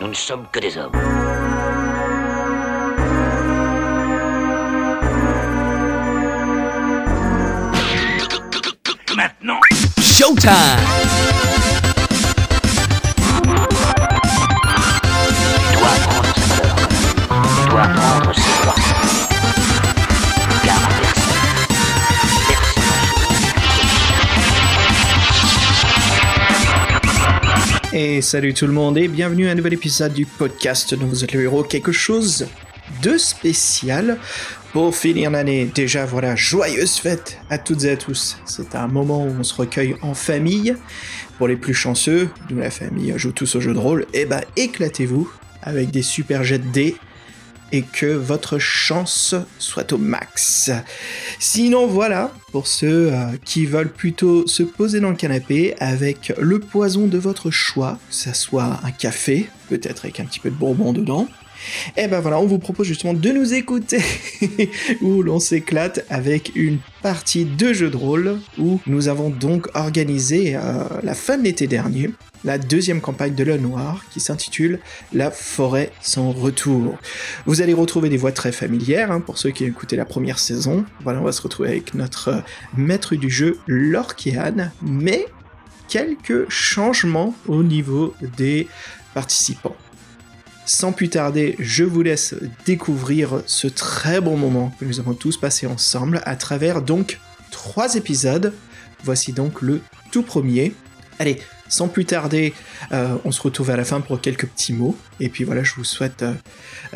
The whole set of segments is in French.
Nous ne sommes que des hommes. Maintenant, Showtime! Salut tout le monde et bienvenue à un nouvel épisode du podcast dont vous êtes le héros. Quelque chose de spécial pour finir l'année. Déjà voilà, joyeuse fête à toutes et à tous. C'est un moment où on se recueille en famille. Pour les plus chanceux, nous la famille joue tous au jeu de rôle, et bah éclatez-vous avec des super jets de dés et que votre chance soit au max. Sinon voilà, pour ceux euh, qui veulent plutôt se poser dans le canapé avec le poison de votre choix, que ça soit un café, peut-être avec un petit peu de bourbon dedans, et ben voilà, on vous propose justement de nous écouter où l'on s'éclate avec une partie de jeu de rôle où nous avons donc organisé euh, la fin de l'été dernier la deuxième campagne de Le Noir qui s'intitule La forêt sans retour. Vous allez retrouver des voix très familières hein, pour ceux qui ont écouté la première saison. Voilà, on va se retrouver avec notre euh, maître du jeu, Lorkian, mais quelques changements au niveau des participants. Sans plus tarder, je vous laisse découvrir ce très bon moment que nous avons tous passé ensemble à travers donc trois épisodes. Voici donc le tout premier. Allez, sans plus tarder, euh, on se retrouve à la fin pour quelques petits mots. Et puis voilà, je vous souhaite euh,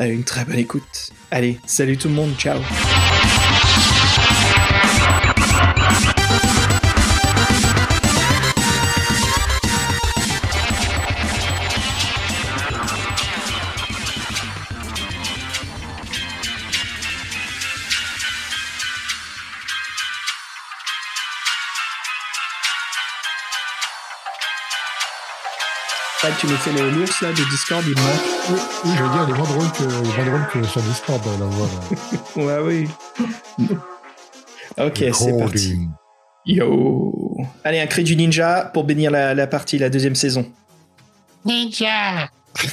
une très bonne écoute. Allez, salut tout le monde, ciao tu nous fais le l'ours là de Discord, il manque. Oui, oui, je veux dire, il est moins drôle que, il est moins drôle que sur Discord, euh, la voix. là. Ouais, oui. ok, c'est parti. Yo Allez, un cri du ninja pour bénir la, la partie, la deuxième saison. Ninja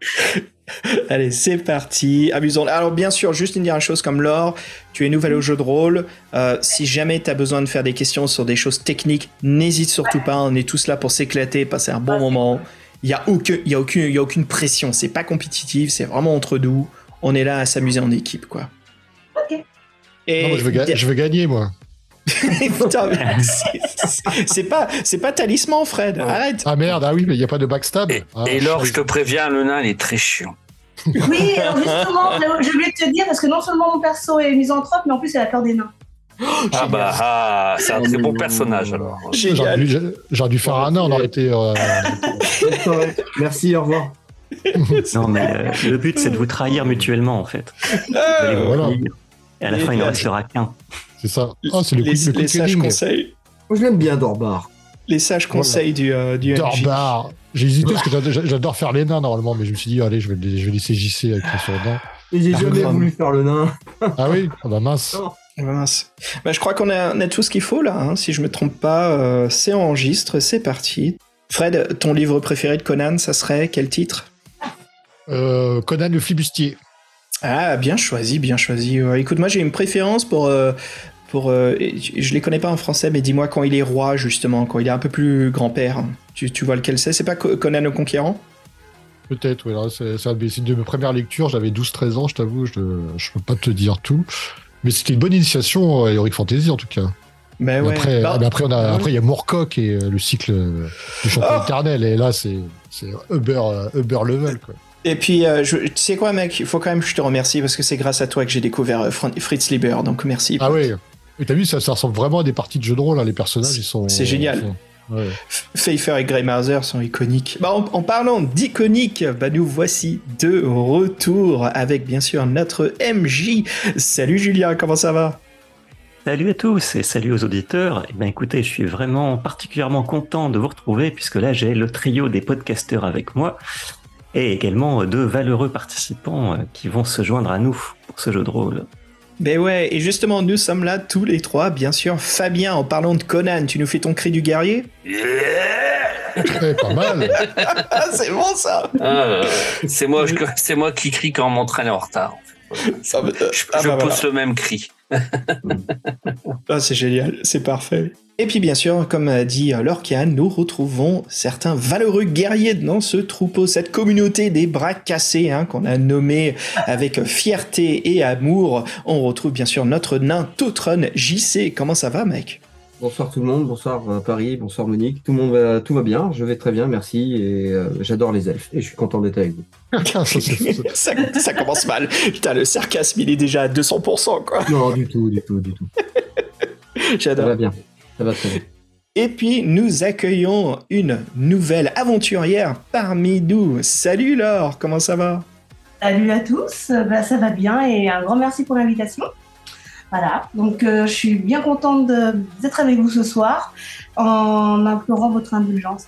Allez, c'est parti. Amusons. Alors, bien sûr, juste une dernière chose comme Laure, tu es nouvelle au jeu de rôle. Euh, si jamais tu as besoin de faire des questions sur des choses techniques, n'hésite surtout pas. On est tous là pour s'éclater, passer un bon moment. Il n'y a, aucun, y a, aucune, il y a aucune pression. C'est pas compétitif, c'est vraiment entre nous. On est là à s'amuser en équipe, quoi. Ok. Et Non, moi, je, veux ga- je veux gagner, moi. Putain, mais c'est- pas, c'est pas talisman, Fred. Arrête. Ah merde, ah oui, mais il n'y a pas de backstab. Et, Ah, et Laure, je- te préviens, le nain, il est très chiant. Oui, alors justement, je voulais te dire, parce que non seulement mon perso est misanthrope, mais en plus, il a peur des nains. Ah bah, ah, c'est un très bon personnage, alors. J'aurais dû, j'ai- j'aurais dû faire un an, on aurait été. euh. Merci, au revoir. Non, mais euh, le but, c'est de vous trahir mutuellement, en fait. Vous voilà. Et à la fin, il ne restera qu'un. C'est ça. Oh, c'est le les, le les sages conseils, Moi, je l'aime bien, Dorbar. les sages conseils du, euh, du. Dorbar. J'ai hésité parce que j'ad- j'adore faire les nains normalement, mais je me suis dit, allez, je vais, je vais laisser JC avec son sourdin. Et j'ai Ah, jamais voulu faire le nain. Ah oui? Ah bah mince. Ah, mince. Bah, je crois qu'on a, on a tout ce qu'il faut là, hein. si je me trompe pas. euh, c'est enregistre, c'est parti. Fred, ton livre préféré de Conan, ça serait quel titre? Euh, Conan le flibustier. Ah, bien choisi, bien choisi. Ouais, écoute, moi j'ai une préférence pour. euh, pour euh, je les connais pas en français, mais dis-moi quand il est roi, justement, quand il est un peu plus grand-père. Tu, tu vois lequel c'est? C'est pas Co- Conan le Conquérant? Peut-être, oui. C'est de- mes premières lectures. J'avais 12-13 ans, je t'avoue. Je ne peux pas te dire tout. Mais c'était une bonne initiation à Heroic Fantasy, en tout cas. Ben Mais ouais. après, Bah, mais après, on a, ouais. après, il y a Moorcock et euh, le cycle euh, du champion Oh éternel. Et là, c'est Uber, euh, Uber level. Quoi. Et puis, euh, je, tu sais quoi, mec, il faut quand même que je te remercie parce que c'est grâce à toi que j'ai découvert euh, Fritz Lieber, donc merci. Ah ouais. Et t'as vu, ça, ça ressemble vraiment à des parties de jeux de rôle. hein, Les personnages, ils sont. c'est génial. sont- ouais. Pfeiffer et Grey Mother sont iconiques. Bah, en, en parlant d'iconique, bah, nous voici de retour avec bien sûr notre MJ. Salut Julien, comment ça va? Salut à tous et salut aux auditeurs. Eh bien, écoutez, je suis vraiment particulièrement content de vous retrouver puisque là, j'ai le trio des podcasteurs avec moi et également deux valeureux participants euh, qui vont se joindre à nous pour ce jeu de rôle. Ben ouais, et justement, nous sommes là tous les trois, bien sûr. Fabien, en parlant de Conan, tu nous fais ton cri du guerrier? Eh, pas mal. Ah, c'est bon ça Ah, c'est moi, je- c'est moi qui crie quand mon train est en retard. Ça me- Je, Ah, je bah, pose voilà. le même cri. Ah, c'est génial, c'est parfait. Et puis bien sûr, comme a dit Lorcan, nous retrouvons certains valeureux guerriers dans ce troupeau, cette communauté des bras cassés hein, qu'on a nommé avec fierté et amour. On retrouve bien sûr notre nain Totron JC. Comment ça va mec? Bonsoir tout le monde, bonsoir euh, Paris, bonsoir Monique. Tout le monde va, tout va bien, je vais très bien, merci et euh, j'adore les elfes et je suis content d'être avec vous. Ça, c'est- ça, ça commence mal. Putain, le sarcasme, il est déjà à 200%, quoi. Non, du tout, du tout, du tout. Ça J'adore. va bien, ça va très bien. Et puis, nous accueillons une nouvelle aventurière parmi nous. Salut Laure, comment ça va? Salut à tous, bah, ça va bien et un grand merci pour l'invitation. Voilà, donc euh, je suis bien contente de- d'être avec vous ce soir en implorant votre indulgence.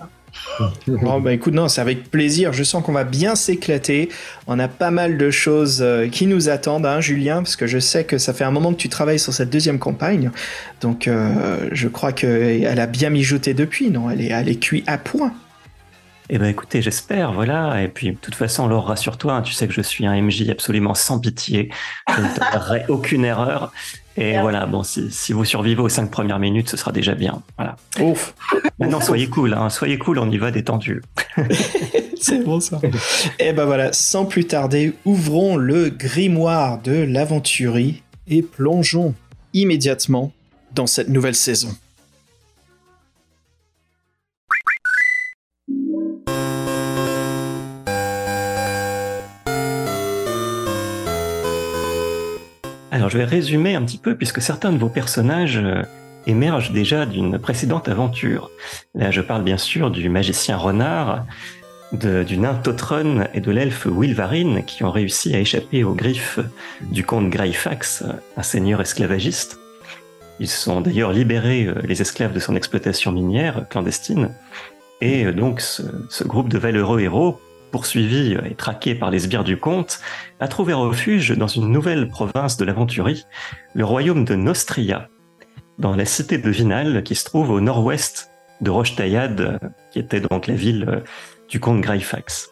Oh bah écoute, non, c'est avec plaisir. Je sens qu'on va bien s'éclater. On a pas mal de choses euh, qui nous attendent, hein, Julien, parce que je sais que ça fait un moment que tu travailles sur cette deuxième campagne. Donc, euh, je crois qu'elle a bien mijoté depuis, non? Elle est, elle est cuite à point. Eh ben écoutez, j'espère, voilà. Et puis, de toute façon, Laure, rassure-toi, hein, tu sais que je suis un MJ absolument sans pitié. Je ne tolérerai aucune erreur. Et Bien. voilà, bon, si, si vous survivez aux cinq premières minutes, ce sera déjà bien. Voilà. Ouf, Maintenant, soyez cool, hein, soyez cool, on y va détendu. c'est bon ça. Et ben voilà, sans plus tarder, ouvrons le grimoire de l'aventurie et plongeons immédiatement dans cette nouvelle saison. Alors, je vais résumer un petit peu, puisque certains de vos personnages euh, émergent déjà d'une précédente aventure. Là, je parle bien sûr du magicien renard, du nain Totron et de l'elfe Wilvarine, qui ont réussi à échapper aux griffes du comte Greyfax, un seigneur esclavagiste. Ils sont d'ailleurs libérés, euh, les esclaves de son exploitation minière clandestine. Et euh, donc, ce groupe de valeureux héros, poursuivis et traqués par les sbires du comte, a trouvé refuge dans une nouvelle province de l'aventurie, le royaume de Nostria, dans la cité de Vinal qui se trouve au nord-ouest de Rochetaillade, qui était donc la ville euh, du comte Greyfax.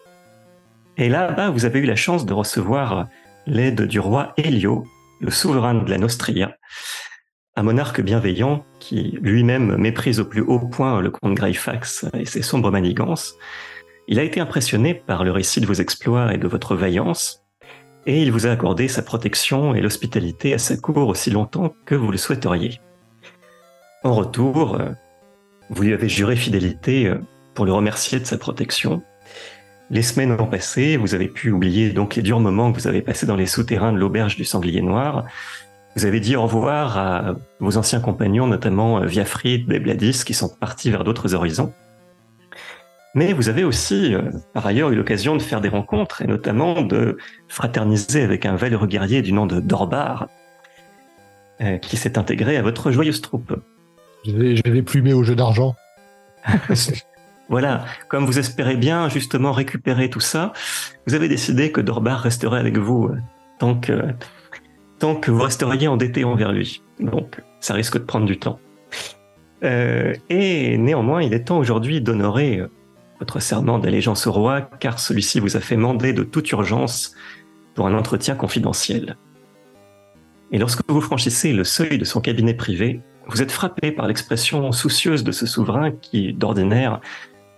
Et là-bas, vous avez eu la chance de recevoir l'aide du roi Helio, le souverain de la Nostria, un monarque bienveillant qui lui-même méprise au plus haut point le comte Greyfax et ses sombres manigances. Il a été impressionné par le récit de vos exploits et de votre vaillance, et il vous a accordé sa protection et l'hospitalité à sa cour aussi longtemps que vous le souhaiteriez. En retour, euh, vous lui avez juré fidélité euh, pour le remercier de sa protection. Les semaines ont passé, vous avez pu oublier donc les durs moments que vous avez passés dans les souterrains de l'auberge du Sanglier Noir. Vous avez dit au revoir à vos anciens compagnons, notamment euh, Viafrid et Bladis, qui sont partis vers d'autres horizons. Mais vous avez aussi, euh, par ailleurs, eu l'occasion de faire des rencontres, et notamment de fraterniser avec un valeureux guerrier du nom de Dorbar, euh, qui s'est intégré à votre joyeuse troupe. Je plumé au jeu d'argent. Voilà, comme vous espérez bien justement récupérer tout ça, vous avez décidé que Dorbar resterait avec vous euh, tant que, tant que vous resteriez endetté envers lui. Donc, ça risque de prendre du temps. Et néanmoins, il est temps aujourd'hui d'honorer votre serment d'allégeance au roi, car celui-ci vous a fait mander de toute urgence pour un entretien confidentiel. Et lorsque vous franchissez le seuil de son cabinet privé, vous êtes frappé par l'expression soucieuse de ce souverain qui, d'ordinaire,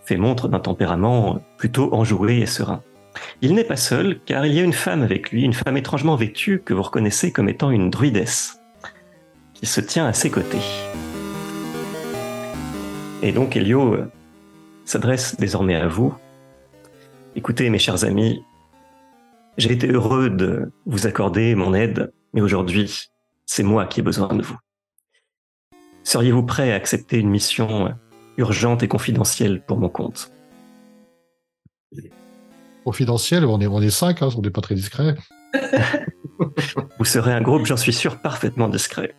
fait montre d'un tempérament plutôt enjoué et serein. Il n'est pas seul, car il y a une femme avec lui, une femme étrangement vêtue que vous reconnaissez comme étant une druidesse, qui se tient à ses côtés. Et donc Elio s'adresse désormais à vous. Écoutez, mes chers amis, j'ai été heureux de vous accorder mon aide, mais aujourd'hui, c'est moi qui ai besoin de vous. Seriez-vous prêt à accepter une mission urgente et confidentielle pour mon compte? Confidentiel, on est, on est cinq, hein, on n'est pas très discret. Vous serez un groupe, j'en suis sûr, parfaitement discret.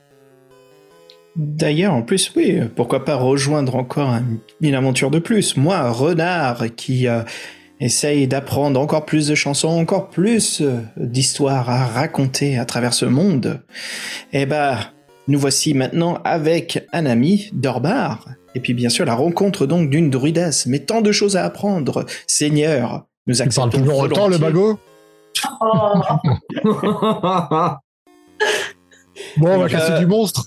D'ailleurs, en plus, oui, pourquoi pas rejoindre encore un- une aventure de plus? Moi, renard, qui euh, essaye d'apprendre encore plus de chansons, encore plus euh, d'histoires à raconter à travers ce monde, eh ben, nous voici maintenant avec un ami, Dorbar, et puis bien sûr la rencontre donc d'une druidesse, mais tant de choses à apprendre. Seigneur, nous acceptons toujours autant, le bagot? Oh, Bon, on va Euh, casser du monstre.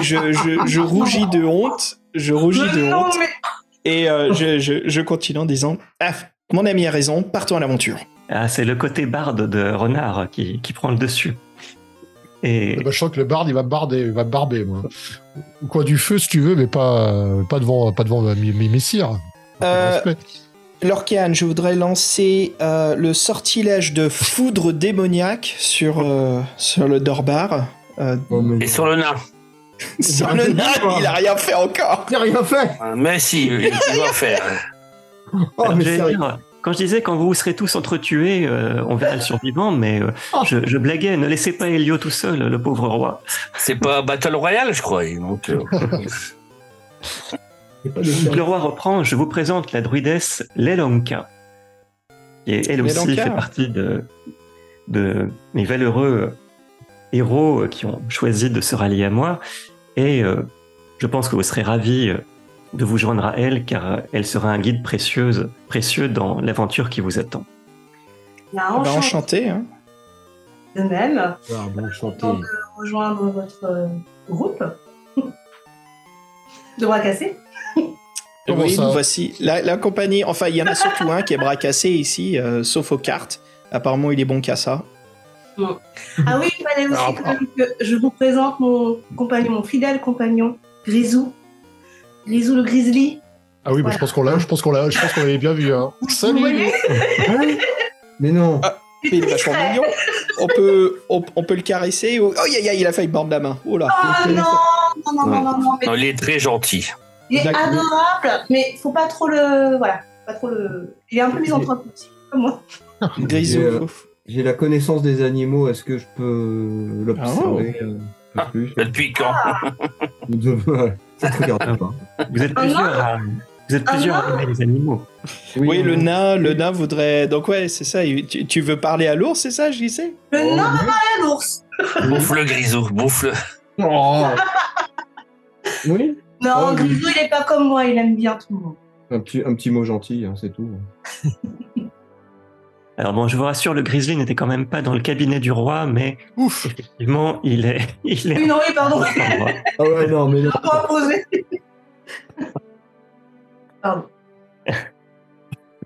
Je, je, je rougis de honte, je rougis de non, honte, mais- et euh, je, je, je continue en disant Ah, mon ami a raison, partons à l'aventure. Ah, c'est le côté barde de Renard qui, qui prend le dessus. Et Ah bah, je sens que le barde, il va me barder, il va barber, moi. Ou quoi, du feu, si tu veux, mais pas, pas devant, pas devant mes, mes messires. Euh. Lorcan, je voudrais lancer euh, le sortilège de foudre démoniaque sur, euh, sur le Dorbar. Euh, Oh, mais- Et sur le nain. sur le nain, il a rien fait encore. J'ai rien fait Ah, Mais si, il il va faire. Oh, Alors, mais j'allais sérieux. dire, quand je disais quand vous serez tous entretués, euh, on verra le survivant, mais euh, je, je blaguais, ne laissez pas Elio tout seul, le pauvre roi. C'est pas Battle Royale, je crois. et Donc, euh, le roi reprend, je vous présente la druidesse Lelonka, qui est, elle aussi Lelonka. fait partie de, de mes valeureux héros qui ont choisi de se rallier à moi, et euh, je pense que vous serez ravis euh, de vous joindre à elle, car euh, elle sera un guide précieuse, précieux dans l'aventure qui vous attend. Bah, enchanté enchanté. Hein. de même. Ah, bon. Content de rejoindre votre groupe de bras cassés. Comment oui, nous voici. La, la compagnie, enfin, il y en a surtout un qui est bras cassé ici, euh, sauf aux cartes. Apparemment, il est bon qu'à ça. Ah oui, il fallait aussi quand même que je vous présente mon compagnon, mon fidèle compagnon, Grisou. Grisou le Grizzly. Ah oui, bah, je pense qu'on l'a, je pense qu'on l'a, je pense qu'on l'avait bien vu. Hein. Salut. Mais non Il est vachement mignon. On peut, on, on peut le caresser. ou- Oh, aïe, aïe, aïe, il a failli mordre la main. Oh là. Ah non, non, non, non, non, non, mais non, il est très gentil. il est adorable, mais faut pas trop le, voilà, pas trop le. Il est un peu misanthrope aussi, comme moi. Grisou. Euh, J'ai la connaissance des animaux, est-ce que je peux l'observer euh, un Ah. peu plus Mais depuis quand Ouais, Ça te regarde pas. Vous êtes plusieurs à, vous êtes plusieurs à aimer les animaux. Oui, le on- nain, le nain voudrait. Donc ouais, c'est ça. Tu, tu veux parler à l'ours, c'est ça, je disais? Le Oh, nain oui. à l'ours. Bouffe-le, Grisou, bouffe-le. Oh. Oui Non, Oh, oui. Grisou, il est pas comme moi, il aime bien tout le monde. un petit, un petit mot gentil, hein, c'est tout. Alors bon, je vous rassure, le grizzly n'était quand même pas dans le cabinet du roi, mais Ouf. effectivement, il est, il est Oui, non, oui, pardon. Ah ouais, non, mais non. Pardon.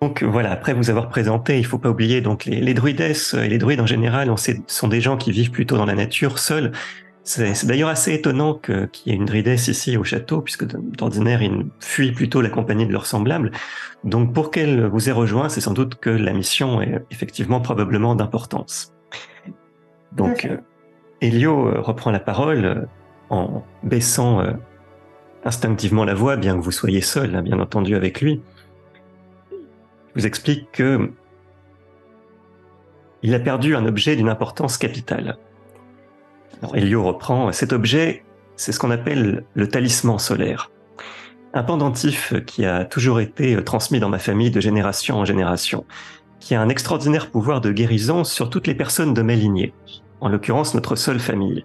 Donc voilà, après vous avoir présenté, il faut pas oublier donc les, les druidesses et les druides en général, on sait, sont des gens qui vivent plutôt dans la nature, seuls. C'est d'ailleurs assez étonnant qu'il y ait une druidesse ici au château, puisque d'ordinaire ils fuient plutôt la compagnie de leurs semblables. Donc pour qu'elle vous ait rejoint, c'est sans doute que la mission est effectivement probablement d'importance. Donc euh, Elio euh, reprend la parole euh, en baissant euh, instinctivement la voix, bien que vous soyez seul, hein, bien entendu, avec lui vous explique que il a perdu un objet d'une importance capitale. Alors Elio reprend, cet objet, c'est ce qu'on appelle le talisman solaire. Un pendentif qui a toujours été transmis dans ma famille de génération en génération, qui a un extraordinaire pouvoir de guérison sur toutes les personnes de ma lignée, en l'occurrence notre seule famille.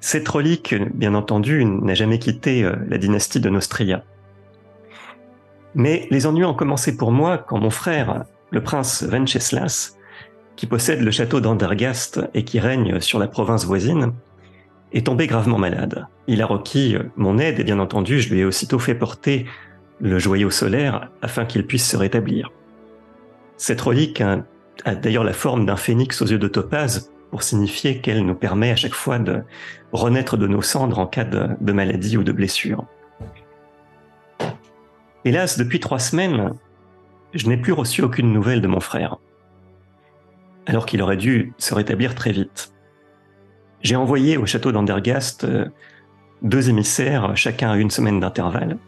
Cette relique, bien entendu, n'a jamais quitté euh, la dynastie de Nostria. Mais les ennuis ont commencé pour moi quand mon frère, le prince Venceslas, qui possède le château d'Andergast et qui règne sur la province voisine, est tombé gravement malade. Il a requis mon aide et bien entendu, je lui ai aussitôt fait porter le joyau solaire afin qu'il puisse se rétablir. Cette relique a, d'ailleurs la forme d'un phénix aux yeux de topaz pour signifier qu'elle nous permet à chaque fois de renaître de nos cendres en cas de maladie ou de blessure. Hélas, depuis trois semaines, je n'ai plus reçu aucune nouvelle de mon frère, alors qu'il aurait dû se rétablir très vite. J'ai envoyé au château d'Andergast euh, deux émissaires, chacun à une semaine d'intervalle.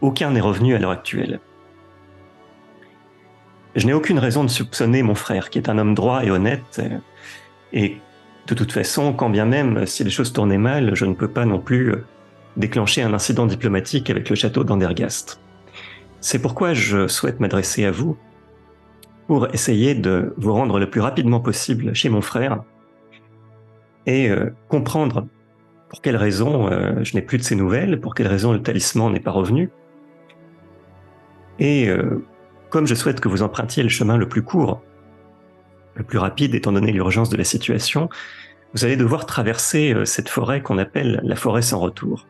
Aucun n'est revenu à l'heure actuelle. Je n'ai aucune raison de soupçonner mon frère, qui est un homme droit et honnête, euh, et de toute façon, quand bien même si les choses tournaient mal, je ne peux pas non plus euh, déclencher un incident diplomatique avec le château d'Andergast. C'est pourquoi je souhaite m'adresser à vous pour essayer de vous rendre le plus rapidement possible chez mon frère et euh, comprendre pour quelle raison euh, je n'ai plus de ces nouvelles, pour quelle raison le talisman n'est pas revenu. Et euh, comme je souhaite que vous empruntiez le chemin le plus court, le plus rapide étant donné l'urgence de la situation, vous allez devoir traverser cette forêt qu'on appelle la forêt sans retour.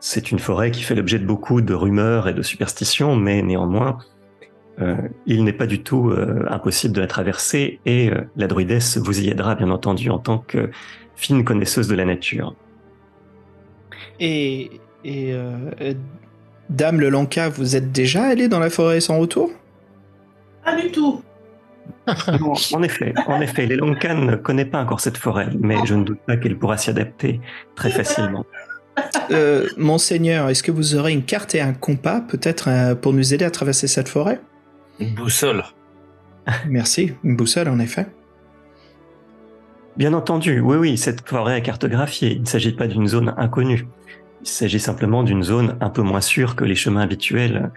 C'est une forêt qui fait l'objet de beaucoup de rumeurs et de superstitions, mais néanmoins, euh, il n'est pas du tout euh, impossible de la traverser et euh, la druidesse vous y aidera bien entendu en tant que fine connaisseuse de la nature. Et, et euh, Dame le Lanka, vous êtes déjà allé dans la forêt sans retour? Pas du tout. En, en effet, en effet, les Lonkan ne connaît pas encore cette forêt, mais je ne doute pas qu'elle pourra s'y adapter très facilement. euh, Monseigneur, est-ce que vous aurez une carte et un compas, peut-être, euh, pour nous aider à traverser cette forêt? Une boussole. Merci, une boussole en effet. Bien entendu, oui, oui, cette forêt est cartographiée. Il ne s'agit pas d'une zone inconnue. Il s'agit simplement d'une zone un peu moins sûre que les chemins habituels,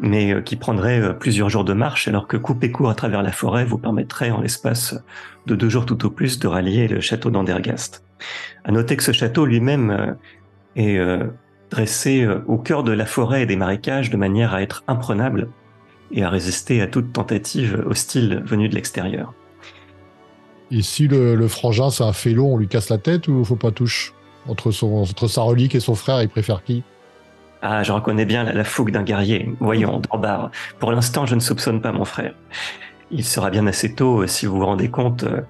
mais euh, qui prendrait euh, plusieurs jours de marche, alors que couper court à travers la forêt vous permettrait, en l'espace de deux jours tout au plus, de rallier le château d'Andergast. À noter que ce château lui-même euh, est dressé au cœur de la forêt et des marécages de manière à être imprenable et à résister à toute tentative hostile venue de l'extérieur. Et si le, le frangin, c'est un félon, on lui casse la tête ou faut pas touche entre, son, entre sa relique et son frère, il préfère qui? Ah, je reconnais bien la, la fougue d'un guerrier. Voyons, Dorbar, pour l'instant, je ne soupçonne pas mon frère. Il sera bien assez tôt, euh, si vous vous rendez compte, euh,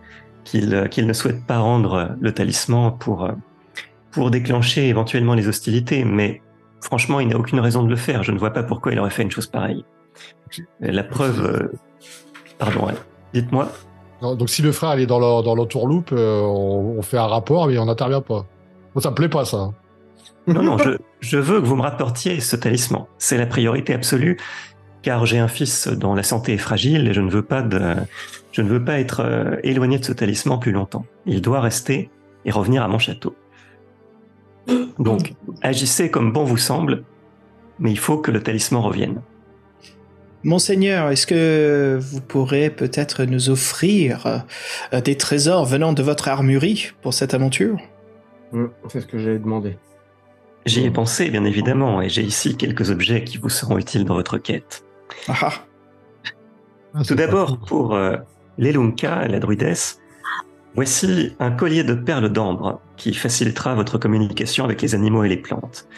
qu'il euh, qu'il ne souhaite pas rendre le talisman pour, pour déclencher éventuellement les hostilités, mais franchement, il n'a aucune raison de le faire. Je ne vois pas pourquoi il aurait fait une chose pareille. La preuve... euh, Pardon, ouais. dites-moi. Donc si le frère il est dans la- dans l'entourloupe, euh, on, on fait un rapport mais on n'intervient pas. Moi, ça me plaît pas ça. Non, non, je, je veux que vous me rapportiez ce talisman. C'est la priorité absolue, car j'ai un fils dont la santé est fragile et je ne veux pas de, je ne veux pas être euh, éloigné de ce talisman plus longtemps. Il doit rester et revenir à mon château. Donc, agissez comme bon vous semble, mais il faut que le talisman revienne. Monseigneur, est-ce que vous pourrez peut-être nous offrir euh, des trésors venant de votre armurerie pour cette aventure? Hum, C'est ce que j'avais demandé. J'y ai pensé, bien évidemment, et j'ai ici quelques objets qui vous seront utiles dans votre quête. Ah ah. Ah, Tout d'abord, pour euh, l'Elunka, la druidesse, voici un collier de perles d'ambre qui facilitera votre communication avec les animaux et les plantes.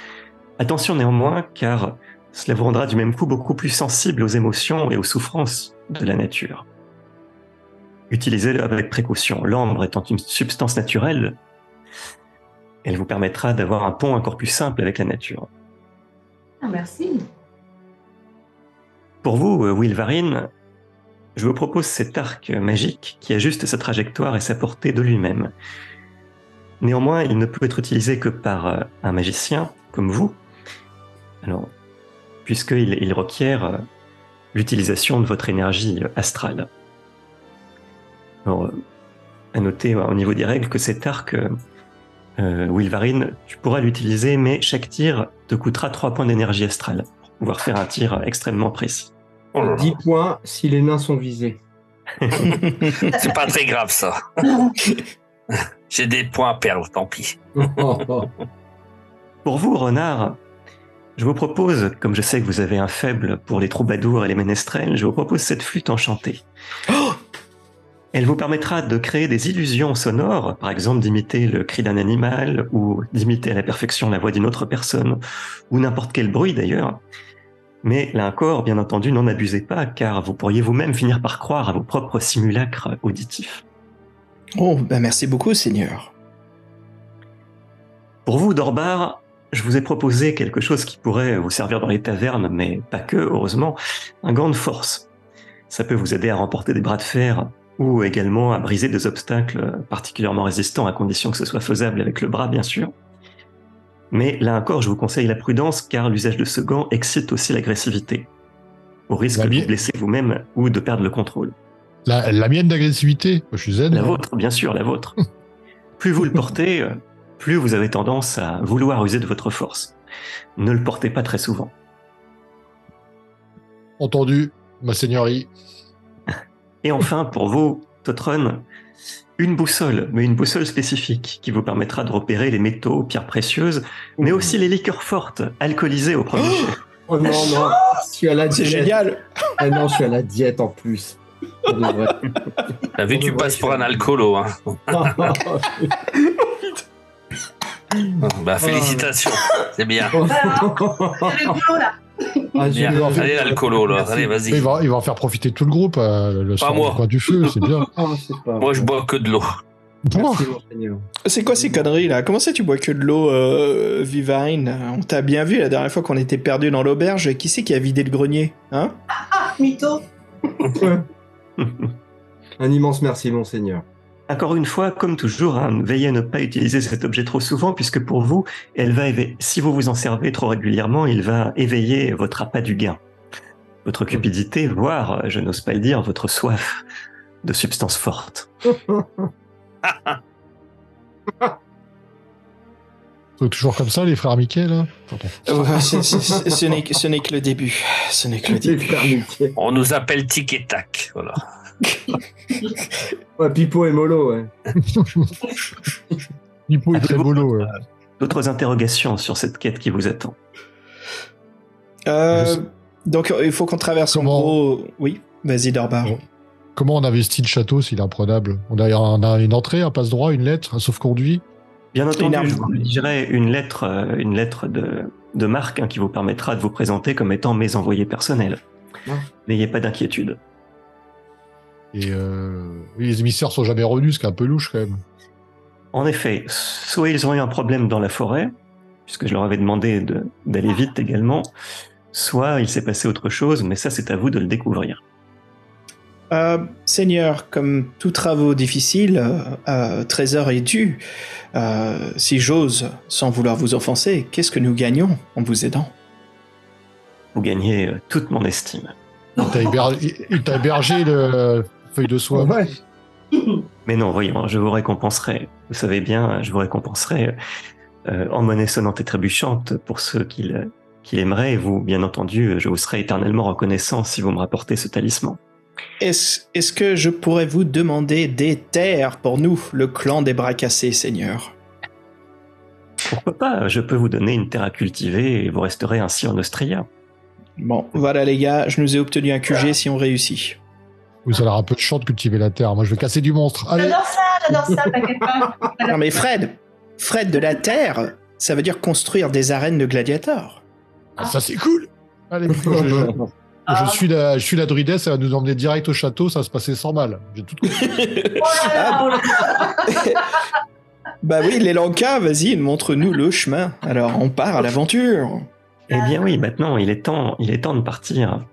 Attention néanmoins, car cela vous rendra du même coup beaucoup plus sensible aux émotions et aux souffrances de la nature. Utilisez-le avec précaution. L'ambre étant une substance naturelle, elle vous permettra d'avoir un pont encore plus simple avec la nature. Ah, merci. Pour vous, euh, Wilvarine, je vous propose cet arc magique qui ajuste sa trajectoire et sa portée de lui-même. Néanmoins, il ne peut être utilisé que par euh, un magicien comme vous, alors, puisqu'il il requiert euh, l'utilisation de votre énergie euh, astrale. Alors, euh, à noter au niveau des règles que cet arc, euh, Wilvarine, tu pourras l'utiliser, mais chaque tir te coûtera 3 points d'énergie astrale pour pouvoir faire un tir extrêmement précis. Oh là là. 10 points si les nains sont visés. C'est pas très grave ça. J'ai des points à perdre, tant pis. Pour vous, renard, je vous propose, comme je sais que vous avez un faible pour les troubadours et les ménestrels, je vous propose cette flûte enchantée. Elle vous permettra de créer des illusions sonores, par exemple d'imiter le cri d'un animal ou d'imiter à la perfection la voix d'une autre personne, ou n'importe quel bruit d'ailleurs. Mais là encore, bien entendu, n'en abusez pas, car vous pourriez vous-même finir par croire à vos propres simulacres auditifs. Oh, ben merci beaucoup, Seigneur. Pour vous, Dorbar, je vous ai proposé quelque chose qui pourrait vous servir dans les tavernes, mais pas que, heureusement, un gant de force. Ça peut vous aider à remporter des bras de fer ou également à briser des obstacles particulièrement résistants à condition que ce soit faisable avec le bras, bien sûr. Mais là encore, je vous conseille la prudence car l'usage de ce gant excite aussi l'agressivité, au risque La de vous blesser vous-même ou de perdre le contrôle. La, la mienne d'agressivité, je suis zen. La vôtre, bien sûr, la vôtre. plus vous le portez, plus vous avez tendance à vouloir user de votre force. Ne le portez pas très souvent. Entendu, ma seigneurie. Et enfin, pour vous, Totron, une boussole, mais une boussole spécifique qui vous permettra de repérer les métaux, pierres précieuses, mais aussi les liqueurs fortes, alcoolisées au premier chef. Oh non, non, je suis à la C'est diète. génial. Ah non, je suis à la diète en plus. T'as vu, tu passes pour un alcoolo. Hein. Bah, félicitations. C'est bien. C'est le boulot là. Ah. Allez, là. Allez, Il vas-y. va, il va en faire profiter tout le groupe, euh, le soir moi. coin du feu, c'est bien. Ah, pas- Moi, je bois que de l'eau. C'est quoi ces conneries là? Comment ça tu bois que de l'eau, euh, Vivine On t'a bien vu la dernière fois qu'on était perdu dans l'auberge. Qui c'est qui a vidé le grenier Hein? Ah, mytho. Un immense merci, monseigneur. Encore une fois, comme toujours, hein, veillez à ne pas utiliser cet objet trop souvent, puisque pour vous, elle va éve- si vous vous en servez trop régulièrement, il va éveiller votre appât du gain, votre cupidité, voire, euh, je n'ose pas le dire, votre soif de substances fortes. C'est toujours comme ça, les frères Mickey, là? Pardon. Ouais, c'est- c'est- c'est- Ce n'est que- ce n'est que le début. Ce n'est que le Les début. frères Mickey. On nous appelle Tic et Tac. Voilà. Ouais, Pipo et Molo, ouais. Hippo est très bolo. ouais. D'autres interrogations sur cette quête qui vous attend Euh, donc il faut qu'on traverse en Comment- gros. Oui, vas-y Dorbar. Bon. Comment on investit le château s'il est imprenable on a, on a une entrée, un passe-droit, une lettre, un sauve-conduit Bien entendu, je vous rédigerai une lettre, euh, une lettre de, de marque hein, qui vous permettra de vous présenter comme étant mes envoyés personnels. N'ayez pas d'inquiétude. Et euh, les émissaires sont jamais revenus, ce qui est un peu louche quand même. En effet, soit ils ont eu un problème dans la forêt, puisque je leur avais demandé de- d'aller vite également, soit il s'est passé autre chose, mais ça c'est à vous de le découvrir. Euh, Seigneur, comme tout travaux difficiles, euh, trésor est dû. Euh, si j'ose, sans vouloir vous offenser, qu'est-ce que nous gagnons en vous aidant? Vous gagnez toute mon estime. Il t'a héber- il- il t'a hébergé le feuille de soie. Ouais. Mais non, voyons, je vous récompenserai. Vous savez bien, je vous récompenserai euh, en monnaie sonnante et trébuchante pour ceux qui le- qui l'aimeraient. Et vous, bien entendu, je vous serai éternellement reconnaissant si vous me rapportez ce talisman. Est-ce est-ce que je pourrais vous demander des terres pour nous, le clan des bras cassés, Seigneur? Pourquoi pas? Je peux vous donner une terre à cultiver et vous resterez ainsi en Austria. Bon, voilà les gars, je nous ai obtenu un QG si on réussit. Vous avez un peu de chant de cultiver la terre. Moi, je vais casser du monstre. J'adore ça, j'adore ça, t'inquiète pas. Non mais Fred, Fred de la terre, ça veut dire construire des arènes de gladiators. Ah, Ça, c'est cool Allez, je, je- je suis la, je suis la druidesse, ça va nous emmener direct au château, ça va se passer sans mal. J'ai tout là. Bah oui, les Lancas, vas-y, montre-nous le chemin. Alors on part à l'aventure. Eh bien oui, maintenant, il est temps, il est temps de partir.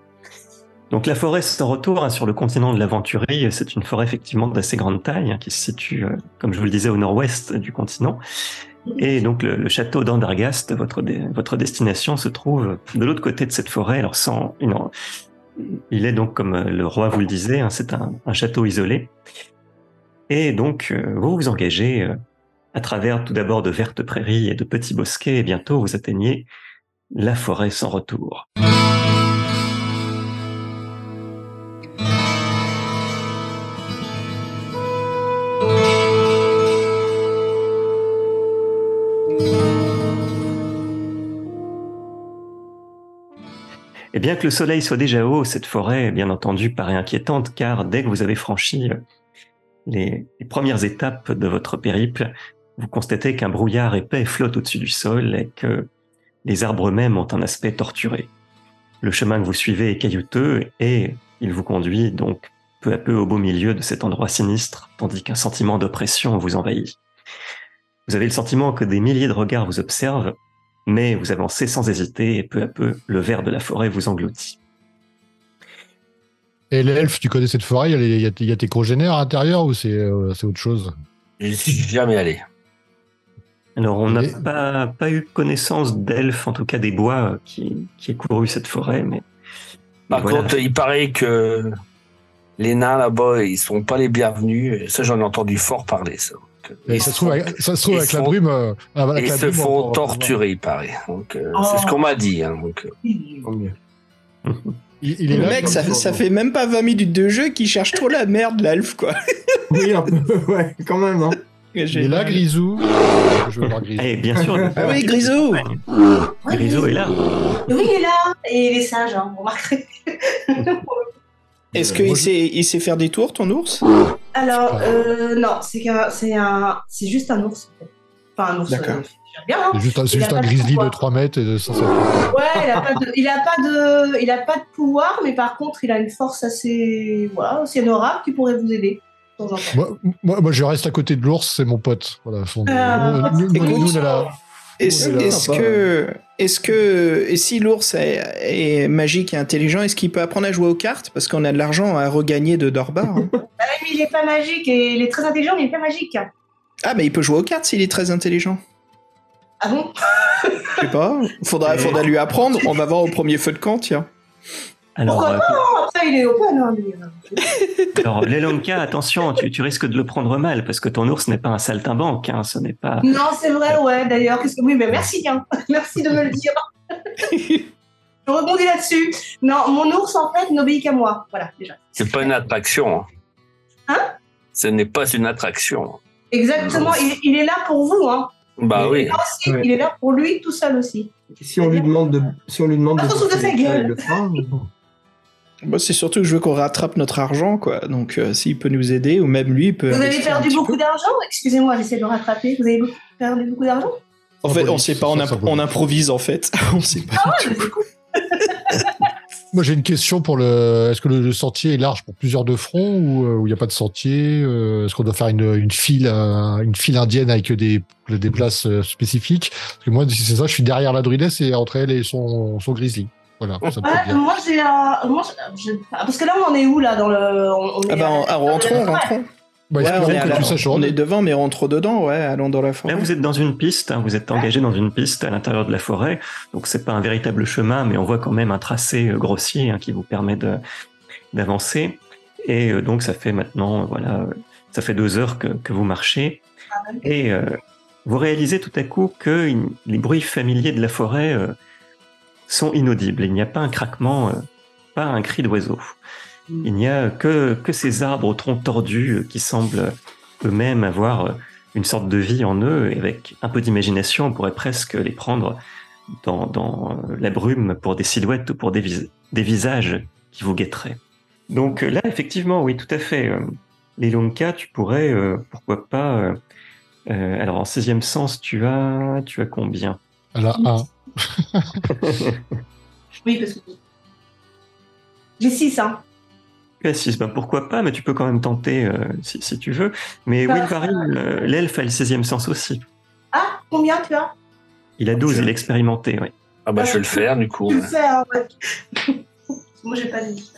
Donc la forêt sans retour hein, sur le continent de l'aventurie, c'est une forêt effectivement d'assez grande taille hein, qui se situe, euh, comme je vous le disais, au nord-ouest du continent. Et donc le, château d'Andergast, votre, destination, se trouve de l'autre côté de cette forêt. Alors sans, il est donc comme euh, le roi vous le disait, hein, c'est un, château isolé. Et donc euh, vous vous engagez à travers tout d'abord de vertes prairies et de petits bosquets, et bientôt vous atteignez la forêt sans retour. Et bien que le soleil soit déjà haut, cette forêt, bien entendu, paraît inquiétante car dès que vous avez franchi les, les premières étapes de votre périple, vous constatez qu'un brouillard épais flotte au-dessus du sol et que les arbres eux-mêmes ont un aspect torturé. Le chemin que vous suivez est caillouteux et il vous conduit donc peu à peu au beau milieu de cet endroit sinistre, tandis qu'un sentiment d'oppression vous envahit. Vous avez le sentiment que des milliers de regards vous observent, mais vous avancez sans hésiter et peu à peu, le vert de la forêt vous engloutit. Et l'elfe, tu connais cette forêt? Il y a y, y tes congénères à l'intérieur ou c'est euh, autre chose? Je suis jamais allé. Alors, on n'a Et- pas, pas eu connaissance d'elfes, en tout cas des bois qui, qui aient couru cette forêt, mais. Par voilà. contre, il paraît que les nains là-bas, ils sont pas les bienvenus. Ça, j'en ai entendu fort parler. Ça. Ça se trouve, avec, ça se trouve avec la brume. euh, avec ils la se brume, font on- torturer, il paraît. Donc, euh, Oh. c'est ce qu'on m'a dit. hein, donc, euh. Il, il est Le là. mec, ça, ça fait même pas 20 minutes de jeu qu'il cherche trop la merde, l'elfe, quoi. Oui, un peu, ouais, quand même. Hein. Il est là, Grisou. Je veux voir Grisou. Et bien sûr. Ah oui, Grisou Grisou est là. Oui, il est là. Et il est sage, hein, vous remarquerez. Est-ce qu'il sait, il sait faire des tours, ton ours? Alors, euh, non, c'est un, c'est juste un ours. Enfin, un ours. D'accord. euh, j'aime bien. Hein. C'est juste, un- juste un de grizzly de pouvoir. 3 mètres et de 150. Ouais, il a pas de, il a pas de, il a pas de pouvoir, mais par contre, il a une force assez, voilà, aussi honorable qui pourrait vous aider. de. Moi, moi, moi, je reste à côté de l'ours, c'est mon pote. Voilà, son- Ah, nous, nous, nous, on. Est-ce Oh sympa. que, est-ce que, et si l'ours est, est magique et intelligent, est-ce qu'il peut apprendre à jouer aux cartes? Parce qu'on a de l'argent à regagner de Dorbar. hein. Ah, mais il est pas magique et il est très intelligent, mais il est pas magique. ah, mais il peut jouer aux cartes s'il est très intelligent. Ah bon? Je sais pas. Faudra, faudra lui apprendre. On va voir au premier feu de camp, tiens. Alors, Pourquoi euh, Non, après il est open. Hein, lui. alors l'Elonka, attention, tu, tu risques de le prendre mal parce que ton ours n'est pas un saltimbanque. Hein, ce n'est pas. Non, c'est vrai, ouais. D'ailleurs, que oui, mais merci, hein. merci de me le dire. Je rebondis là-dessus. Non, mon ours en fait n'obéit qu'à moi. Voilà, déjà. C'est pas une attraction. Hein, Hein? Ce n'est pas une attraction. Exactement. Il, il est là pour vous, hein. Bah oui. Là aussi, Ouais. Il est là pour lui tout seul aussi. Si on lui demande de, si on lui demande de, Attention de sa bouffer, gueule. il le fera. Moi, c'est surtout que je veux qu'on rattrape notre argent, quoi. Donc, euh, s'il peut nous aider, ou même lui, il peut. Vous avez perdu beaucoup d'argent? Excusez-moi, j'essaie de le rattraper. Vous avez perdu beaucoup d'argent? En fait, on sait pas, on, imp- improvise, en fait. on sait pas. Ah. Moi, j'ai une question pour le. Est-ce que le, le sentier est large pour plusieurs de front ou euh, où il n'y a pas de sentier euh, Est-ce qu'on doit faire une, une file, euh, une file indienne avec des, des places euh, spécifiques? Parce que moi, si c'est ça, je suis derrière la druidesse et entre elle et son, son grizzly. Voilà, ça me Ouais, fait bien. moi j'ai un. Moi, ah, Parce que là, on en est où là dans le. on- on Ah est bah, ah, rentrons, Ouais. rentrons. Bah, Ouais, on, est que la- on est devant, mais rentre dedans, ouais, allons dans la forêt. Là, vous êtes dans une piste, hein, vous êtes engagé dans une piste à l'intérieur de la forêt, donc c'est pas un véritable chemin, mais on voit quand même un tracé euh, grossier hein, qui vous permet de d'avancer. Et euh, donc ça fait maintenant, euh, voilà, ça fait deux heures que, que vous marchez, et euh, vous réalisez tout à coup que les bruits familiers de la forêt euh, sont inaudibles. Il n'y a pas un craquement, euh, pas un cri d'oiseau. Il n'y a que, que ces arbres au tronc tordu euh, qui semblent eux-mêmes avoir euh, une sorte de vie en eux, et avec un peu d'imagination, on pourrait presque les prendre dans, dans la brume pour des silhouettes ou pour des, vis- des visages qui vous guetteraient. Donc là, effectivement, oui, tout à fait. Les Lonka, tu pourrais, euh, pourquoi pas... euh, alors, en sixième sens, tu as, tu as combien? Elle a un. Oui, parce que. J'ai 6, hein. Tu as six, ben pourquoi pas, mais tu peux quand même tenter euh, si, si tu veux. Mais Bah, Wilvarine, euh, l'elfe a le sixième sens aussi. Ah, combien tu as? Il a 12, Ok. il est expérimenté, oui. Ah bah je vais le faire du coup. Tu le fais, hein, ouais. Moi, j'ai pas dit.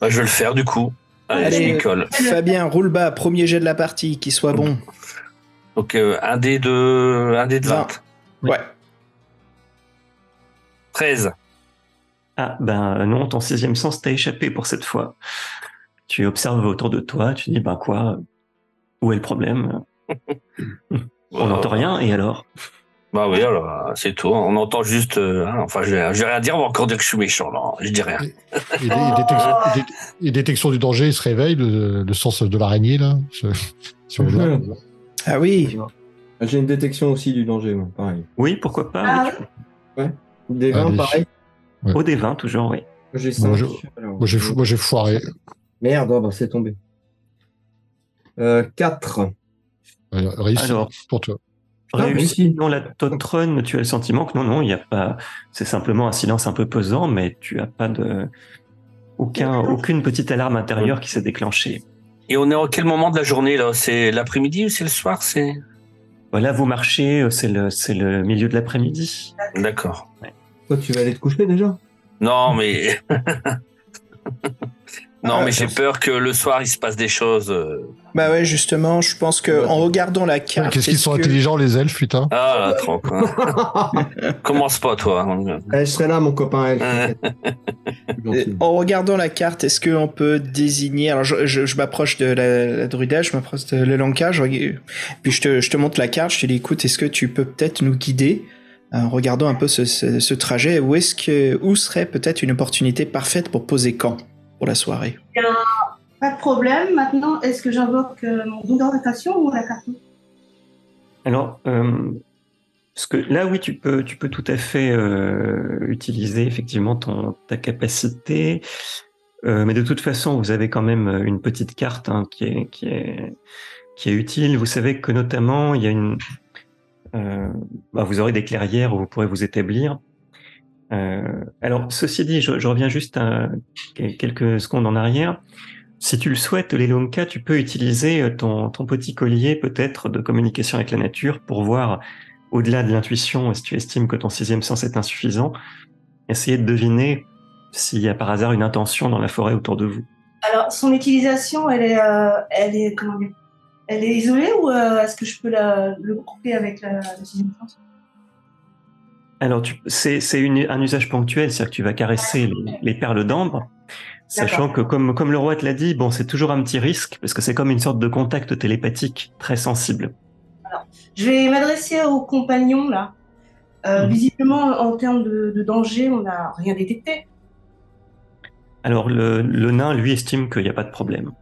Bah, je vais le faire du coup. Allez, Allez. je m'y colle. Fabien, roule bas, premier jet de la partie, qui soit bon. Donc euh, un dé de un dé de 20. Vingt. Ouais. 13. Ah, ben non, ton sixième sens t'a échappé pour cette fois. Tu observes autour de toi, tu dis, ben quoi? Où est le problème? On n'entend rien, et alors? Bah oui, alors c'est tout. On entend juste. euh, hein, enfin, je vais, je vais rien dire, on va encore dire que je suis méchant. Non, je dis rien. Et, dé- et détection, et dé- et détection du danger, il se réveille, le, le sens de l'araignée, là. Ah oui. J'ai une détection aussi du danger, moi, pareil. Oui, pourquoi pas Ah, Des 20, Allez. pareil. Ouais. Au des 20, toujours, oui. J'ai Moi, 5. je- Moi, j'ai fou- foiré. Merde, oh, bah, c'est tombé. Euh, 4. Euh, Réussi Alors. pour toi. Ah, Réussi. Non, la Totrun, tu as le sentiment que non, non, il n'y a pas. C'est simplement un silence un peu pesant, mais tu as pas de. Aucun, aucune petite alarme intérieure qui s'est déclenchée. Et on est en quel moment de la journée là? C'est l'après-midi ou c'est le soir? C'est Voilà, vous marchez, euh, c'est le, c'est le milieu de l'après-midi. d'accord. Toi, tu vas aller te coucher déjà? Non, mais non, Ah, mais j'ai peur que le soir il se passe des choses. euh. Bah ouais, justement, je pense que en regardant la carte. Qu'est-ce qu'ils sont que- intelligents, les elfes, putain? Ah la trompe. hein. Commence pas toi. Eh, Je serai là, mon copain. En regardant la carte, est-ce qu'on peut désigner Alors, je, je- je m'approche de la, la druida, je m'approche de je reg- puis je te, je te montre la carte, je te dis, écoute, est-ce que tu peux peut-être nous guider en regardant un peu ce, ce- ce trajet, où est-ce que où serait peut-être une opportunité parfaite pour poser camp pour la soirée? Pas de problème. Maintenant, est-ce que j'invoque euh, mon don d'orientation ou la carte Alors, euh, parce que là, oui, tu peux, tu peux tout à fait euh, utiliser effectivement ton, ta capacité. Euh, mais de toute façon, vous avez quand même une petite carte hein, qui, est, qui, est, qui est utile. Vous savez que notamment, il y a une, euh, bah, vous aurez des clairières où vous pourrez vous établir. Euh, alors, ceci dit, je, reviens juste à quelques secondes en arrière. Si tu le souhaites, Lelonka, tu peux utiliser euh, ton, ton petit collier peut-être de communication avec la nature pour voir au-delà de l'intuition, si tu estimes que ton sixième sens est insuffisant, essayer de deviner s'il y a par hasard une intention dans la forêt autour de vous. Alors, son utilisation, elle est, euh, elle est, comment dire, elle est isolée ou euh, est-ce que je peux la, le grouper avec la, sens Alors, c'est un usage ponctuel, c'est-à-dire que tu vas caresser les, les perles d'ambre, sachant que, comme, comme le roi te l'a dit, bon, c'est toujours un petit risque, parce que c'est comme une sorte de contact télépathique très sensible. Je vais m'adresser aux compagnons là. Euh, Mhm. Visiblement, en termes de, de danger, on n'a rien détecté. Alors, le, le nain, lui, estime qu'il n'y a pas de problème.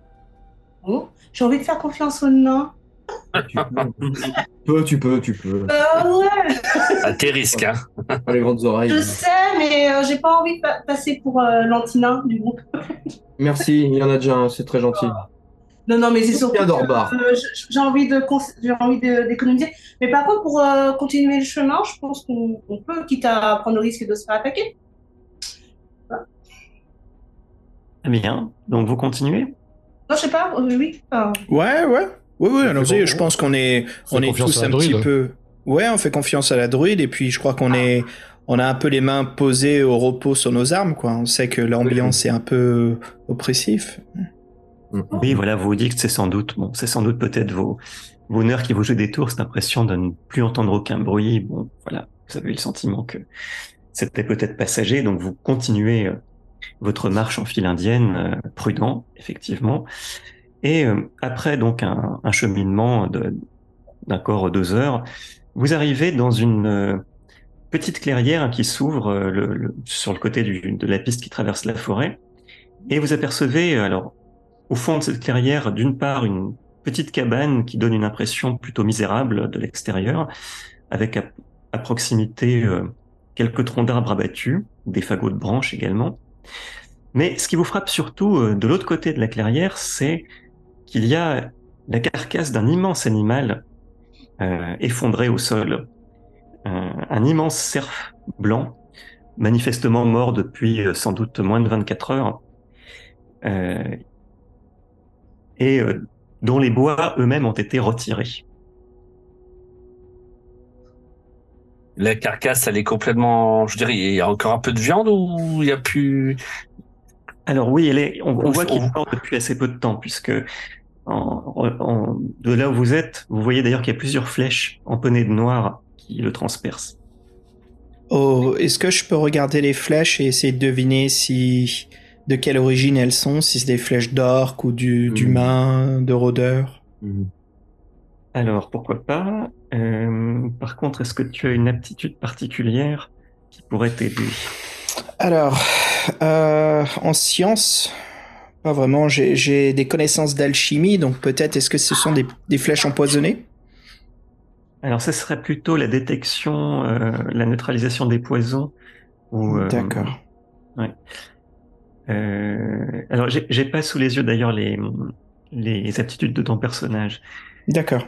Bon, j'ai envie de faire confiance aux nains. Tu peux, tu peux, tu peux. Euh, ouais, À tes risques, hein. Pas les grandes oreilles. je sais, mais euh, j'ai pas envie de pa- passer pour euh, l'anti-nain du groupe. Merci, il y en a déjà un, c'est très gentil. Non, non, mais c'est surtout euh, j'ai envie de j'ai envie d'économiser. Mais par contre, pour euh, continuer le chemin, je pense qu'on on peut, quitte à prendre le risque de se faire attaquer. Très bien. Donc, vous continuez? Non, je sais pas. oui. enfin, Ouais, ouais. Oui, oui, bon. Je pense qu'on est, on est confiance tous un druide. petit peu. Ouais, on fait confiance à la druide et puis je crois qu'on est, on a un peu les mains posées au repos sur nos armes, quoi. On sait que l'ambiance est un peu oppressif. Oui, voilà, vous vous dites que c'est sans doute, bon, c'est sans doute peut-être vos, vos nerfs qui vous jouent des tours, cette impression de ne plus entendre aucun bruit. Bon, voilà, vous avez eu le sentiment que c'était peut-être passager, donc vous continuez euh, votre marche en file indienne, euh, prudent, effectivement. Et euh, après donc un, cheminement d'un corps deux heures, vous arrivez dans une euh, petite clairière qui s'ouvre sur le côté de la piste qui traverse la forêt, et vous apercevez alors au fond de cette clairière, d'une part, une petite cabane qui donne une impression plutôt misérable de l'extérieur, avec à, proximité quelques troncs d'arbres abattus, des fagots de branches également. Mais ce qui vous frappe surtout euh, de l'autre côté de la clairière, c'est qu'il y a la carcasse d'un immense animal euh, effondré au sol. Euh, un immense cerf blanc, manifestement mort depuis sans doute moins de 24 heures. Et dont les bois eux-mêmes ont été retirés. La carcasse, elle est complètement. Je dirais, il y a encore un peu de viande ou il y a plus? Alors oui, elle est, on, on On- voit qu'il mort depuis assez peu de temps, puisque en, en- de là où vous êtes, vous voyez d'ailleurs qu'il y a plusieurs flèches empennées de noir qui le transpercent. Oh, est-ce que je peux regarder les flèches et essayer de deviner si de quelle origine elles sont, si c'est des flèches d'orques ou du, Hmm. d'humains, de rôdeurs Alors pourquoi pas? Euh, Par contre, est-ce que tu as une aptitude particulière qui pourrait t'aider? Alors, euh, en sciences, pas vraiment. J'ai, des connaissances d'alchimie, donc peut-être est-ce que ce sont des, des flèches empoisonnées? Alors, ce serait plutôt la détection, euh, la neutralisation des poisons. D'accord. euh, alors, j'ai j'ai pas sous les yeux d'ailleurs les, les aptitudes de ton personnage. D'accord.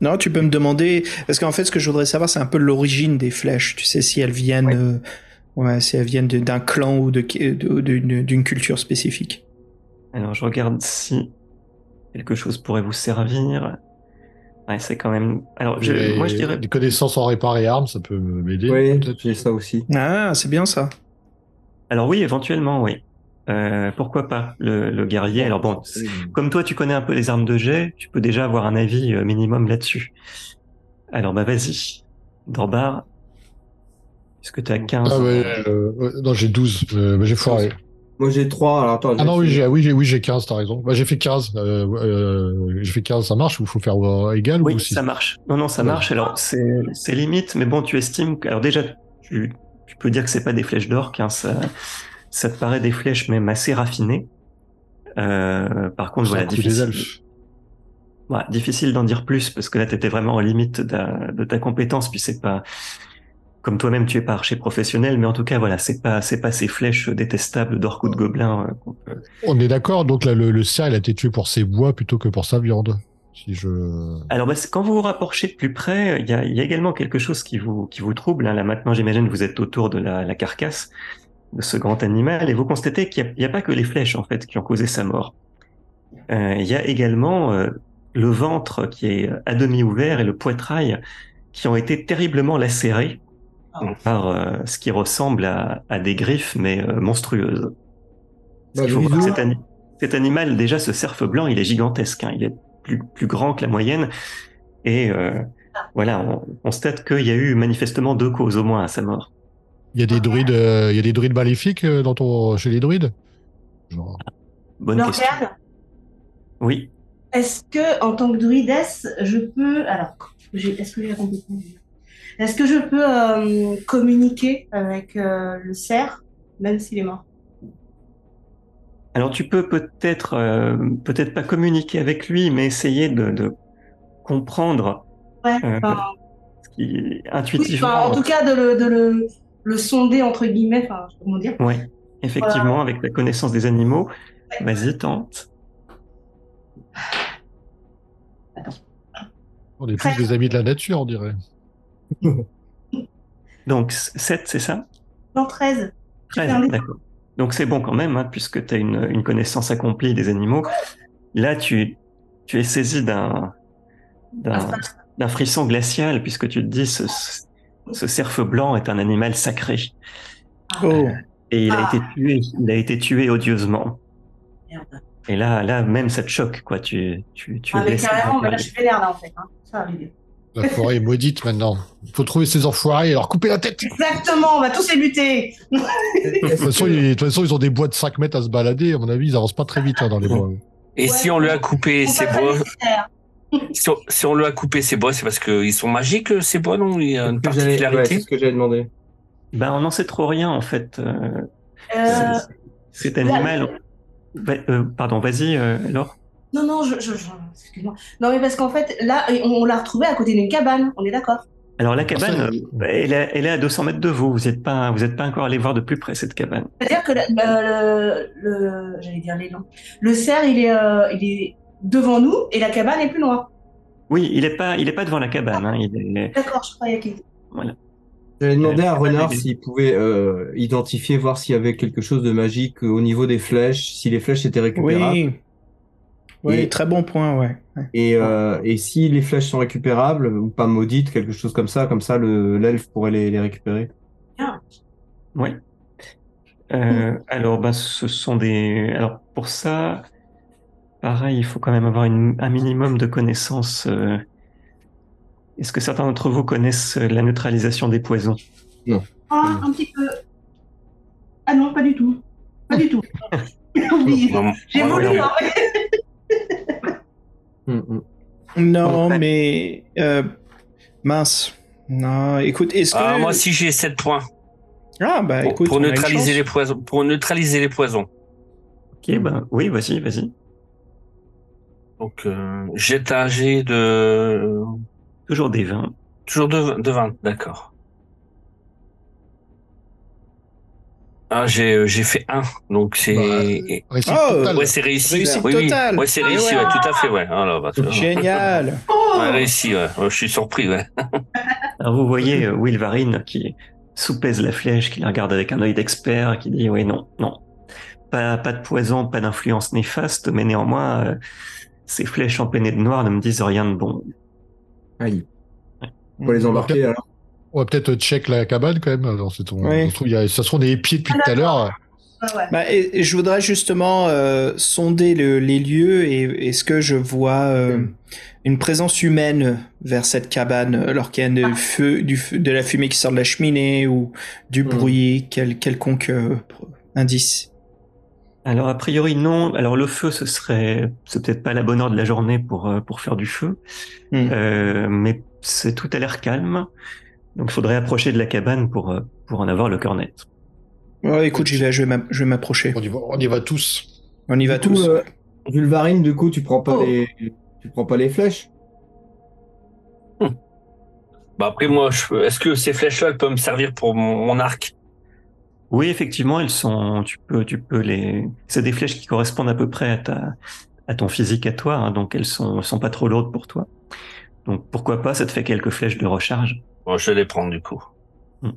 Non, tu peux me demander parce qu'en fait, ce que je voudrais savoir, c'est un peu l'origine des flèches. Tu sais si elles viennent, Ouais. euh, ouais, si elles viennent d'un clan ou d'une culture spécifique. Alors, je regarde si quelque chose pourrait vous servir. Ouais, c'est quand même. Alors, je, Et moi, je dirais. Des connaissances en réparer armes, ça peut m'aider. Oui, j'ai ça aussi. Ah, c'est bien ça. Alors oui, éventuellement, oui. Euh, pourquoi pas le, le guerrier? Alors bon, comme toi, tu connais un peu les armes de jet, tu peux déjà avoir un avis euh, minimum là-dessus. Alors, bah vas-y, Dorbar. Est-ce que tu as 15 Ah ouais, euh, ouais, non, j'ai 12, euh, mais j'ai foiré. Moi j'ai 3. Alors attends. Ah non, oui, j'ai j'ai oui, j'ai oui, j'ai 15, t'as raison. Bah, j'ai fait 15. Euh, euh, j'ai fait 15, ça marche ou faut faire égal Oui, ou ça marche. Non, non, ça Ouais. marche. Alors, c'est limite, mais bon, tu estimes. que- Alors, déjà, tu, tu peux dire que c'est pas des flèches d'orc. Hein, ça, ça te paraît des flèches même assez raffinées. Euh, par contre, voilà, difficile, elfes. voilà, difficile d'en dire plus parce que là, tu étais vraiment en limite de ta, de ta compétence. Puis c'est pas comme toi-même, tu es pas archer professionnel, mais en tout cas, voilà, c'est pas c'est pas ces flèches détestables d'orc ou de gobelin. euh, peut- On est d'accord, donc là, le, le cerf, il a été tué pour ses bois plutôt que pour sa viande. Si je. Alors, bah, quand vous vous rapprochez de plus près, il y a, il y a également quelque chose qui vous, qui vous trouble. hein. Là, maintenant, j'imagine que vous êtes autour de la, la carcasse de ce grand animal et vous constatez qu'il n'y a, il y a pas que les flèches, en fait, qui ont causé sa mort. Euh, il y a également euh, le ventre qui est à demi ouvert et le poitrail qui ont été terriblement lacérés par euh, ce qui ressemble à, à des griffes, mais euh, monstrueuses. Bah, Il faut le voir que bisou. cet, ani- cet animal, déjà, ce cerf blanc, il est gigantesque. hein. Il est plus, plus grand que la moyenne. Et euh, voilà, on constate qu'il y a eu manifestement deux causes au moins à sa mort. Il y a des druides, euh, il y a des druides maléfiques euh, dans ton, chez les druides? Genre, Bonne question. Lorcan, Oui. est-ce que, en tant que druidesse, je peux. Alors, est-ce que j'ai la compétence Est-ce que je peux euh, communiquer avec euh, le cerf, même s'il est mort? Alors tu peux peut-être, euh, peut-être pas communiquer avec lui, mais essayer de, de comprendre Ouais. Euh, enfin, ce qui oui, intuitivement. enfin, en tout cas, de le, de le, le sonder, entre guillemets, enfin, je sais pas comment dire. Ouais, effectivement, avec la connaissance des animaux. Vas-y, tente. on est tous des amis de la nature, on dirait. Donc 7, c'est ça? Non, 13. Très Super. d'accord. Donc c'est bon quand même, hein, puisque tu as une, une connaissance accomplie des animaux. Là, tu, tu es saisi d'un d'un d'un frisson glacial, puisque tu te dis ce, ce cerf blanc est un animal sacré. Oh. Et il a Ah. été tué, il a été tué odieusement. Merde. Et là, là même ça te choque, quoi. Tu, tu, tu es Ah, mais carrément, mais là, je suis vénère, là, en fait. Hein. Ça va arriver. La forêt est maudite maintenant. Il faut trouver ces enfoirés et leur couper la tête. Exactement, on va tous les buter. De toute façon, ils, de toute façon, ils ont des bois de 5 mètres à se balader. À mon avis, ils avancent pas très vite hein, dans les bois. Et Ouais, si on lui a coupé ses bois. Si on, si on lui a coupé ses bois, c'est parce qu'ils sont magiques, ces bois, non? Il y a une C'est ce que j'allais- ouais, particularité? c'est ce que j'allais demander. Ben, on n'en sait trop rien, en fait. Euh, Euh, cet animal. Euh, pardon, vas-y, euh, Laure. non, non, je, je, je- excuse-moi. Non, mais parce qu'en fait, là, on, on l'a retrouvé à côté d'une cabane. On est d'accord? Alors la cabane, euh, elle, est, elle est à 200 mètres de vous. Vous n'êtes pas, vous êtes pas encore allé voir de plus près cette cabane. C'est-à-dire que la- le, le, le- j'allais dire l'élan. Le cerf, il est, euh, il est devant nous et la cabane est plus loin. Oui, il est pas, il est pas devant la cabane. Hein, est, D'accord, je croyais qu'il. J'avais demandé à Euh, Renard s'il pouvait euh, identifier, voir s'il y avait quelque chose de magique au niveau des flèches, si les flèches étaient récupérables. Oui. Oui, Et- très bon point, ouais. Et, euh, et si les flèches sont récupérables ou pas maudites, quelque chose comme ça, comme ça le l'elfe pourrait les, les récupérer. Oui. Euh, alors, bah, ce sont des. Alors, pour ça, pareil, il faut quand même avoir une- un minimum de connaissances. euh. Est-ce que certains d'entre vous connaissent euh, la neutralisation des poisons? Ah, un petit peu. Ah non, pas du tout. Pas du tout. J'ai oublié. Non, J'ai moi, voulu, non. hein. Hum, hum. Non, mais euh, mince. Non, écoute, est-ce que Ah, moi, si j'ai 7 points ah bah pour, écoute, pour neutraliser les poisons, pour neutraliser les poisons. Ok, ben oui, vas-y, vas-y. Donc, euh, jet de Toujours des vins. toujours de, de 20, d'accord. Ah, j'ai euh, j'ai fait 1, donc c'est Bah, Réussite Oh, totale. ouais, c'est réussi. Réussite oui, oui. totale. Ouais, c'est réussi, ouais. ouais, tout à fait, ouais. Ah, là, bah. Génial. Oh Ouais, réussi, ouais. Ouais, Je suis surpris, ouais. Alors vous voyez euh, Wilvarine qui soupèse la flèche, qui la regarde avec un œil d'expert, qui dit oui non non pas pas de poison, pas d'influence néfaste, mais néanmoins euh, ces flèches empennnées de noir ne me disent rien de bon. Aïe. Faut les embarquer alors. On va peut-être check la cabane quand même. Alors, c'est ton- Ouais. ça se trouve, il y a- ça se trouve, on est pieds depuis tout à l'heure. Ouais, ouais. Bah, et, et je voudrais justement euh, sonder le- les lieux et est-ce que je vois euh, Mm. une présence humaine vers cette cabane alors qu'il y a Ah. de, feu, du feu- de la fumée qui sort de la cheminée ou du Mm. bruit, quel, quelconque euh, indice Alors a priori non. Alors le feu, ce serait, c'est peut-être pas la bonne heure de la journée pour euh, pour faire du feu, Hmm. Euh, mais c'est tout a l'air calme. Donc il faudrait approcher de la cabane pour euh, pour en avoir le cœur net. Ouais, écoute, je vais m'a- je vais m'approcher. On y va, on y va tous. On y va Du coup, tous. euh, Vulvarine, du coup, tu prends pas Oh. les, tu prends pas les flèches? Bah après, moi, je... est-ce que ces flèches-là elles peuvent me servir pour mon, mon arc? Oui, effectivement, elles sont. Tu peux tu peux les. C'est des flèches qui correspondent à peu près à ta à ton physique à toi, hein, donc elles sont elles sont pas trop lourdes pour toi. Donc pourquoi pas, ça te fait quelques flèches de recharge. Bon, je vais les prendre du coup.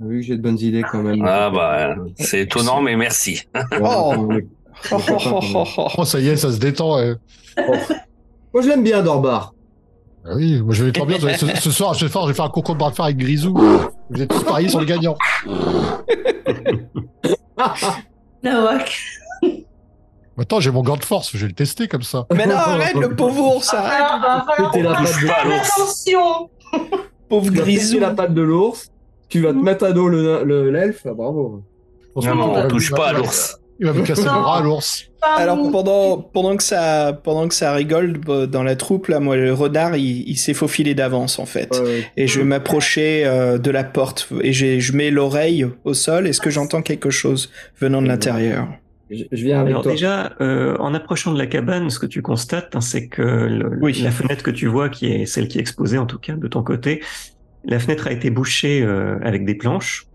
Vu que j'ai de bonnes idées quand même. Ah bah, c'est étonnant, mais merci. Oh. Oh, oh, oh, oh, oh. Oh, ça y est, ça se détend. ouais. Moi, je l'aime bien, Dorbar. Ah oui, moi je vais trop bien. Ce, ce soir, ce soir, je vais faire un concours de bras de fer avec Grisou. Vous êtes tous pariés sur le gagnant. Nawak. Attends, j'ai mon gant de force, je vais le tester comme ça. Mais non, arrête, le pauvre ours, arrête. Ah, bah, la patte de- à l'ours. Attention Pauvre grisou. la patte de l'ours. Tu vas te mettre à dos le- le- l'elfe. Ah, bravo. Non, non, va- touche pas à l'ours. Il va me casser le bras, l'ours. Alors pendant pendant que ça pendant que ça rigole bah, dans la troupe là, moi le renard il, il s'est faufilé d'avance en fait. Et je vais m'approcher euh, de la porte et j'ai- je mets l'oreille au sol. Est-ce que j'entends quelque chose venant de l'intérieur? Je, je viens avec Alors toi. déjà, euh, en approchant de la cabane, ce que tu constates, hein, c'est que le- Oui. la fenêtre que tu vois, qui est celle qui est exposée en tout cas de ton côté, la fenêtre a été bouchée euh, avec des planches.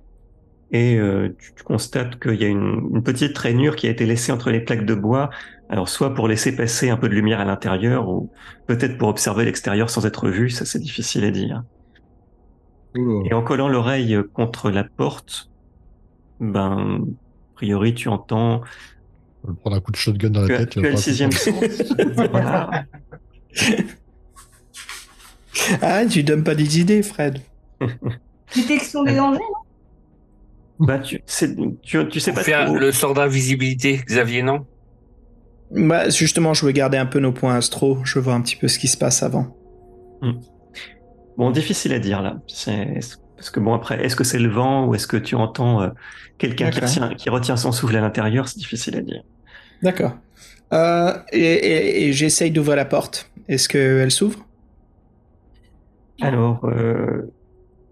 Et euh, tu, tu constates qu'il y a une, une petite rainure qui a été laissée entre les plaques de bois. Alors soit pour laisser passer un peu de lumière à l'intérieur, ou peut-être pour observer l'extérieur sans être vu. Ça c'est difficile à dire. Et en collant l'oreille contre la porte, ben, a priori tu entends Je vais prendre un coup de shotgun dans la tu tête. tu as le sixième sens. Voilà. Ah, tu donnes pas des idées, Fred. Détection des dangers Bah, tu, tu, tu sais pas faire trop. le sort d'invisibilité, Xavier, non? Bah, justement, je veux garder un peu nos points astro. Je veux voir un petit peu ce qui se passe avant. Bon, difficile à dire là. C'est parce que bon après, est-ce que c'est le vent ou est-ce que tu entends euh, quelqu'un qui retient, qui retient son souffle à l'intérieur C'est difficile à dire. D'accord. Euh, et et- et j'essaye d'ouvrir la porte. Est-ce qu'elle s'ouvre? Alors, euh,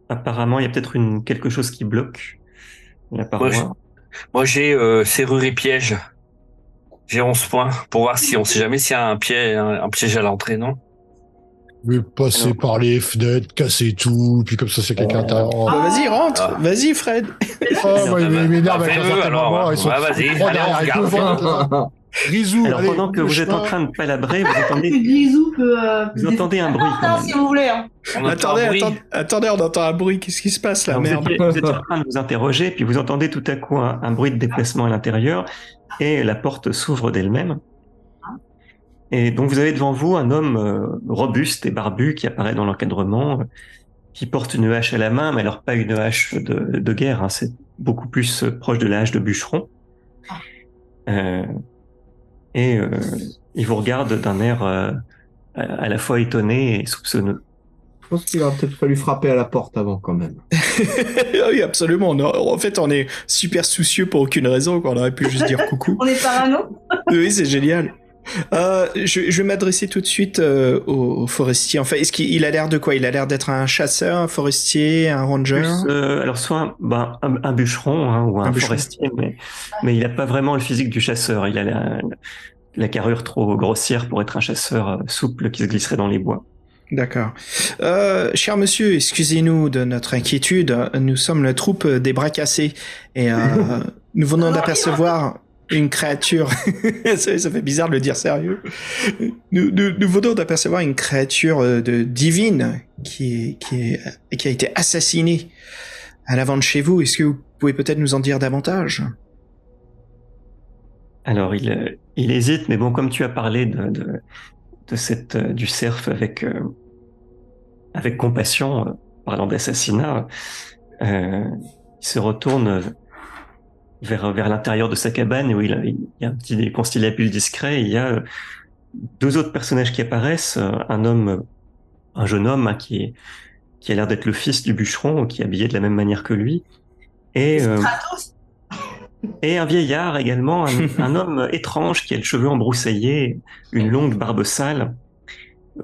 apparemment, il y a peut-être quelque chose qui bloque. Moi, j'ai euh, serrure et piège. J'ai 11 points pour voir si on sait jamais s'il y a un piège, un, un piège à l'entrée, non? Je vais passer Alors- par les fenêtres, casser tout, puis comme ça, c'est quelqu'un l'intérieur. Oh, Bah, Vas-y, rentre. Ah. Vas-y, Fred. Oh, moi, il bah, m'énerve bah, avec un certain alors, moment, ils sont ouais, vas-y, allez, on regarde. Grisou, Alors allez, pendant que vous êtes en train de palabrer, vous Que entendez, Grisou peut. euh, vous entendez un bruit. quand Ah, même. si vous voulez. hein. On Attendez, un bruit. attendez, on entend un bruit. Qu'est-ce qui se passe là? Alors, vous, Merde. étiez, vous étiez en train de vous interroger, puis vous entendez tout à coup un, un bruit de déplacement à l'intérieur, et la porte s'ouvre d'elle-même. Et donc vous avez devant vous un homme euh, robuste et barbu qui apparaît dans l'encadrement, euh, qui porte une hache à la main, mais alors pas une hache de, de guerre, hein, c'est beaucoup plus proche de la hache de bûcheron. Euh, et euh, il vous regarde d'un air euh, à la fois étonné et soupçonneux. Je pense qu'il aurait peut-être fallu frapper à la porte avant quand même. oui, absolument. On a- en fait, on est super soucieux pour aucune raison. qu'on aurait pu juste dire coucou. On est parano. Oui, c'est génial. Euh, je, je vais m'adresser tout de suite euh, au, au forestier. Enfin, est-ce qu'il a l'air de quoi? Il a l'air d'être un chasseur, un forestier, un ranger? Plus, euh, alors soit ben, un, un bûcheron hein, ou un, Un bûcheron. forestier, mais, mais il n'a pas vraiment le physique du chasseur. Il a la, la carrure trop grossière pour être un chasseur souple qui se glisserait dans les bois. D'accord. Euh, cher monsieur, excusez-nous de notre inquiétude. Nous sommes la troupe des bras cassés et euh, nous venons d'apercevoir une créature. ça, fait bizarre de le dire sérieux. Nous, nous, nous d'apercevoir une créature euh, divine qui, qui, a été assassinée à l'avant de chez vous. Est-ce que vous pouvez peut-être nous en dire davantage? Alors il, euh, il hésite, mais bon, comme tu as parlé de, de, cette, euh, du cerf avec, avec compassion, parlant d'assassinat, il se retourne vers, vers l'intérieur de sa cabane où il, y a un petit conciliabule discret. Et il y a euh, deux autres personnages qui apparaissent. euh, Un homme, un jeune homme hein, qui, est, qui a l'air d'être le fils du bûcheron, qui est habillé de la même manière que lui. Et, euh, Stratos. Et un vieillard également, un, un homme étrange qui a le cheveu embroussaillé, une longue barbe sale,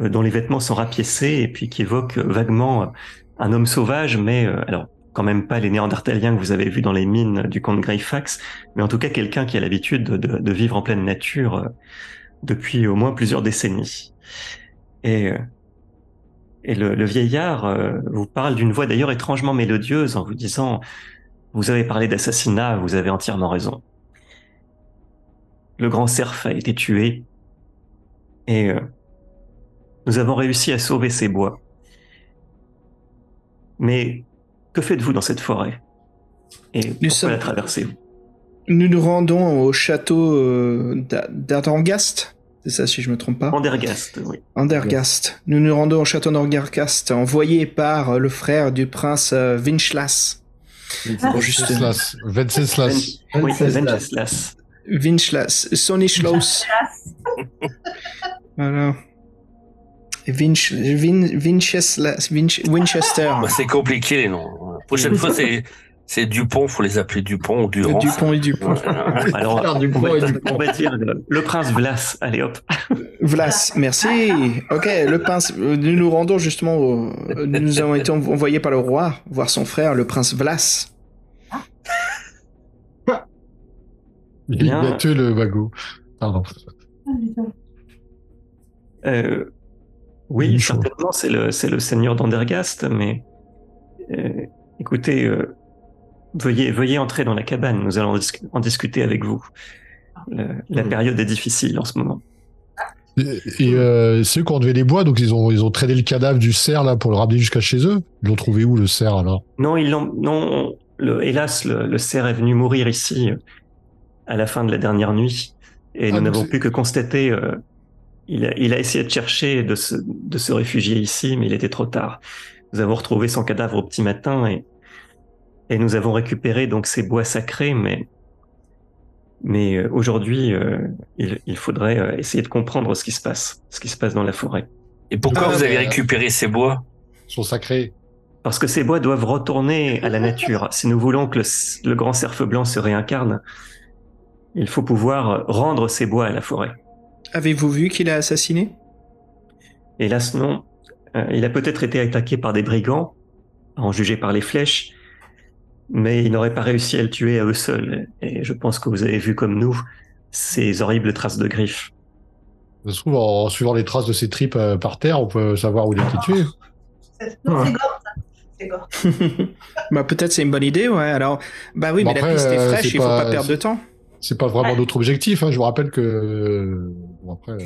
euh, dont les vêtements sont rapiécés et puis qui évoque vaguement un homme sauvage, mais euh, alors quand même pas les néandertaliens que vous avez vus dans les mines du comte Greyfax, mais en tout cas quelqu'un qui a l'habitude de, vivre en pleine nature euh, depuis au moins plusieurs décennies. Et, euh, et le, le vieillard euh, vous parle d'une voix d'ailleurs étrangement mélodieuse en vous disant Vous avez parlé d'assassinat, vous avez entièrement raison. Le grand cerf a été tué et nous avons réussi à sauver ces bois. Mais que faites-vous dans cette forêt? Et pourquoi sommes- la traversez-vous? Nous nous rendons au château euh, d'A- d'Ardergast. C'est ça, si je me trompe pas? Andergast, oui. Andergast. Nous nous rendons au château d'Andergast, envoyé par euh, le frère du prince Vinchlas. Venceslas. Venceslas. Venceslas. Vinchlas. Sonny Schloss. voilà. Vinch, Vin, Vinch- Winchester. Bah, c'est compliqué les noms. La prochaine fois, c'est c'est Dupont, faut les appeler Dupont ou Durand. Dupont et Dupont. Alors, on va, et du on va dire le, prince Vlas. Allez hop. Vlas, merci. Ok, le prince. euh, Nous nous rendons justement. Au, nous avons été envoyés par le roi voir son frère, le prince Vlas. Il Bien. a tué le magot. Pardon. Euh, oui, certainement, c'est le, c'est le seigneur d'Andergast, mais euh, écoutez, euh, veuillez, veuillez entrer dans la cabane, nous allons dis- en discuter avec vous. Le- la Mhm. période est difficile en ce moment. Et, et, euh, c'est eux qui ont enlevé les bois, donc ils ont, ils ont traîné le cadavre du cerf là pour le ramener jusqu'à chez eux. Ils l'ont trouvé où le cerf alors? Non, ils l'ont, non, le, hélas, le, le cerf est venu mourir ici euh, à la fin de la dernière nuit, et Ah, nous donc n'avons pu que constater. euh, il, a, il a essayé de chercher de se, de se réfugier ici, mais il était trop tard. Nous avons retrouvé son cadavre au petit matin et, et nous avons récupéré donc ces bois sacrés, mais mais euh, aujourd'hui, euh, il, il faudrait euh, essayer de comprendre ce qui se passe, ce qui se passe dans la forêt. Et pourquoi Ah, vous avez récupéré ces bois? Ils sont sacrés. Parce que ces bois doivent retourner à la nature. Si nous voulons que le, le grand cerf blanc se réincarne, il faut pouvoir rendre ces bois à la forêt. Avez-vous vu qu'il a assassiné? Hélas, non. Euh, il a peut-être été attaqué par des brigands, à en juger par les flèches, mais il n'aurait pas réussi à le tuer à eux seuls. Et je pense que vous avez vu comme nous ces horribles traces de griffes. Ça se trouve, en suivant les traces de ses tripes euh, par terre, on peut savoir où il a été tué. Non, c'est gore, ça. C'est gore. Bah peut-être c'est une bonne idée, ouais. Alors, bah oui, Bon, mais après, la piste est euh, fraîche, c'est il faut pas- pas perdre de temps. C'est pas vraiment Ouais. notre objectif. Hein. Je vous rappelle que. Bon, après,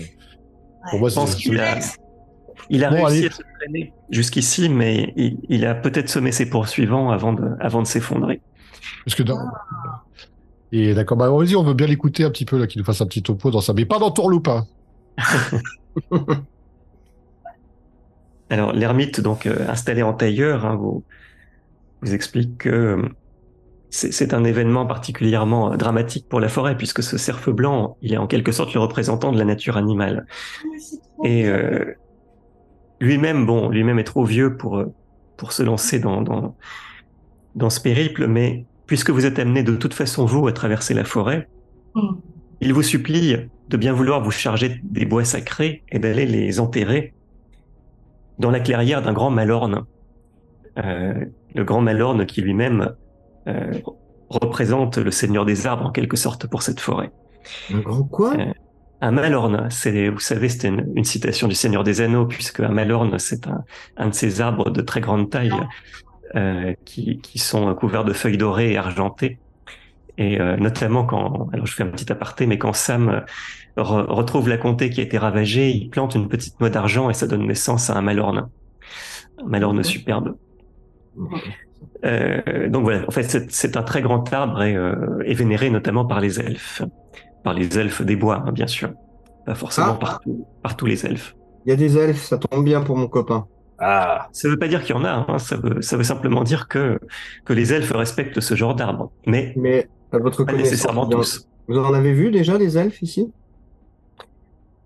pour moi, Je pense c'est. qu'il a, il a Bon, réussi allez. à se traîner jusqu'ici, mais il, il a peut-être semé ses poursuivants avant de, avant de s'effondrer. Parce que dans... Et d'accord, bah vas-y, on veut bien l'écouter un petit peu, là, qu'il nous fasse un petit topo dans ça. Mais pas dans Tourloupe, hein. Alors, l'ermite, donc euh, installé en tailleur, hein, vous, vous explique que euh, c'est un événement particulièrement euh, dramatique pour la forêt, puisque ce cerf blanc, il est en quelque sorte le représentant de la nature animale. Trop Et euh, lui-même, bon, lui-même est trop vieux pour euh, pour se lancer dans dans dans ce périple, mais puisque vous êtes amené de toute façon vous à traverser la forêt, Hmm. il vous supplie de bien vouloir vous charger des bois sacrés et d'aller les enterrer dans la clairière d'un grand malorne. Euh, le grand malorne qui lui-même euh, représente le seigneur des arbres en quelque sorte pour cette forêt. Un grand quoi? Euh, Un malorne, c'est, vous savez, c'était une, une citation du Seigneur des Anneaux, puisque un malorne, c'est un, un de ces arbres de très grande taille euh, qui, qui sont couverts de feuilles dorées et argentées. Et euh, notamment quand, alors je fais un petit aparté, mais quand Sam euh, re- retrouve la comté qui a été ravagée, il plante une petite noix d'argent et ça donne naissance à un malorne, un malorne superbe. Euh, donc voilà, en fait, c'est- c'est un très grand arbre et euh, est vénéré notamment par les elfes, par les elfes des bois, hein, bien sûr, pas forcément Ah. par, tous- par tous les elfes. Il y a des elfes, ça tombe bien pour mon copain. Ah, Ça veut pas dire qu'il y en a, hein, ça, veut, ça veut simplement dire que, que les elfes respectent ce genre d'arbre, mais Mais à votre pas connaissance, nécessairement vous en- tous. vous en avez vu déjà des elfes ici?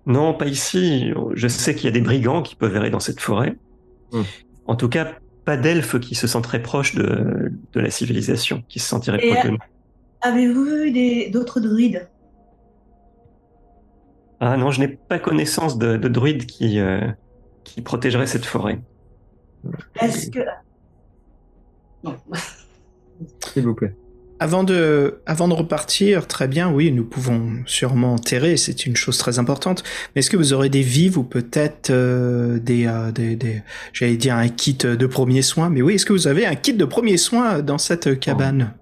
Non, pas ici. Je sais qu'il y a des brigands qui peuvent errer dans cette forêt. Hmm. En tout cas, pas d'elfes qui se sentent très proches de, de la civilisation, qui se sentiraient proches de nous. Avez-vous vu des- d'autres druides? Ah non, je n'ai pas connaissance de, de druide qui, euh, qui protégerait cette forêt. Est-ce que. Non. S'il vous plaît. Avant de, avant de repartir, très bien, oui, nous pouvons sûrement enterrer, c'est une chose très importante. Mais est-ce que vous aurez des vives ou peut-être euh, des, euh, des, des- j'allais dire un kit de premiers soins, mais oui, est-ce que vous avez un kit de premiers soins dans cette cabane?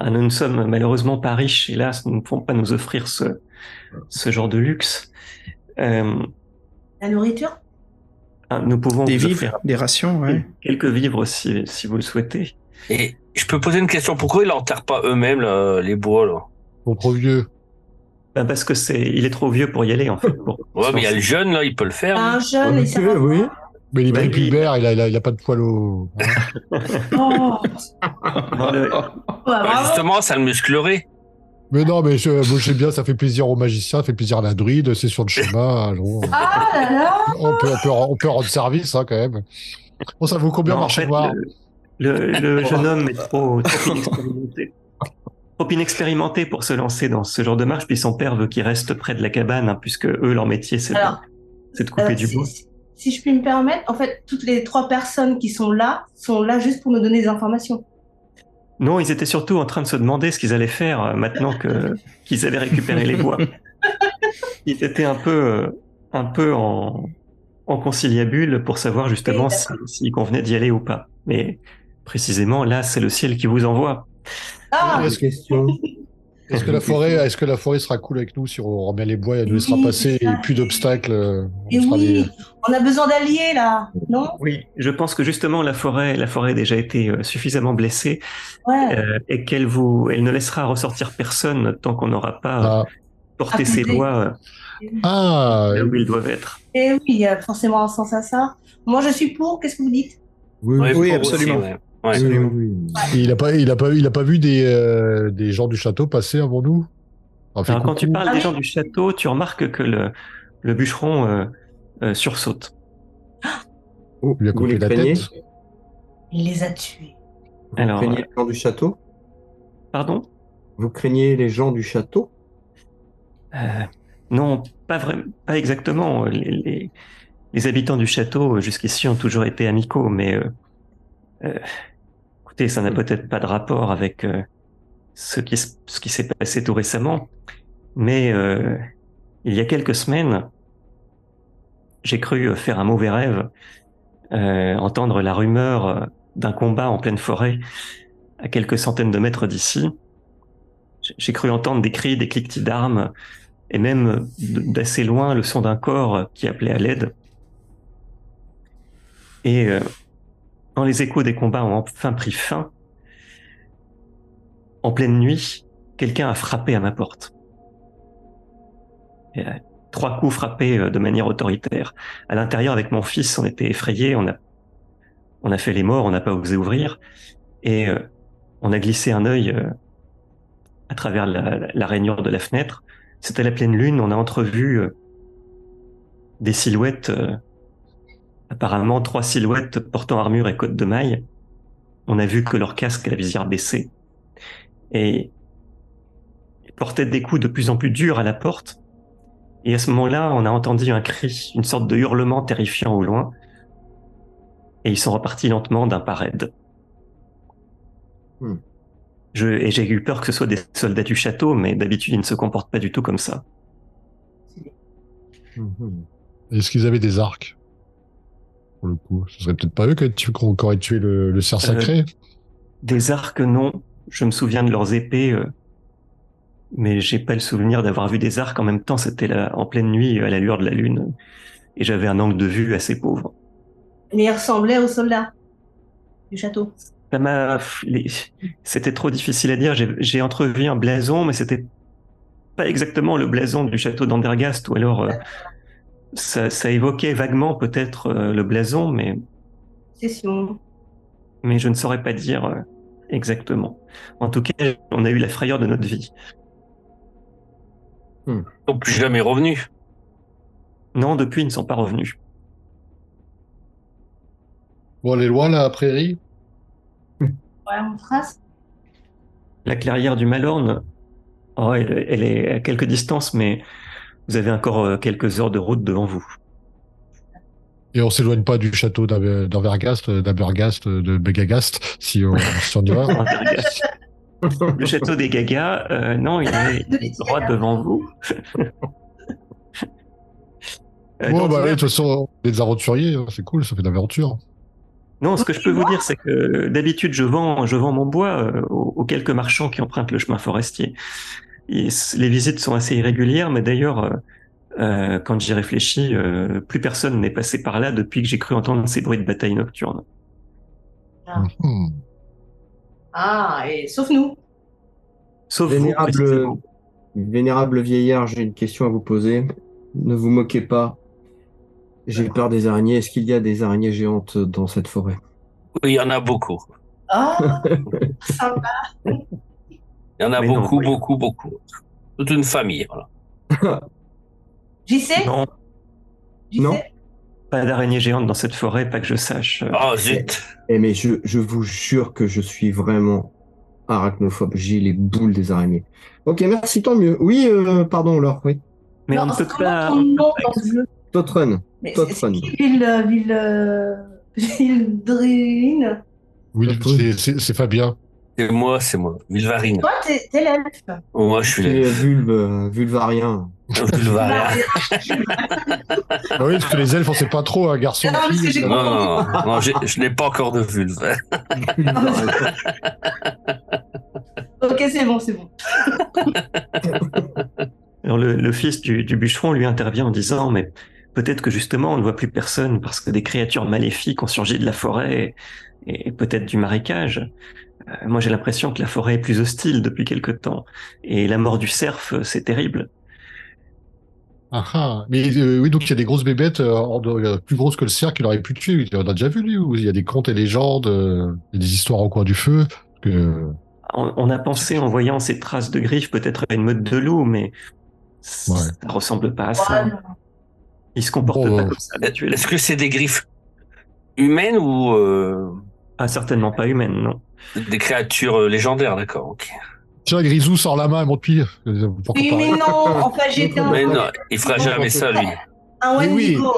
Ah, nous ne sommes malheureusement pas riches, hélas, nous ne pouvons pas nous offrir ce, ce genre de luxe. Euh, La nourriture? Ah, nous pouvons Des vous offrir des rations, ouais. quelques vivres si, si vous le souhaitez. Et je peux poser une question. Pourquoi ils n'enterrent pas eux-mêmes là, les bois là? Bon, trop vieux. Ben, parce que c'est, il est trop vieux pour y aller en fait. pour- Ouais, mais il y a le jeune là, il peut le faire. Un jeune, ça va oui. Mais il est Bah, pubère, il a, il, a, il a pas de poil au. hein. Oh, le- ouais, Bah, bravo. justement, ça le musclerait. Mais non, mais je, moi, j'aime bien, ça fait plaisir aux magiciens, ça fait plaisir à la druide, c'est sur le allons. Ah là là on, peut, on, peut, on peut rendre service, hein, quand même. Bon, ça vaut combien Non, en marché fait, noir le, le- le jeune homme est trop, trop inexpérimenté. Trop inexpérimenté pour se lancer dans ce genre de marche, puis son père veut qu'il reste près de la cabane, hein, puisque eux, leur métier, c'est de, couper Euh, du si, bois. si- si je puis me permettre, en fait, toutes les trois personnes qui sont là sont là juste pour nous donner des informations. Non, ils étaient surtout en train de se demander ce qu'ils allaient faire euh, maintenant que qu'ils avaient récupéré les bois. Ils étaient un peu, euh, un peu en, en conciliabule pour savoir justement si- s'il convenait d'y aller ou pas. Mais précisément, là, c'est le ciel qui vous envoie. Ah question. Est-ce que la forêt, est-ce que la forêt sera cool avec nous si on remet les bois et elle nous laissera Oui, passer et plus d'obstacles euh, on Et oui, des- on a besoin d'alliés là, non? Oui, je pense que justement la forêt, la forêt a déjà été euh, suffisamment blessée Ouais. euh, et qu'elle vous, elle ne laissera ressortir personne tant qu'on n'aura pas Ah, porté ses Apaisé. bois ah, là où ils doivent être. Et oui, il y a forcément un sens à ça. Moi, je suis pour. Qu'est-ce que vous dites? Oui, Oui, pour absolument. aussi, ouais. Ouais. absolument. oui. il a pas, il a pas, il a pas vu des, euh, des gens du château passer avant nous? Quand tu parles Ah des oui. gens du château, tu remarques que le, le bûcheron euh, euh, sursaute. Oh, il lui a vous coupé les la craignez? Tête. Il les a tués. Vous Alors, craignez les gens du château? Pardon? Vous craignez les gens du château? Euh, Non, pas vraiment, pas exactement. Les, les, les habitants du château euh, jusqu'ici ont toujours été amicaux, mais euh, écoutez, ça n'a peut-être pas de rapport avec euh, ce qui, s'est passé tout récemment. Mais euh, il y a quelques semaines, j'ai cru faire un mauvais rêve, entendre la rumeur d'un combat en pleine forêt à quelques centaines de mètres d'ici. J'ai- cru entendre des cris, des cliquetis d'armes, et même d'assez loin le son d'un corps qui appelait à l'aide. Et quand les échos des combats ont enfin pris fin, en pleine nuit, quelqu'un a frappé à ma porte. Euh, trois coups frappés euh, de manière autoritaire. À l'intérieur, avec mon fils, on était effrayés, on a, fait les morts, on n'a pas osé ouvrir, et euh, on a glissé un œil à travers la, rainure de la fenêtre. C'était la pleine lune, on a entrevu des silhouettes, apparemment trois silhouettes portant armure et côte de maille. On a vu que leur casque et la visière baissée. Et ils portaient des coups de plus en plus durs à la porte. Et à ce moment-là, on a entendu un cri, une sorte de hurlement terrifiant au loin. Et ils sont repartis lentement d'un pas raide. Hmm. Je, et j'ai eu peur que ce soit des soldats du château, mais d'habitude, ils ne se comportent pas du tout comme ça. Mhm. Est-ce qu'ils avaient des arcs? Pour le coup, ce serait peut-être pas eux qui auraient tué- qui auraient tué le, le cerf Euh, sacré. Des arcs, non. Je me souviens de leurs épées, euh, mais j'ai pas le souvenir d'avoir vu des arcs. En même temps, c'était en pleine nuit, à la lueur de la lune, et j'avais un angle de vue assez pauvre. Mais ils ressemblaient aux soldats du château. Les- c'était trop difficile à dire. J'ai j'ai entrevu un blason, mais c'était pas exactement le blason du château d'Andergast, ou alors euh, ça, ça évoquait vaguement peut-être euh, le blason, mais Session. mais je ne saurais pas dire euh, exactement. En tout cas, on a eu la frayeur de notre vie. Ils sont plus jamais revenus. Non, depuis, ils ne sont pas revenus. Bon, elle est loin, la prairie? Ouais, on trace. La clairière du Malorne, oh, elle, elle est à quelques distances, mais vous avez encore euh, quelques heures de route devant vous. Et on s'éloigne pas du château d'Abergast, euh, d'Abergast, euh, de Begagast, si on, si on y va. Le château des Gagas, euh, non, il est, droit devant vous. Euh, Bon, bah, de toute façon, on est des aventuriers, hein, c'est cool, ça fait de l'aventure. Non, ce que je peux vous dire, c'est que d'habitude, je vends, je vends mon bois euh, aux, aux quelques marchands qui empruntent le chemin forestier. Et les visites sont assez irrégulières, mais d'ailleurs, euh, euh, quand j'y réfléchis, euh, plus personne n'est passé par là depuis que j'ai cru entendre ces bruits de bataille nocturne. Hmm. Ah, et sauf nous. Sauf Vénérable, vénérable vieillard, j'ai une question à vous poser. Ne vous moquez pas. J'ai peur des araignées. Est-ce qu'il y a des araignées géantes dans cette forêt? Oui, il y en a beaucoup. Ah, sympa. Il y en a Mais non, beaucoup, oui. beaucoup, beaucoup. Toute une famille, voilà. J'y sais Non. J'y Non. sais Pas d'araignée géante dans cette forêt, pas que je sache. Euh, Oh, zut. Eh mais je, je vous jure que je suis vraiment arachnophobe. J'ai les boules des araignées. Ok, merci, tant mieux. Oui, euh, pardon, Laure, oui. Mais Non, on ne peut pas. Totrun. Qui ville, euh, ville, euh, c'est- c'est c'est Fabien. C'est moi, c'est moi. Vilvarine. Toi, t'es t'es l'elfe. Moi, je suis Les le vulves, euh, vulvarien. Vilvarien. Ah oui, parce que les elfes, on sait pas trop, un garçon. Non, parce que j'ai fille. Non, non, non, non, j'ai- je n'ai pas encore de vulve. Ok, c'est bon, c'est bon. Alors le, le fils du, du bûcheron lui intervient en disant mais peut-être que justement on ne voit plus personne parce que des créatures maléfiques ont surgi de la forêt et, et peut-être du marécage. Euh, moi j'ai l'impression que la forêt est plus hostile depuis quelque temps et la mort du cerf euh, c'est terrible. Ah, ah. Mais euh, oui, donc il y a des grosses bébêtes euh, plus grosses que le cerf qu'il aurait pu tuer. On a déjà vu, lui, où il y a des contes et légendes, euh, il y a des histoires au coin du feu. que- On, on a pensé en voyant ces traces de griffes peut-être à une meute de loup mais ça Ouais. ressemble pas à Ouais, ça. non. Il se comporte Oh. pas comme ça. Est-ce que c'est des griffes humaines ou euh, Ah certainement pas humaine non. Des créatures euh, légendaires, d'accord. ok. Tiens, Grisou sort la main, montre pied. Pour Oui, comparer. mais non, enfin, j'étais un, Mais non, il fera jamais ça, lui. un oui. Wendigo.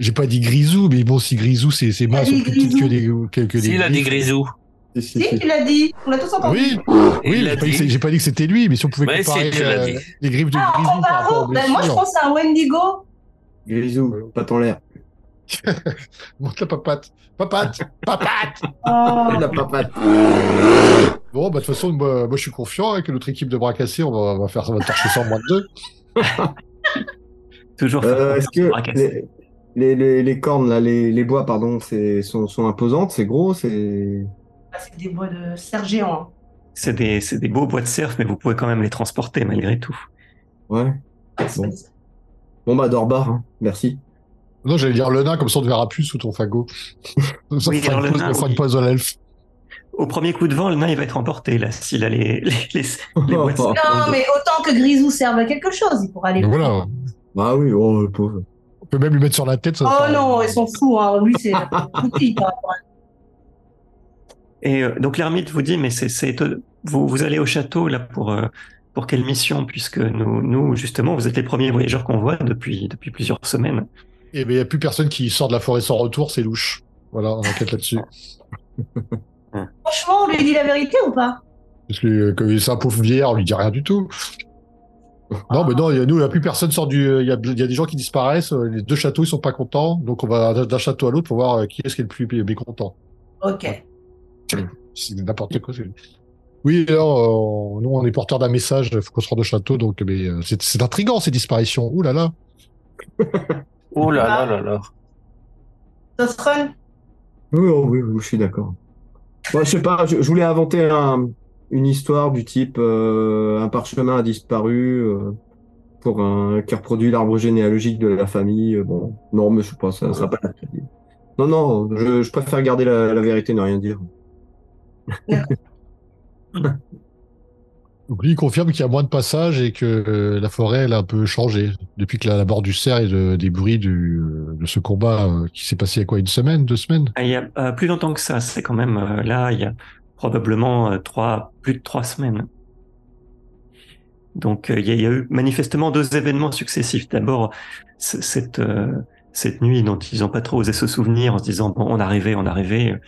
J'ai pas dit Grisou, mais bon, si Grisou, ses, ses mains sont dit plus petites que Grisou. des, que, que des S'il a griffes. grisous. Si, si, Si, si. tu l'as dit. On l'a tous entendu. Oui, Il oui, j'ai pas, dit que dit. pas dit c'était lui, mais si on pouvait Ouais, si, comparer euh, dit. les griffes de Ah, Grisou par rapport. Ben, moi, je pense à un Wendigo. Grisou, pas en l'air. Monte la papate. Papate Papate Oh. La papate. Bon, bah, de toute façon, moi, moi, je suis confiant avec notre équipe de bras cassés. On va, on va faire, on va torcher ça en moins de deux. Toujours Euh, faire Est-ce que les, les, les, les cornes, là, les, les bois, pardon, c'est, sont, sont imposantes, c'est gros, c'est. Ah, C'est des bois de cerf géant. C'est des, c'est des beaux bois de cerf, mais vous pouvez quand même les transporter malgré tout. Ouais. Bon, bon bah, Dorbar, hein. merci. Non, j'allais dire le nain, comme ça on ne verra plus sous ton fagot. ça Oui, alors le nain, oui. l'elfe. Au premier coup de vent, le nain il va être emporté là, s'il a les, les. Non, mais autant que Grisou serve à quelque chose, il pourra aller. Voilà. Ah oui, oh, le pauvre. On peut même lui mettre sur la tête. Ça Oh non, ils sont fous. Hein. Lui, c'est petit par rapport à- Et euh, donc l'ermite vous dit, mais c'est, vous, vous allez au château là pour, euh, pour quelle mission? Puisque nous, nous, justement, vous êtes les premiers voyageurs qu'on voit depuis, depuis plusieurs semaines. Et ben, il n'y a plus personne qui sort de la forêt sans retour, c'est louche. Voilà, on enquête là-dessus. Franchement, on lui dit la vérité ou pas? Parce que, que c'est un pauvre vieillard, on lui dit rien du tout. Non, mais non, il y a- nous, il n'y a plus personne sort du. Il y a, il y a des gens qui disparaissent, euh, les deux châteaux, ils sont pas contents, donc on va d'un- château à l'autre pour voir euh, qui est-ce qui est le plus mécontent. Ok. C'est n'importe quoi. Oui, alors, euh, nous, on est porteur d'un message, il faut qu'on se rende au château, donc mais, euh, c'est c'est intriguant ces disparitions. Ouh là là. Oh là là là là. Tosrun Oui, oh, oui, oui, je suis d'accord. Moi, je sais pas, je, je voulais inventer un, une histoire du type euh, un parchemin a disparu euh, pour un qui reproduit l'arbre généalogique de la famille. euh, Bon, non, mais je sais pas, ça sera pas. Non, non, je, je préfère garder la, la vérité, ne rien dire. Donc lui, il confirme qu'il y a moins de passages et que euh, la forêt, elle a un peu changé depuis que la, la mort du cerf et de- des bruits euh, de ce combat euh, qui s'est passé il y a quoi, une semaine, deux semaines? Ah, Il y a plus longtemps que ça, c'est quand même là, il y a probablement trois, plus de trois semaines. Donc il y, a- il y a eu manifestement deux événements successifs. D'abord cette cette nuit dont ils n'ont pas trop osé se souvenir en se disant bon on arrivait, on arrivait.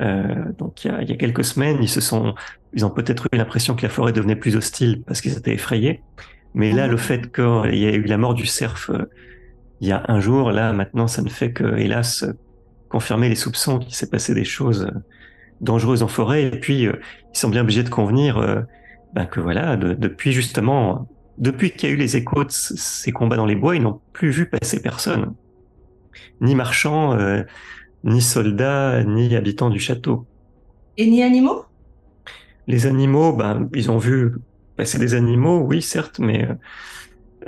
Euh, donc il y, a, il y a quelques semaines, ils se sont, ils ont peut-être eu l'impression que la forêt devenait plus hostile parce qu'ils étaient effrayés. Mais là, le fait qu'il y ait eu la mort du cerf euh, il y a un jour, là maintenant, ça ne fait que, hélas, confirmer les soupçons qu'il s'est passé des choses euh, dangereuses en forêt. Et puis, euh, ils sont bien obligés de convenir ben, que voilà, de- depuis justement, depuis qu'il y a eu les échos de ces combats dans les bois, ils n'ont plus vu passer personne, ni marchands, euh, ni soldats, ni habitants du château. Et ni animaux? Les animaux, ben, ils ont vu passer des animaux, oui, certes, mais,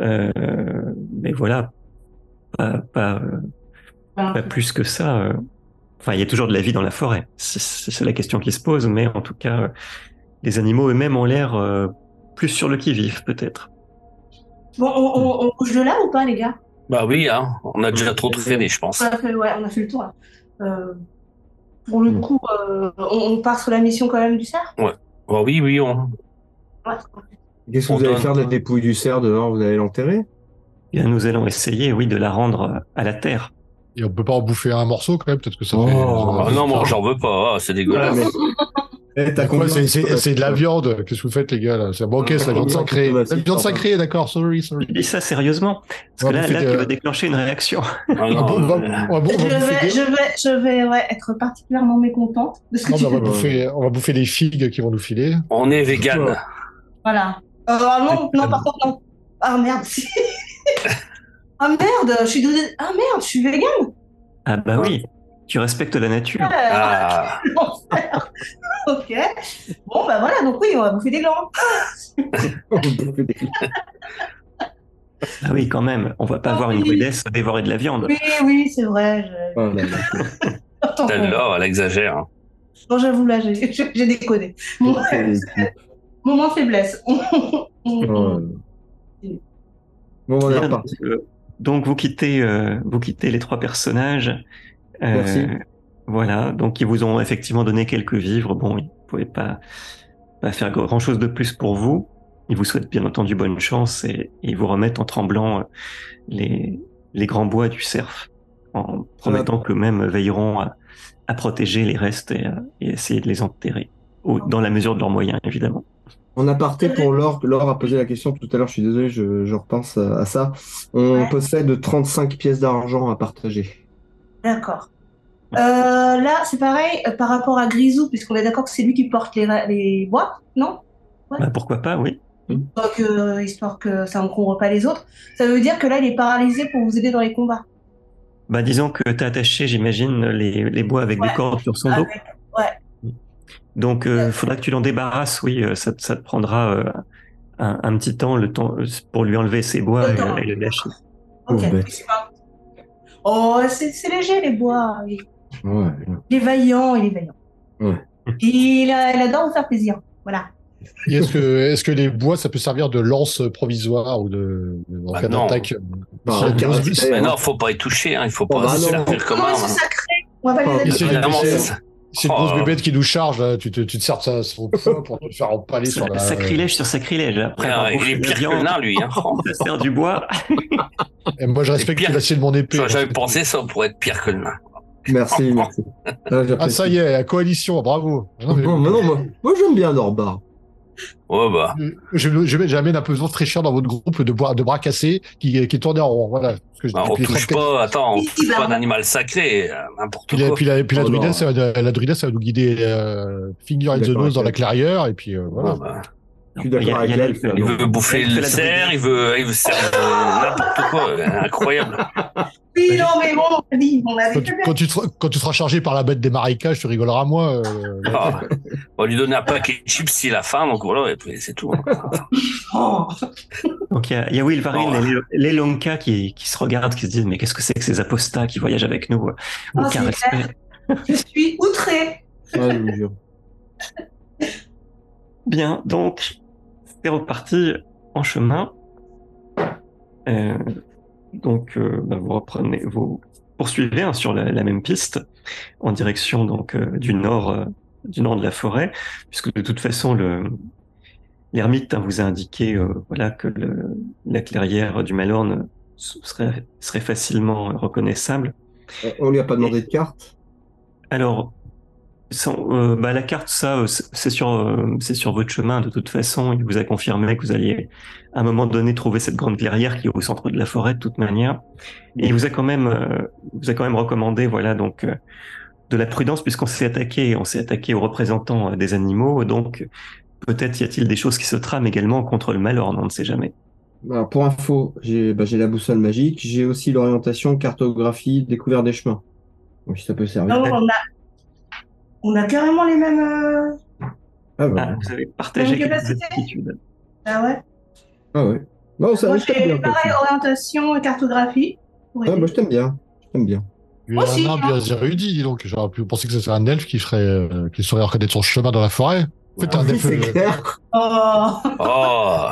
euh, euh, mais voilà, pas, pas, euh, pas plus que ça. Enfin, il y a toujours de la vie dans la forêt. C'est la question qui se pose, mais en tout cas, les animaux eux-mêmes ont l'air euh, plus sur le qui-vive, peut-être. Bon, on, on, on bouge de là ou pas, les gars? Bah oui, hein, on a déjà trop traîné, je pense. on a, fait, ouais, on a fait le tour. là. Euh, pour le Mm. coup, euh, on, on part sur la mission quand même du cerf? Bah oui, oui, on... Ouais. Qu'est-ce que vous allez faire de la dépouille du cerf dehors? Vous allez l'enterrer? Eh Bien, nous allons essayer, oui, de la rendre euh, à la terre. Et on peut pas en bouffer un morceau quand même, peut-être que ça Oh. fait. Ah non, moi j'en veux pas, ah, c'est dégueulasse. C'est, c'est, de la viande? Qu'est-ce que vous faites, les gars, là? C'est bon, ok, c'est la viande sacrée. La viande sacrée, d'accord, sorry, sorry. Je dis ça sérieusement, parce que là, là tu euh, vas déclencher une réaction. Ah Ah euh, Je bouffer vais, ouais, être particulièrement mécontente de ce que tu on va fais. bouffer, on va bouffer des figues qui vont nous filer. on est vegan. Voilà. Euh, ah non, non, par contre, non. Ah merde, si. ah merde, je suis. Ah merde, je suis vegan. Ah bah oui, tu respectes la nature. Ah, ok. Bon, bah voilà, donc oui, on va bouffer des glands. Ah oui, quand même, on va pas Ah voir une oui. rudesse dévorer de la viande. Oui, oui, c'est vrai. Je... Oh là là. Attends, celle-là, elle exagère. hein. bon, j'avoue, là, j'ai déconné. Bon, moment de faiblesse. Oh. Bon, on est Bien, reparti. donc, euh, donc vous quittez, euh, vous quittez les trois personnages. Euh, Merci. Voilà, donc ils vous ont effectivement donné quelques vivres. Bon, ils ne pouvaient pas, pas faire grand chose de plus pour vous. Ils vous souhaitent bien entendu bonne chance et, ils vous remettent en tremblant euh, les, les grands bois du cerf, en promettant qu'eux-mêmes veilleront à, à protéger les restes et, à- et essayer de les enterrer, au- dans la mesure de leurs moyens, évidemment. En aparté pour Laure, Laure a posé la question tout à l'heure, je suis désolé, je, je repense à à ça. On Ouais. possède 35 pièces d'argent à partager. D'accord. Euh, là, c'est pareil euh, par rapport à Grisou, puisqu'on est d'accord que c'est lui qui porte les, les bois, non? Bah, pourquoi pas, oui. Donc, euh, histoire que ça n'encombre pas les autres. Ça veut dire que là, il est paralysé pour vous aider dans les combats. Bah, disons que tu as attaché, j'imagine, les, les bois avec Ouais. des cordes sur son dos. Avec- Ouais. Donc, il faudra que tu l'en débarrasses, oui. euh, Ça, ça te prendra euh, un, un petit temps, le temps euh, pour lui enlever ses bois Le et, le lâcher. Ok. C'est pas- Oh, c'est c'est léger les bois. Il Ouais. il est vaillant, il est vaillant. Ouais. Il, a- il adore vous faire plaisir. Voilà. Et Est-ce que, est-ce que les bois, ça peut servir de lance provisoire ou de, de- en Bah cas non. d'attaque Bah. Mais non, faut pas y toucher, hein. il faut Oh, pas bah se non. servir comme sacrés On va pas Oh, les c'est- une Oh. grosse bébête qui nous charge, là, tu te, tu te sers de sa- son poids pour te faire empaler sur la. Sacrilège sur sacrilège. Après, Ah, il est pire que nain, lui. Hein. Oh, ça sert du bois. Et moi, je respecte pire. l'acier de mon épée. Que- pensé ça pourrait être pire que le nain. Merci, merci. Ah, Ah, ça y est, la coalition, bravo. Non, mais- Non, mais non, moi, moi j'aime bien Norbar. Ouais, bah. Je, je, j'amène un peu de fraîcheur dans votre groupe de, bois, de bras cassés qui, qui tournent en rond. Voilà. Parce que bah, on touche 30 pas, attends, on touche bah, pas d'animal sacré, euh, n'importe Puis la, quoi. puis la, puis la Oh, druidesse, ça va- la druidesse, ça va nous guider euh, finger in the nose dans la clairière, et puis euh, voilà. Ouais, bah. Je suis d'accord avec elle. l'elfe, Il veut bouffer le la cerf, il veut, il veut servir de n'importe quoi, euh, incroyable. Oui, non, mais bon, on a dit, on avait Quand, tu- bien. quand, tu seras, quand tu seras chargé par la bête des marécages, tu rigoleras à moi. euh, Ah, on va lui donner un paquet de chips s'il a faim, donc voilà, et puis c'est tout. hein. Oh. Donc, il y a, y a Wilvarine Oh. et les, les Lonka qui, qui se regardent, qui se disent Mais qu'est-ce que c'est que ces apostats qui voyagent avec nous Oh, Aucun c'est respect. Je suis. Ouais, je jure. Bien, donc, c'est reparti en chemin. Euh, donc, euh, bah, vous reprenez, vous poursuivez hein, sur la, la même piste, en direction donc euh, du nord, du nord de la forêt, puisque de toute façon, le, l'ermite hein, vous a indiqué voilà, que le, la clairière du Malorne serait, serait facilement reconnaissable. On lui a pas demandé de carte? Alors, sans- euh, bah, la carte, ça, euh, c'est c'est sur, euh, c'est sur votre chemin de toute façon. Il vous a confirmé que vous alliez à un moment donné trouver cette grande clairière qui est au centre de la forêt de toute manière. Et il vous a quand même, euh, vous a quand même recommandé, voilà, donc euh, de la prudence puisqu'on s'est attaqué, on s'est attaqué aux représentants euh, des animaux. Donc peut-être y a-t-il des choses qui se trament également contre le Malorne, on ne sait jamais. Alors, pour info, j'ai bah, j'ai la boussole magique, j'ai aussi l'orientation, cartographie, découverte des chemins. Donc si ça peut servir. Non, on a, on a carrément les mêmes. euh, Ah, bah. Ah, vous avez partagé quelques. Ah ouais. Ah ouais. Non, ça Moi, je bien. pareil, orientation et cartographie. pour Ah, bah, je t'aime bien. Je t'aime bien. Moi un aussi, hein. bien érudit, dis donc. J'aurais pu penser que ce serait un elfe qui ferait, euh, qui saurait reconnaître son chemin dans la forêt. En fait, Ah un oui, elfe, c'est euh, clair. Oh, Oh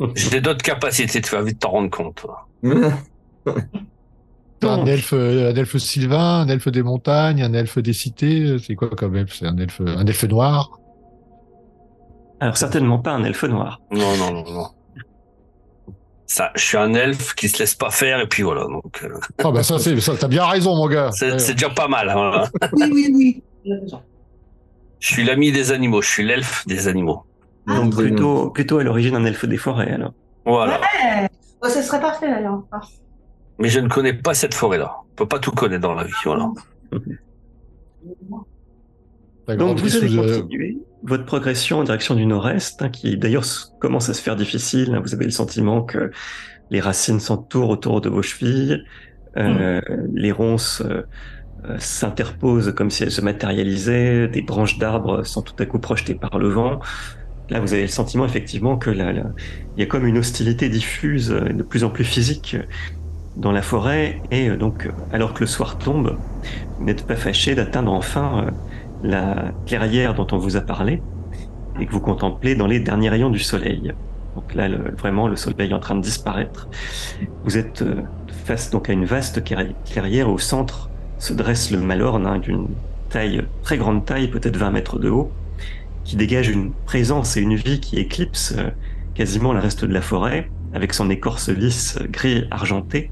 J'ai d'autres capacités, tu vas vite t'en rendre compte. un elfe, euh, un elfe sylvain, un elfe des montagnes, un elfe des cités. C'est quoi comme elfe? C'est un elfe, un elfe noir? Alors certainement pas un elfe noir. Non, non, non, non. Ça, je suis un elfe qui se laisse pas faire, et puis voilà. Donc, euh, Ah bah ça, c'est, ça, t'as bien raison, mon gars. c'est Ouais. c'est déjà pas mal. hein, oui, oui, oui. Je suis l'ami des animaux, je suis l'elfe des animaux. Ah, Donc plutôt, plutôt à l'origine un elfe des forêts alors. Voilà. Ouais. Oh, ça serait parfait d'ailleurs. Mais je ne connais pas cette forêt-là. On peut pas tout connaître dans la vie. Voilà. Donc vous avez continué votre progression en direction du nord-est, hein, qui d'ailleurs commence à se faire difficile. hein. Vous avez le sentiment que les racines s'entourent autour de vos chevilles, euh, les ronces euh, euh, s'interposent comme si elles se matérialisaient, des branches d'arbres sont tout à coup projetées par le vent. Là, vous avez le sentiment effectivement que là, là, il y a comme une hostilité diffuse, de plus en plus physique euh, dans la forêt, et euh, donc, alors que le soir tombe, vous n'êtes pas fâché d'atteindre enfin euh, la clairière dont on vous a parlé et que vous contemplez dans les derniers rayons du soleil. Donc là, vraiment, le soleil est en train de disparaître. Vous êtes euh, face donc à une vaste clairi- clairière. Au centre se dresse le Malorne, hein, d'une taille, très grande taille, peut-être 20 mètres de haut, qui dégage une présence et une vie qui éclipse quasiment le reste de la forêt, avec son écorce lisse gris argenté,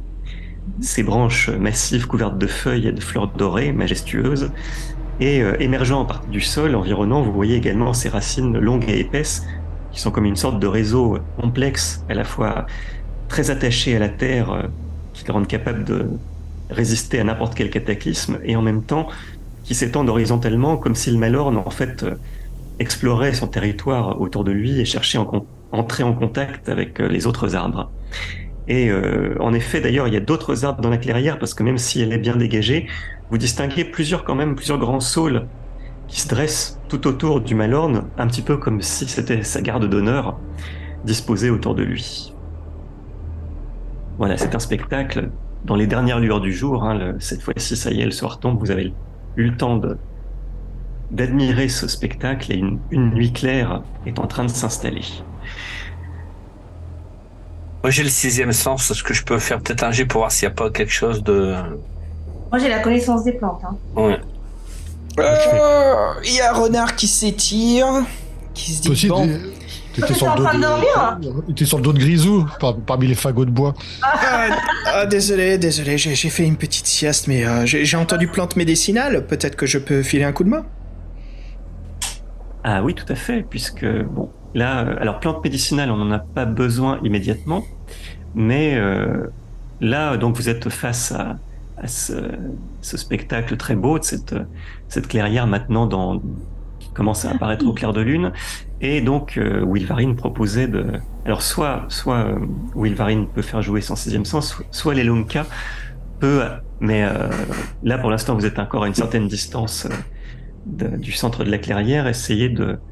ses branches massives couvertes de feuilles et de fleurs dorées, majestueuses, et euh, émergeant en partie du sol environnant, vous voyez également ces racines longues et épaisses qui sont comme une sorte de réseau complexe, à la fois très attaché à la terre, euh, qui le rendent capable de résister à n'importe quel cataclysme, et en même temps qui s'étendent horizontalement comme si le Malorne en fait euh, explorait son territoire autour de lui et cherchait à en, entrer en contact avec les autres arbres. Et euh, en effet, d'ailleurs, il y a d'autres arbres dans la clairière parce que même si elle est bien dégagée, vous distinguez plusieurs quand même, plusieurs grands saules qui se dressent tout autour du Malorne, un petit peu comme si c'était sa garde d'honneur disposée autour de lui. Voilà, c'est un spectacle dans les dernières lueurs du jour. hein, cette fois-ci, ça y est, le soir tombe. Vous avez eu le temps d'admirer ce spectacle et une nuit claire est en train de s'installer. Moi, j'ai le sixième sens. Est-ce que je peux faire peut-être un jet pour voir s'il n'y a pas quelque chose de. Moi, j'ai la connaissance des plantes. Hein. Ouais. Euh, Il y a un renard qui s'étire, qui se dit aussi, bon. t'étais sur, en le dos train de dormir de... t'étais sur le dos de Grisou, par- parmi les fagots de bois. Ah, ah, désolé, désolé, j'ai fait une petite sieste, mais euh, j'ai j'ai entendu plante médicinale. Peut-être que je peux filer un coup de main. Ah oui, tout à fait, puisque bon, là, euh, alors plante médicinale, on n'en a pas besoin immédiatement, mais euh, là, donc vous êtes face à, ce, spectacle très beau de cette, cette clairière maintenant qui commence à apparaître au clair de lune, et donc euh, Wilvarine proposait de, alors soit, soit euh, Wilvarine peut faire jouer son sixième sens, soit- soit Lelonka peut, mais euh, là pour l'instant vous êtes encore à une certaine distance. euh, du centre de la clairière, essayer de,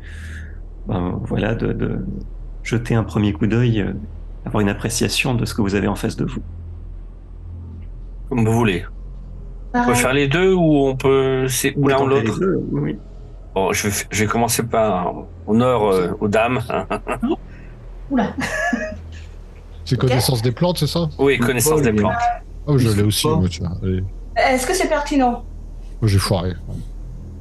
ben, voilà, de, jeter un premier coup d'œil, avoir une appréciation de ce que vous avez en face de vous. Comme vous voulez. On peut faire les deux ou on peut. C'est ou l'un ou l'autre deux, oui. Bon, je vais, f- je vais commencer par honneur euh, aux dames. Oula. C'est connaissance des plantes, c'est ça? Oui, connaissance des plantes. Oh, je l'ai aussi, moi, tu vois. Allez. Est-ce que c'est pertinent? Moi, j'ai foiré.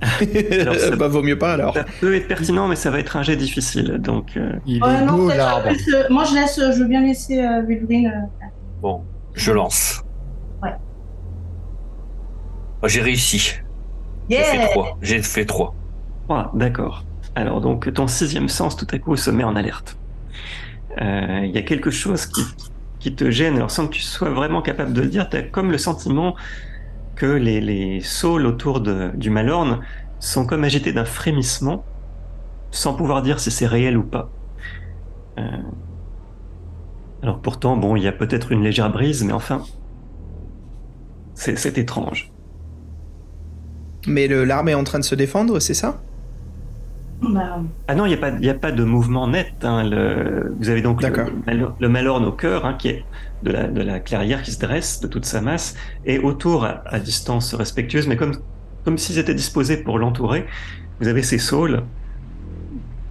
Alors, ça- bah, vaut mieux pas alors. Ça peut être pertinent, mais ça va être un jet difficile. Donc, euh, Il Ouais, est non, beau l'arbre. euh, euh, moi, je laisse, je veux bien laisser euh, euh, Bon, je lance. Ouais. Oh, J'ai réussi. J'ai fait Yeah! trois. J'ai fait trois. Ah, d'accord. Alors, donc, ton sixième sens, tout à coup, se met en alerte. Euh, Il y a quelque chose qui, qui te gêne, alors sans que tu sois vraiment capable de le dire, tu as comme le sentiment que les, les saules autour de, du Malorne sont comme agités d'un frémissement, sans pouvoir dire si c'est réel ou pas. Euh, alors pourtant, bon, il y a peut-être une légère brise, mais enfin, c'est étrange. Mais l'arme est en train de se défendre, c'est ça? Bah, Ah non, il n'y a, pas- il y a pas de mouvement net. hein, le- vous avez donc le, le Malorne au cœur, hein, qui est de la, de la clairière qui se dresse de toute sa masse, et autour, à, à distance respectueuse, mais comme, comme s'ils étaient disposés pour l'entourer, vous avez ces saules,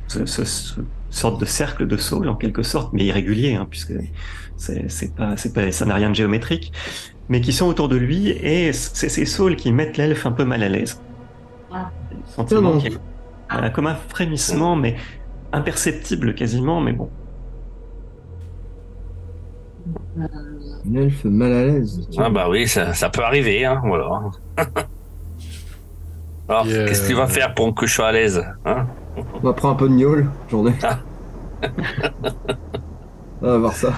ce, ce- ce sorte de cercle de saules en quelque sorte, mais irrégulier, hein, puisque c'est c'est pas, c'est pas, ça n'a rien de géométrique, mais qui sont autour de lui, et c'est ces saules qui mettent l'elfe un peu mal à l'aise. Ah. Le sentiment Non, non. Qu'il voilà, comme un frémissement, mais imperceptible quasiment, mais bon. Un elfe mal à l'aise. Ah bah oui, ça, ça peut arriver, hein, voilà. Alors, euh, qu'est-ce que tu vas faire pour que je sois à l'aise hein On va prendre un peu de gnôle, j'en ai. Ah. On va voir ça.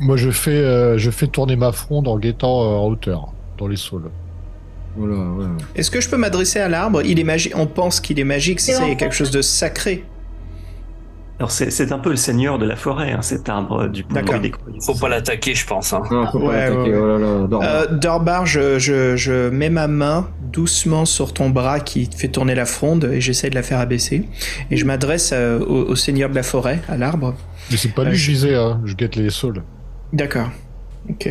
Moi, je fais, euh, je fais tourner ma fronde en guettant euh, en hauteur, dans les saules. Voilà, ouais. Est-ce que je peux m'adresser à l'arbre? Il est magique. On pense qu'il est magique, c'est quelque fait- chose de sacré. Alors c'est c'est un peu le seigneur de la forêt, hein, cet arbre du D'accord. vue des croyances. Faut pas l'attaquer, je pense. Hein. Non, faut pas Ouais, l'attaquer, ouais, oh là là, dors. Euh, Dorbar, je, je, je mets ma main doucement sur ton bras qui fait tourner la fronde et j'essaie de la faire abaisser. Et je m'adresse euh, au, au seigneur de la forêt, à l'arbre. Mais c'est pas lui Euh, je- visais, hein. je guette les saules. D'accord.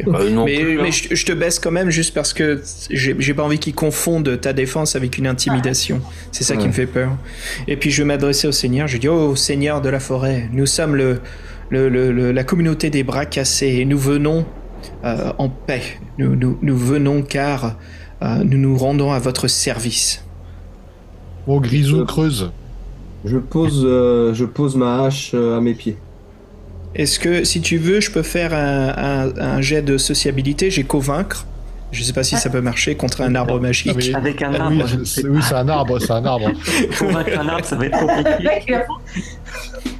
Bah, non mais plus, hein. mais je, je te baisse quand même juste parce que j'ai pas envie qu'il confonde ta défense avec une intimidation. C'est ça qui me fait peur. Et puis je vais m'adresser au Seigneur. Je dis Oh Seigneur de la forêt, nous sommes le, le- le- le- la communauté des bras cassés et nous venons euh, en paix. Nous, nous, nous venons car euh, nous nous rendons à votre service. Bon, Grisou Euh, creuse. Je pose, euh, je pose ma hache euh, à mes pieds. Est-ce que si tu veux, je peux faire un, un- un jet de sociabilité? J'ai convaincre. Je sais pas si ça peut marcher contre un arbre magique. Ah, mais- Avec un Ah, arbre, oui, ne c'est oui, un arbre, c'est un arbre. Convaincre un arbre, ça va être compliqué.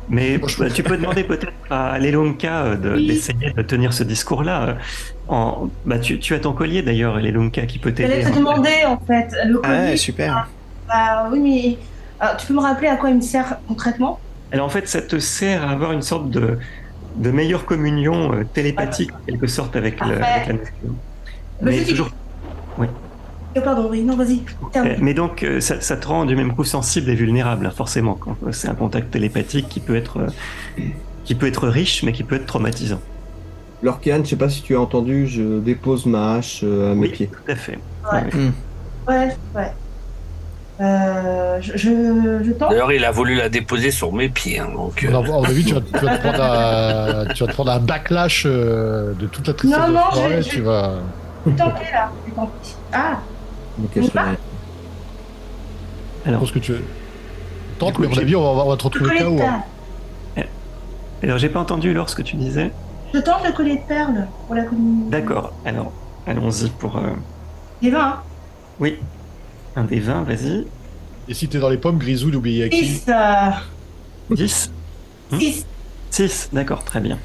Mais bah, tu peux demander peut-être à Lelonka euh, de- Oui. d'essayer de tenir ce discours-là. euh, En... Bah, tu, tu as ton collier d'ailleurs, Lelonka, qui peut J'allais t'aider. te demander, en fait, le Ah, collier. super. Bah, oui, mais euh, tu peux me rappeler à quoi il me sert concrètement? Alors en fait, ça te sert à avoir une sorte de, de meilleure communion euh, télépathique, en quelque sorte, avec, avec la nature. Vas-y, Mais, dis- toujours... Oh, Pardon, oui, non, vas-y. euh, mais donc, euh, ça, ça te rend du même coup sensible et vulnérable, hein, forcément. quand euh, C'est un contact télépathique qui peut être, euh, qui peut être riche, mais qui peut être traumatisant. Lorcan, je sais pas si tu as entendu, je dépose ma hache à mes Oui, pieds. tout à fait. Ouais. Ouais, ouais. Euh, je, je. D'ailleurs, il a voulu la déposer sur mes pieds. hein, donc, euh, mon avis, tu vas, tu vas te prendre un, tu vas te prendre un backlash euh, de toute la tristesse Non, de non, je- tu vas... Tenter là. Ah, cache pas Alors, pense que tu... Tente, Du coup, mais à mon avis, on va, on va te le retrouver KO. hein. perles. alors j'ai pas entendu alors ce que tu disais. Je tente le collier de perles pour la commune. D'accord, alors allons-y pour. euh, Les 20, hein. Oui, un des 20, vas-y. Et si t'es dans les pommes, Grisou, n'oublie à qui 6. Euh, 10 Hmm 6. 6, d'accord, très bien.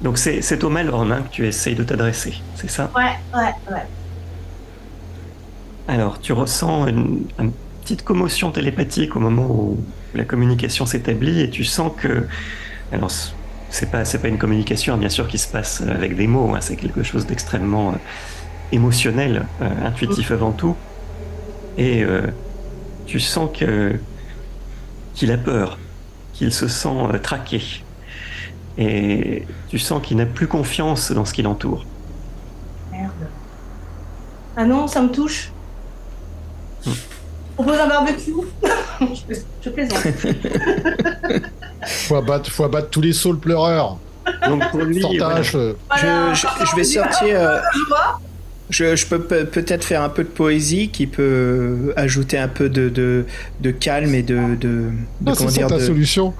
Donc c'est c'est au Malorne hein, que tu essayes de t'adresser, c'est ça? Ouais, ouais, ouais. Alors tu ressens une, une petite commotion télépathique au moment où la communication s'établit et tu sens que. Alors c'est pas, c'est pas une communication hein, bien sûr qui se passe avec des mots, hein, c'est quelque chose d'extrêmement euh, émotionnel, euh, intuitif avant tout. Et euh, tu sens que qu'il a peur, qu'il se sent euh, traqué. Et tu sens qu'il n'a plus confiance dans ce qui l'entoure. Merde. Ah non, ça me touche. Hmm. On propose un barbecue. je, je plaisante. faut abattre, faut abattre tous les saules pleureurs. Donc pour lui, voilà. je, je- pardon, je vais sortir. euh, Je peux pe- peut-être faire un peu de poésie qui peut ajouter un peu de, de, de calme et de. de, de comment ça dire ta de- solution.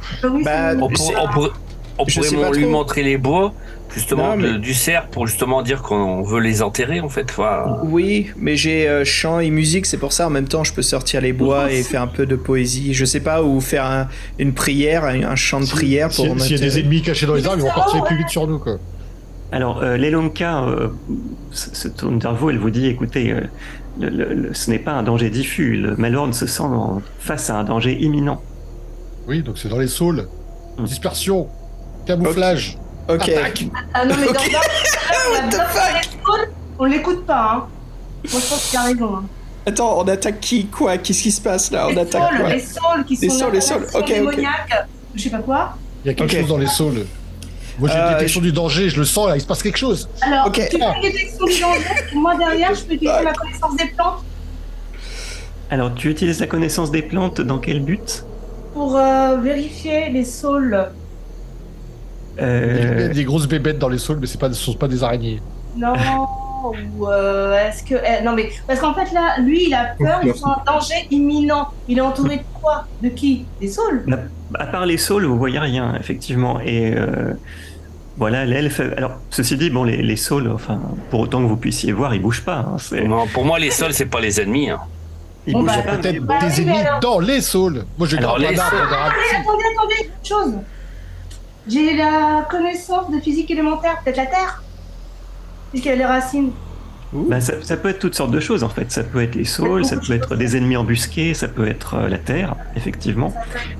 Bah, On, pour- on pourrait, on Je pourrait sais pas lui trop. montrer les bois, justement, Non, mais- de- du cerf, pour justement dire qu'on veut les enterrer, en fait. Enfin, Oui, mais j'ai euh, chant et musique, c'est pour ça en même temps je peux sortir les bois et faire un peu de poésie. Je sais pas, ou faire un- une prière, un, un chant de prière Si- pour S'il y a des ennemis cachés dans les arbres, ils vont partir plus vite sur nous. Quoi. Alors, euh, l'Elonka euh, se tourne vers vous, elle vous dit, écoutez, euh, le- le- le- ce n'est pas un danger diffus, le Malorne se sent en- face à un danger imminent. Oui, donc c'est dans les saules. Hmm. Dispersion. Camouflage. Ok. Attaque. Ah non, mais dans Ok. dans- on a What the fuck? les saules, On l'écoute pas, hein. Moi, je pense qu'il a raison. Hein. Attends, on attaque qui Quoi? Qu'est-ce qui se passe là? On les attaque saules, quoi? les saules qui Les sont saules, les saules, d'incarnation ok, ok. démoniaque, Je sais pas quoi. Il y a quelque chose dans les saules. Moi j'ai Euh, une détection du danger, je le sens là, il se passe quelque chose. Alors, tu fais une détection du danger, moi derrière, je peux utiliser ma connaissance des plantes Alors, tu utilises la connaissance des plantes dans quel but? Pour euh, vérifier les saules. Il y a Euh, des grosses bébêtes dans les saules, mais c'est pas, ce sont pas des araignées. Non, ou euh, est-ce que. eh, non, mais parce qu'en fait, là, lui, il a peur, il sent un danger imminent. Il est entouré de quoi? De qui? Des saules? À part les saules, vous voyez rien, effectivement. Et euh, voilà, l'elfe. Alors, ceci dit, bon, les, les saules, enfin, pour autant que vous puissiez voir, ils bougent pas. hein, non, pour moi, les sols, c'est pas les ennemis. hein. ils Bon, bougent bah, pas. Peut-être bah, des ennemis alors- dans les saules. Moi gravé les saules-. Attendez, attendez, attendez, autre chose. J'ai la connaissance de physique élémentaire, peut-être la Terre Puisqu'il y a les racines. Bah, ça, ça peut être toutes sortes de choses en fait. Ça peut être les saules, ça peut être des ennemis embusqués, ça peut être euh, la terre, effectivement.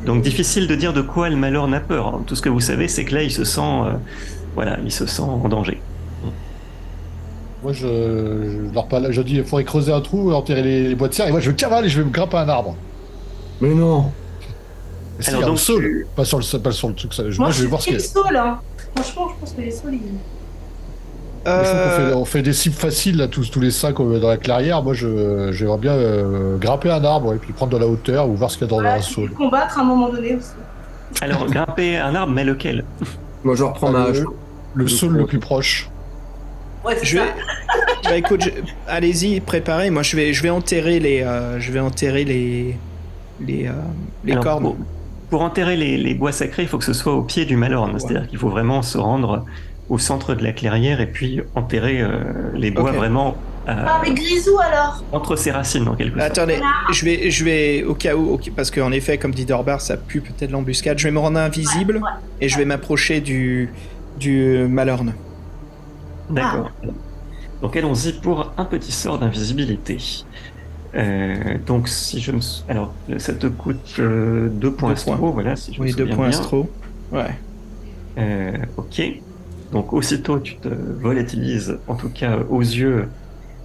Donc difficile de dire de quoi le malheur n'a peur. hein. Tout ce que vous savez, c'est que là, il se sent, euh, voilà, il se sent en danger. Moi je, je leur parle, je dis il faudrait creuser un trou, enterrer les, les serre, et moi je cavale et je vais me grimper un arbre. Mais non. Alors, un donc, saule, tu- pas sur le, pas sur le truc. ça- Moi, moi je vais voir ce qu'il y a. les saules, hein. Franchement, je pense que les saules, ils... Euh, fait, on fait des cibles faciles là, tous, tous les cinq euh, dans la clairière. Moi je j'aimerais bien euh, grimper un arbre et puis prendre de la hauteur ou voir ce qu'il y a dans Voilà, saule. peux combattre à un moment donné aussi. Alors grimper un arbre, mais lequel? Moi, je reprends ma hache. le, le saule le plus proche. Ouais, c'est Je vais. ça. Bah écoute, je- allez-y, préparez. Moi, je vais, je vais enterrer les, euh, je vais enterrer les, les, euh, les Alors, cornes. Pour, pour enterrer les, les bois sacrés, il faut que ce soit au pied du Malorne. C'est-à-dire qu'il faut vraiment se rendre au centre de la clairière et puis enterrer euh, les bois vraiment euh, Ah, mais Grisou alors entre ses racines en quelque sorte. Attendez, je vais, je vais, au cas où, ok, parce qu'en effet, comme dit Dorbar, ça pue peut-être l'embuscade. Je vais me rendre invisible Ouais, et je vais m'approcher du, du Malorne. D'accord. Donc allons-y pour un petit sort d'invisibilité. Euh, donc si je me... sou- Alors ça te coûte euh, deux points Deux points. astro, voilà, si je me Oui, deux souviens points bien. astro. Ouais. Euh, ok. Donc aussitôt tu te volatilises, en tout cas aux yeux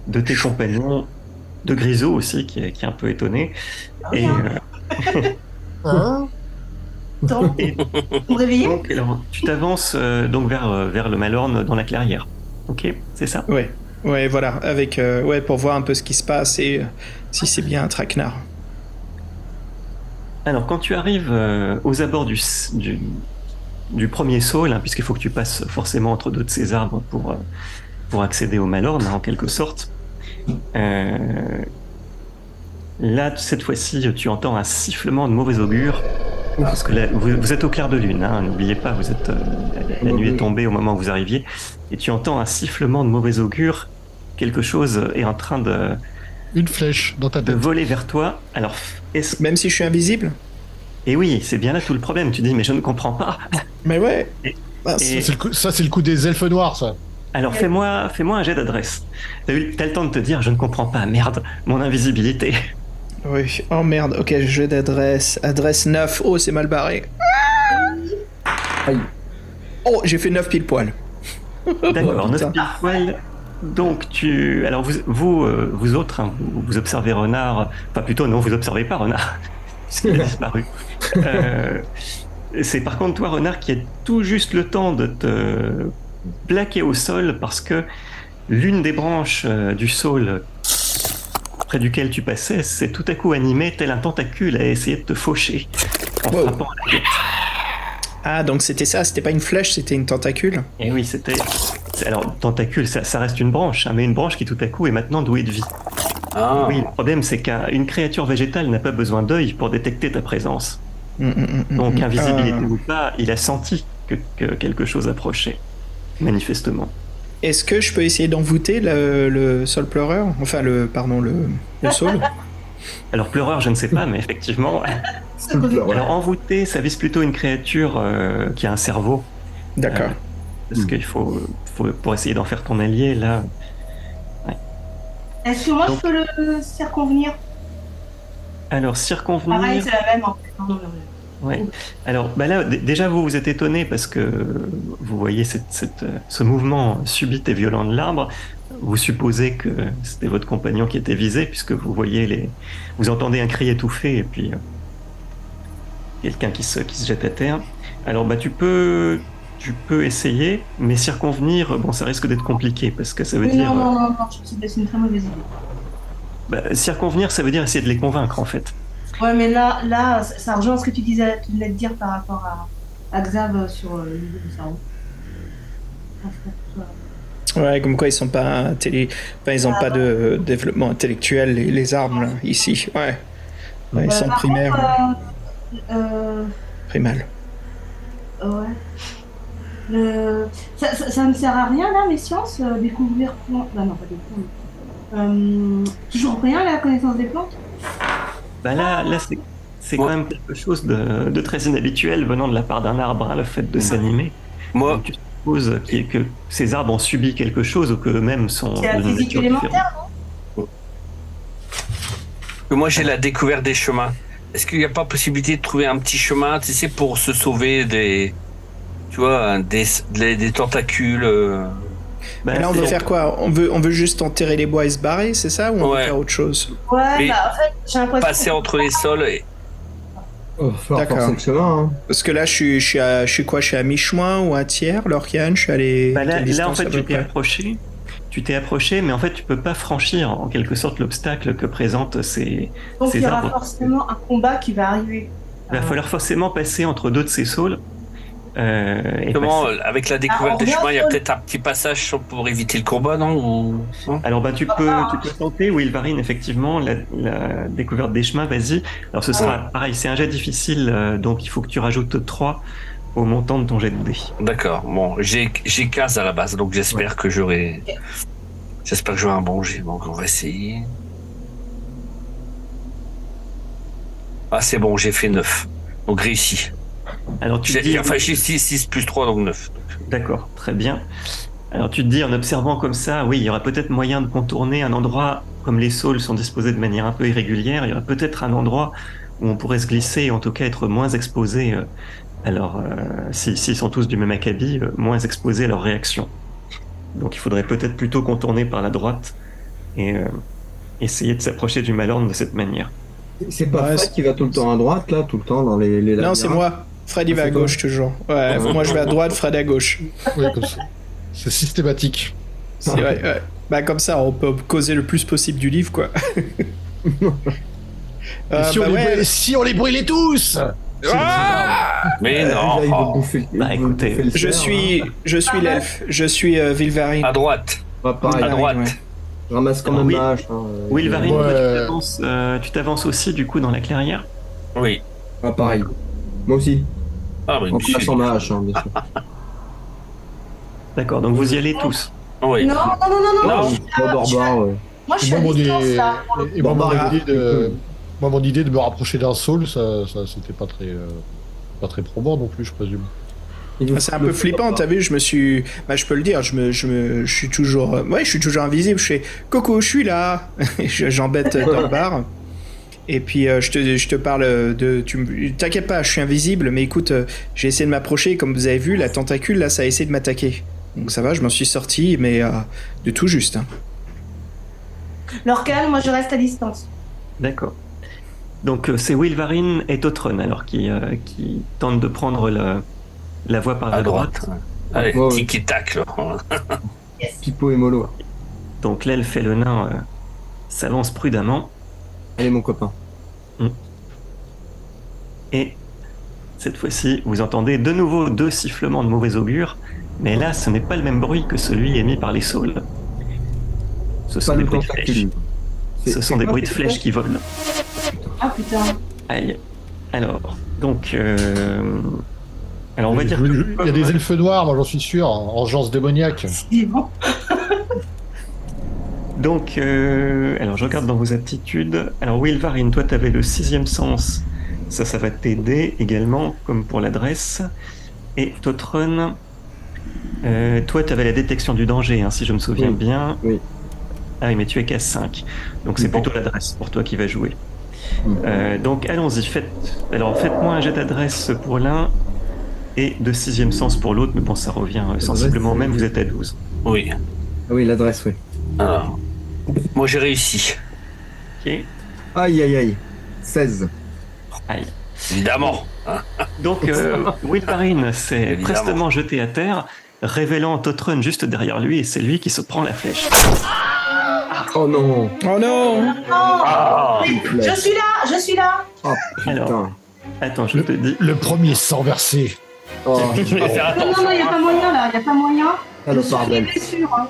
de tes compagnons, de Grisot aussi, qui est, qui est un peu étonné. Et euh, Hein Et- donc alors, tu t'avances euh, donc vers, euh, vers le Malorne dans la clairière. Ok, c'est ça? Ouais. Ouais, voilà. Avec, euh, ouais, pour voir un peu ce qui se passe et euh, si c'est bien un traquenard. Alors, quand tu arrives euh, aux abords du, du premier saule, hein, puisqu'il faut que tu passes forcément entre deux de ces arbres pour, euh, pour accéder au Malorne, hein, en quelque sorte, euh, là, cette fois-ci, tu entends un sifflement de mauvais augure. Parce que là, vous, vous êtes au clair de lune, hein, n'oubliez pas, vous êtes, euh, la, la nuit est tombée au moment où vous arriviez, et tu entends un sifflement de mauvais augure. Quelque chose est en train de, Une flèche dans ta de tête. voler vers toi. Alors, est-ce Même si je suis invisible? Et oui, c'est bien là tout le problème. Tu dis, mais je ne comprends pas. Mais ouais. Et- et- Ça, c'est le coup- Ça, c'est le coup des elfes noirs, ça. Alors fais-moi fais-moi un jet d'adresse. T'as le temps de te dire, je ne comprends pas, merde, mon invisibilité. Oui. Oh merde. Ok, jeu d'adresse. Adresse 9. Oh, c'est mal barré. Aïe. Oh, j'ai fait 9 pile poil. D'accord, putain. 9 pile poil. Donc tu... Alors vous, vous, euh, vous autres, hein, vous, vous observez Renard, enfin plutôt non, vous observez pas Renard, puisqu'il a disparu. Euh, c'est par contre toi, Renard, qui a tout juste le temps de te plaquer au sol parce que l'une des branches euh, du saule près duquel tu passais s'est tout à coup animée tel un tentacule à essayer de te faucher en Wow. frappant à la tête. Ah, donc c'était ça. C'était pas une flèche, c'était une tentacule? Et oui, c'était C'est- Alors, tentacule, ça, ça reste une branche, hein, mais une branche qui tout à coup est maintenant douée de vie. Ah, Oui, le problème, c'est qu'une créature végétale n'a pas besoin d'œil pour détecter ta présence. Mm, mm, mm, Donc, invisibilité Ah. ou pas, il a senti que, que quelque chose approchait, manifestement. Est-ce que je peux essayer d'envoûter le, le sol pleureur? Enfin, le. Pardon, le, le sol Alors, pleureur, je ne sais pas, mais effectivement. Alors, envoûté, ça vise plutôt une créature euh, qui a un cerveau. D'accord. Parce qu'il faut, faut- pour essayer d'en faire ton allié, là. Est-ce que moi Donc- je peux le circonvenir Alors, Pareil, circonvenir. c'est la même en fait. Non, non. Ouais. Alors, bah là, déjà, vous vous êtes étonné parce que vous voyez cette, cette, euh, ce mouvement subit et violent de l'arbre. Vous supposez que c'était votre compagnon qui était visé puisque vous voyez les, vous entendez un cri étouffé et puis euh, quelqu'un qui se, qui se jette à terre. Alors, bah, tu peux, tu peux essayer, mais circonvenir, bon, ça risque d'être compliqué parce que ça veut Oui, dire, non, non, non, non, je pense que c'est une très mauvaise idée. bah, circonvenir, ça veut dire essayer de les convaincre en fait. Ouais, mais là, là, ça rejoint ce que tu disais, tu de dire par rapport à, à Xav sur euh, le niveau du cerveau. Euh, Ouais, comme quoi ils sont pas télé... enfin, ils ont pas de développement intellectuel les, les armes là, ici. Ouais. Ouais, ils euh, sont primaires, contre, euh, euh, primales. Ouais. Ça, ça, ça ne sert à rien là, mes sciences, euh, découvrir plantes. Bah non, pas des plantes. Euh, toujours rien la connaissance des plantes? Bah là, là c'est, c'est quand même quelque chose de, de très inhabituel venant de la part d'un arbre, hein, le fait de s'animer. moi, Donc, tu supposes ait- que ces arbres ont subi quelque chose ou qu'eux-mêmes sont. C'est la physique élémentaire, que moi j'ai la découverte des chemins. Est-ce qu'il n'y a pas possibilité de trouver un petit chemin, tu sais, pour se sauver des, tu vois, des, des, des tentacules euh, Bah, là, on veut faire quoi? On veut, on veut juste enterrer les bois et se barrer, c'est ça? Ou on veut Ouais. faire autre chose? Ouais, bah en fait, j'ai l'impression. passer entre les sols et Oh, D'accord. Hein. Parce que là, je suis, je suis, à, je suis quoi? Je suis à mi-chemin ou à tiers Lorcan, je suis allé. Bah là, en fait, tu t'es approché. Tu t'es approché, mais en fait, tu peux pas franchir en quelque sorte l'obstacle que présentent ces. Donc ces il y aura arbres. forcément un combat qui va arriver. Il va falloir forcément passer entre deux de ces saules. Euh, et comment, passer- euh, avec la découverte Ah, on des chemins, il y a peut-être un petit passage pour éviter le combat, non Ou- non? Alors bah tu Ah, peux ah. tu peux tenter Wilvarine effectivement la, la découverte des chemins vas-y alors ce sera pareil c'est un jet difficile euh, donc il faut que tu rajoutes 3 au montant de ton jet de dés D'accord. Bon, j'ai j'ai 15 à la base, donc j'espère que j'aurai. J'espère que j'aurai un bon jet. Donc on va essayer. Ah, c'est bon, j'ai fait 9. Donc réussi. Alors tu te J'ai- dis Enfin, j'ai 6, 6 plus 3, donc 9. d'accord très bien alors tu te dis en observant comme ça oui il y aura peut-être moyen de contourner un endroit comme les saules sont disposés de manière un peu irrégulière il y aura peut-être un endroit où on pourrait se glisser et en tout cas être moins exposé euh, alors euh, si- s'ils sont tous du même acabit euh, moins exposés à leur réaction donc il faudrait peut-être plutôt contourner par la droite et euh, essayer de s'approcher du Malorne de cette manière. C'est pas Ouais, Fred qui va tout le temps à droite, là, tout le temps dans les, les Non, c'est moi. Fred, il Ah, va à gauche toujours. Ouais, moi je vais à droite, Fred à gauche. Oui, comme ça. C'est systématique. C'est vrai, ouais. Bah, comme ça, on peut causer le plus possible du livre, quoi. Euh, si, bah on les ouais. brûlait- si on les brûlait tous Ah Mais Euh, non, là, oh, bouffer- Bah, écoutez, Je suis, hein. je suis l'elfe. Je suis euh, Vilvarine. à droite. Pas pareil, À droite. ouais. je ramasse quand Ah, même oui. hache. Hein, euh, Wilvarine, Ouais. toi, tu t'avances, euh, aussi du coup dans la clairière? Oui. Pas pareil. Moi aussi, Ah, oui, en plaçant ma hache, hein, bien sûr. D'accord, donc vous y allez tous. Oui. Non, non, non, non, non. Non. je- Pas barbare, ouais. Moi, je suis à mon, distance, là. et moi, mon bah, idée de, moi, mon idée de me rapprocher d'un saule, ça, ça c'était pas très, euh, pas très probant non plus, je présume. Ah, C'est un peu flippant, t'as vu, je me suis... Bah, je peux le dire, je me, je me, je suis toujours... euh, Ouais, je suis toujours invisible, je fais « Coco, je suis là !» Je- J'embête euh, dans le bar. Et puis, euh, je, te, je te parle de... Tu me- T'inquiète pas, je suis invisible, mais écoute, euh, j'ai essayé de m'approcher, comme vous avez vu, la tentacule, là, ça a essayé de m'attaquer. Donc ça va, je m'en suis sorti, mais euh, de tout juste. hein. Lorcan, moi, je reste à distance. D'accord. Donc euh, c'est Wilvarine et Totron alors qui, euh, qui tentent de prendre la, la voie par la droite. droite. Allez, Ouais, ouais. tic-tac, là. Yes. Pipo et Molo. Donc l'elfe et le nain euh, s'avancent prudemment Mon copain. et cette fois-ci vous entendez de nouveau deux sifflements de mauvais augure Mais là, ce n'est pas le même bruit que celui émis par les saules. Ce sont Pas des bruits de flèches. Ce sont des bruits de flèches qui volent. Ah putain. Aïe. Alors, donc, euh, alors on va dire. Il y a des elfes noirs, moi j'en suis sûr, en engeance démoniaque. Donc, euh, alors je regarde dans vos aptitudes. Alors, Wilvarine, toi, tu avais le sixième sens. Ça, ça va t'aider également, comme pour l'adresse. Et Totron, euh, toi, tu avais la détection du danger, hein, si je me souviens Oui. bien. Oui. Ah oui, mais tu es qu'à 5. Donc, c'est Bon. plutôt l'adresse pour toi qui va jouer. Euh, donc, allons-y. Faites... Alors, faites-moi un jet d'adresse pour l'un et de sixième sens pour l'autre. Mais bon, ça revient sensiblement au même. Vous êtes à 12. Oui. Ah oui, l'adresse, oui. Alors, moi j'ai réussi. Ok. Aïe, aïe, aïe. 16. Aïe. Évidemment. Donc, euh, Wilparine s'est prestement jeté à terre, révélant Totrun juste derrière lui, et c'est lui qui se prend la flèche. Oh non. Oh non Non Ah Je suis là, je suis là. Oh Alors, attends, je te dis. Le premier sang versé. Oh, Non, non, non, il n'y a pas moyen là, il n'y a pas moyen. ah, le je suis sûr. Hein.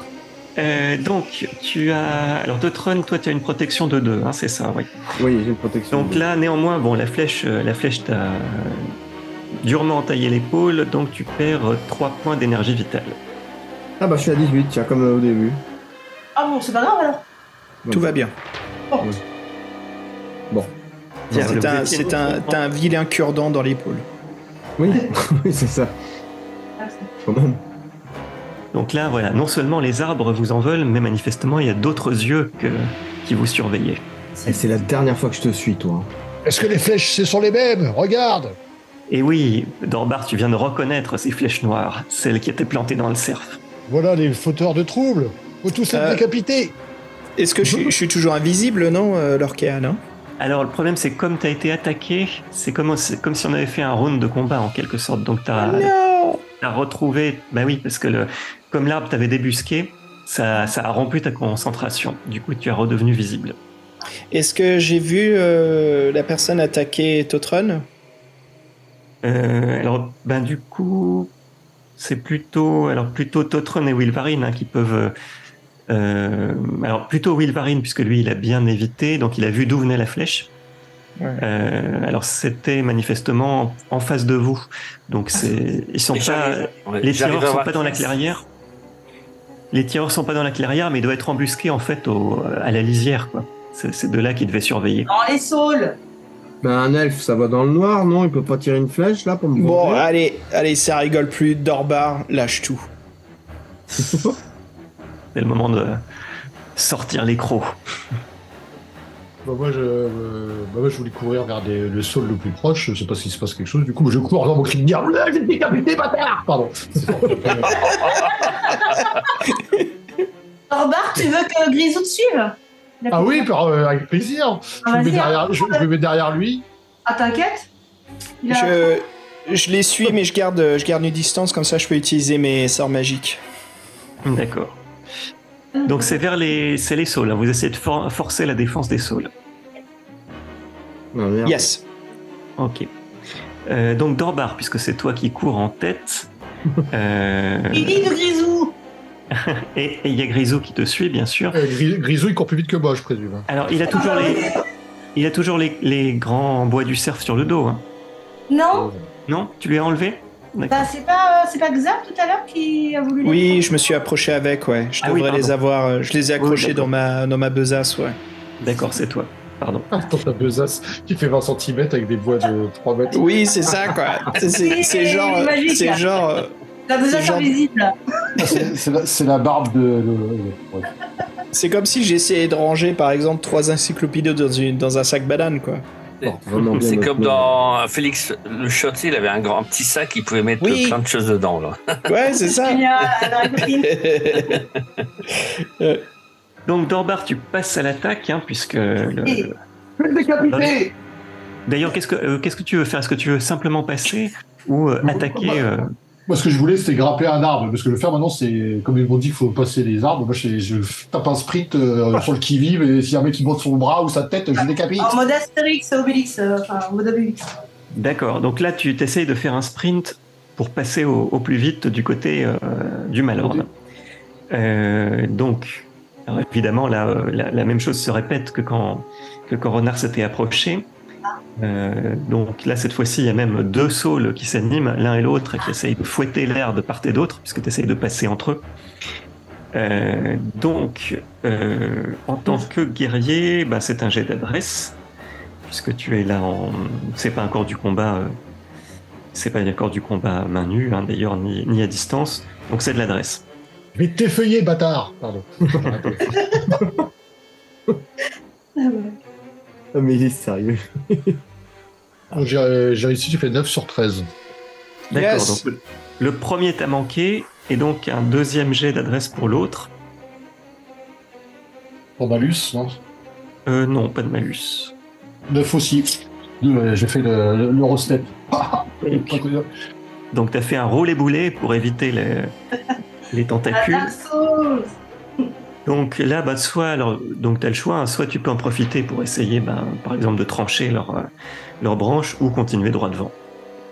Euh, donc, tu as. Alors, Totrun, toi, tu as une protection de 2, hein, c'est ça, oui. Oui, j'ai une protection. Donc là, néanmoins, bon, la flèche, euh, la flèche t'a durement entaillé l'épaule, donc tu perds 3 points d'énergie vitale. Ah bah je suis à 18, tiens, comme euh, au début. Ah bon, c'est pas grave alors. Tout va bien. Bon. Tiens, C'est un, c'est un, t'as un vilain cure-dent dans l'épaule. Oui, oui c'est ça. Ah, c'est- Quand même. Donc là, voilà, non seulement les arbres vous en veulent, mais manifestement, il y a d'autres yeux que... qui vous surveillaient. Et c'est la dernière fois que je te suis, toi. Est-ce que les flèches, ce sont les mêmes? Regarde Et oui, Dorbar, tu viens de reconnaître ces flèches noires, celles qui étaient plantées dans le cerf. Voilà les fauteurs de troubles. Faut tous être Euh. décapités. Est-ce que je, suis- je suis toujours invisible, non, euh, Lorca, non? Alors le problème, c'est comme tu as été attaqué, c'est comme, si on avait fait un round de combat en quelque sorte. Donc tu as, Non retrouvé, bah oui, parce que le, comme l'arbre t'avait débusqué, ça, ça a rompu ta concentration. Du coup, tu es redevenu visible. Est-ce que j'ai vu euh, la personne attaquer Totron? Euh, alors, ben du coup, c'est plutôt, alors plutôt Totron et Wilvarine hein, qui peuvent. euh, alors plutôt Wilvarine puisque lui il a bien évité, donc il a vu d'où venait la flèche. Ouais. Euh, alors c'était manifestement en face de vous, donc c'est ils sont pas, les tireurs sont pas dans la clairière. Les tireurs sont pas dans la clairière, mais ils doivent être embusqués en fait au, à la lisière quoi. C'est c'est de là qu'ils devaient surveiller. Dans les saules. Ben un elfe, ça va dans le noir, non? Il peut pas tirer une flèche là pour me Bon, allez, allez, ça rigole plus. Dorbar, lâche tout. C'est le moment de sortir les crocs. Bah, moi, je, euh, bah, moi, je voulais courir vers des- le sol le plus proche. Je sais pas s'il se passe quelque chose. Du coup, je cours dans mon cri de dire J'ai décapité, bâtard Pardon. Orbar, tu veux que Grisou te suive? Ah oui, par- euh, avec plaisir. Je Ah, me, mets vas-y, derrière, hein. je, je me mets derrière lui. Ah, t'inquiète Il a- Je, je les suis, mais je garde, je garde une distance, comme ça je peux utiliser mes sorts magiques. D'accord. Donc c'est vers les, c'est les saules. hein. Vous essayez de for- forcer la défense des saules. Non, merde. Yes. Ok. Euh, donc Dorbar, puisque c'est toi qui cours en tête. euh, Billy de Grisou et il y a Grisou qui te suit, bien sûr. Euh, Gris- Grisou, il court plus vite que moi, je présume. hein. Alors il a toujours les, il a toujours les, les grands bois du cerf sur le dos. hein. Non Non? Tu lui as enlevé? Bah, c'est pas, c'est pas Xap tout à l'heure qui a voulu les Oui, prendre je me suis approché avec, ouais. Je Ah oui, devrais les avoir. euh, Je les ai accrochés d'accord. dans ma, dans ma besace, ouais. D'accord, c'est toi. Pardon. Attends, ta besace qui fait 20 cm avec des bois de 3 mètres. Oui, c'est ça, quoi. C'est- C'est c'est genre. euh, Magique. C'est genre. euh, La besace genre- invisible. C'est c'est la, c'est la barbe de. de- ouais. C'est comme si j'essayais de ranger, par exemple, trois encyclopédies dans, une, dans un sac banane, quoi. Vraiment bien C'est comme nom. dans Félix le Shot, il avait un grand un petit sac, il pouvait mettre Oui. plein de choses dedans. Là. Ouais, c'est ça. Donc Dorbar, tu passes à l'attaque, hein, puisque. le- Et- D'ailleurs, qu'est-ce que euh, qu'est-ce que tu veux faire? Est-ce que tu veux simplement passer ou euh, attaquer euh, Moi, ce que je voulais, c'était grimper un arbre. Parce que le faire maintenant, c'est. Comme ils m'ont dit qu'il faut passer les arbres, moi, je, je tape un sprint euh, sur le qui-vive et s'il y a un mec qui monte son bras ou sa tête, je le décapite. En mode Astérix, Obélix, euh, enfin, en mode Obélix. D'accord. Donc là, tu t'essayes de faire un sprint pour passer au, au plus vite du côté euh, du Malorne. Euh, donc, évidemment, là, la, la même chose se répète que quand, que quand Renard s'était approché. Euh, donc là, cette fois-ci, il y a même deux saules qui s'animent, l'un et l'autre, qui essayent de fouetter l'air de part et d'autre, puisque tu essayes de passer entre eux. Euh, donc, euh, en tant que guerrier, bah, c'est un jet d'adresse, puisque tu es là en. C'est pas encore du combat. euh, C'est pas encore du combat à main nue, hein, d'ailleurs, ni, ni à distance. Donc c'est de l'adresse. Je vais t'effeuiller, bâtard Pardon. Ah mais il est sérieux. Donc, J'ai j'ai réussi, j'ai fait 9 sur 13. D'accord. Yes. Donc, le- premier t'a manqué, et donc un deuxième jet d'adresse pour l'autre. Pour malus, non? Euh, non, pas de malus. 9 aussi. Deux, ouais, J'ai fait le- le- l'Eurostep. Donc, donc t'as fait un roulé boulet pour éviter les, les Ah, tentacules. Dark Souls Donc là, bah, soit alors, donc t'as le choix, hein, soit tu peux en profiter pour essayer, ben, par exemple, de trancher leur, euh, leur branche ou continuer droit devant.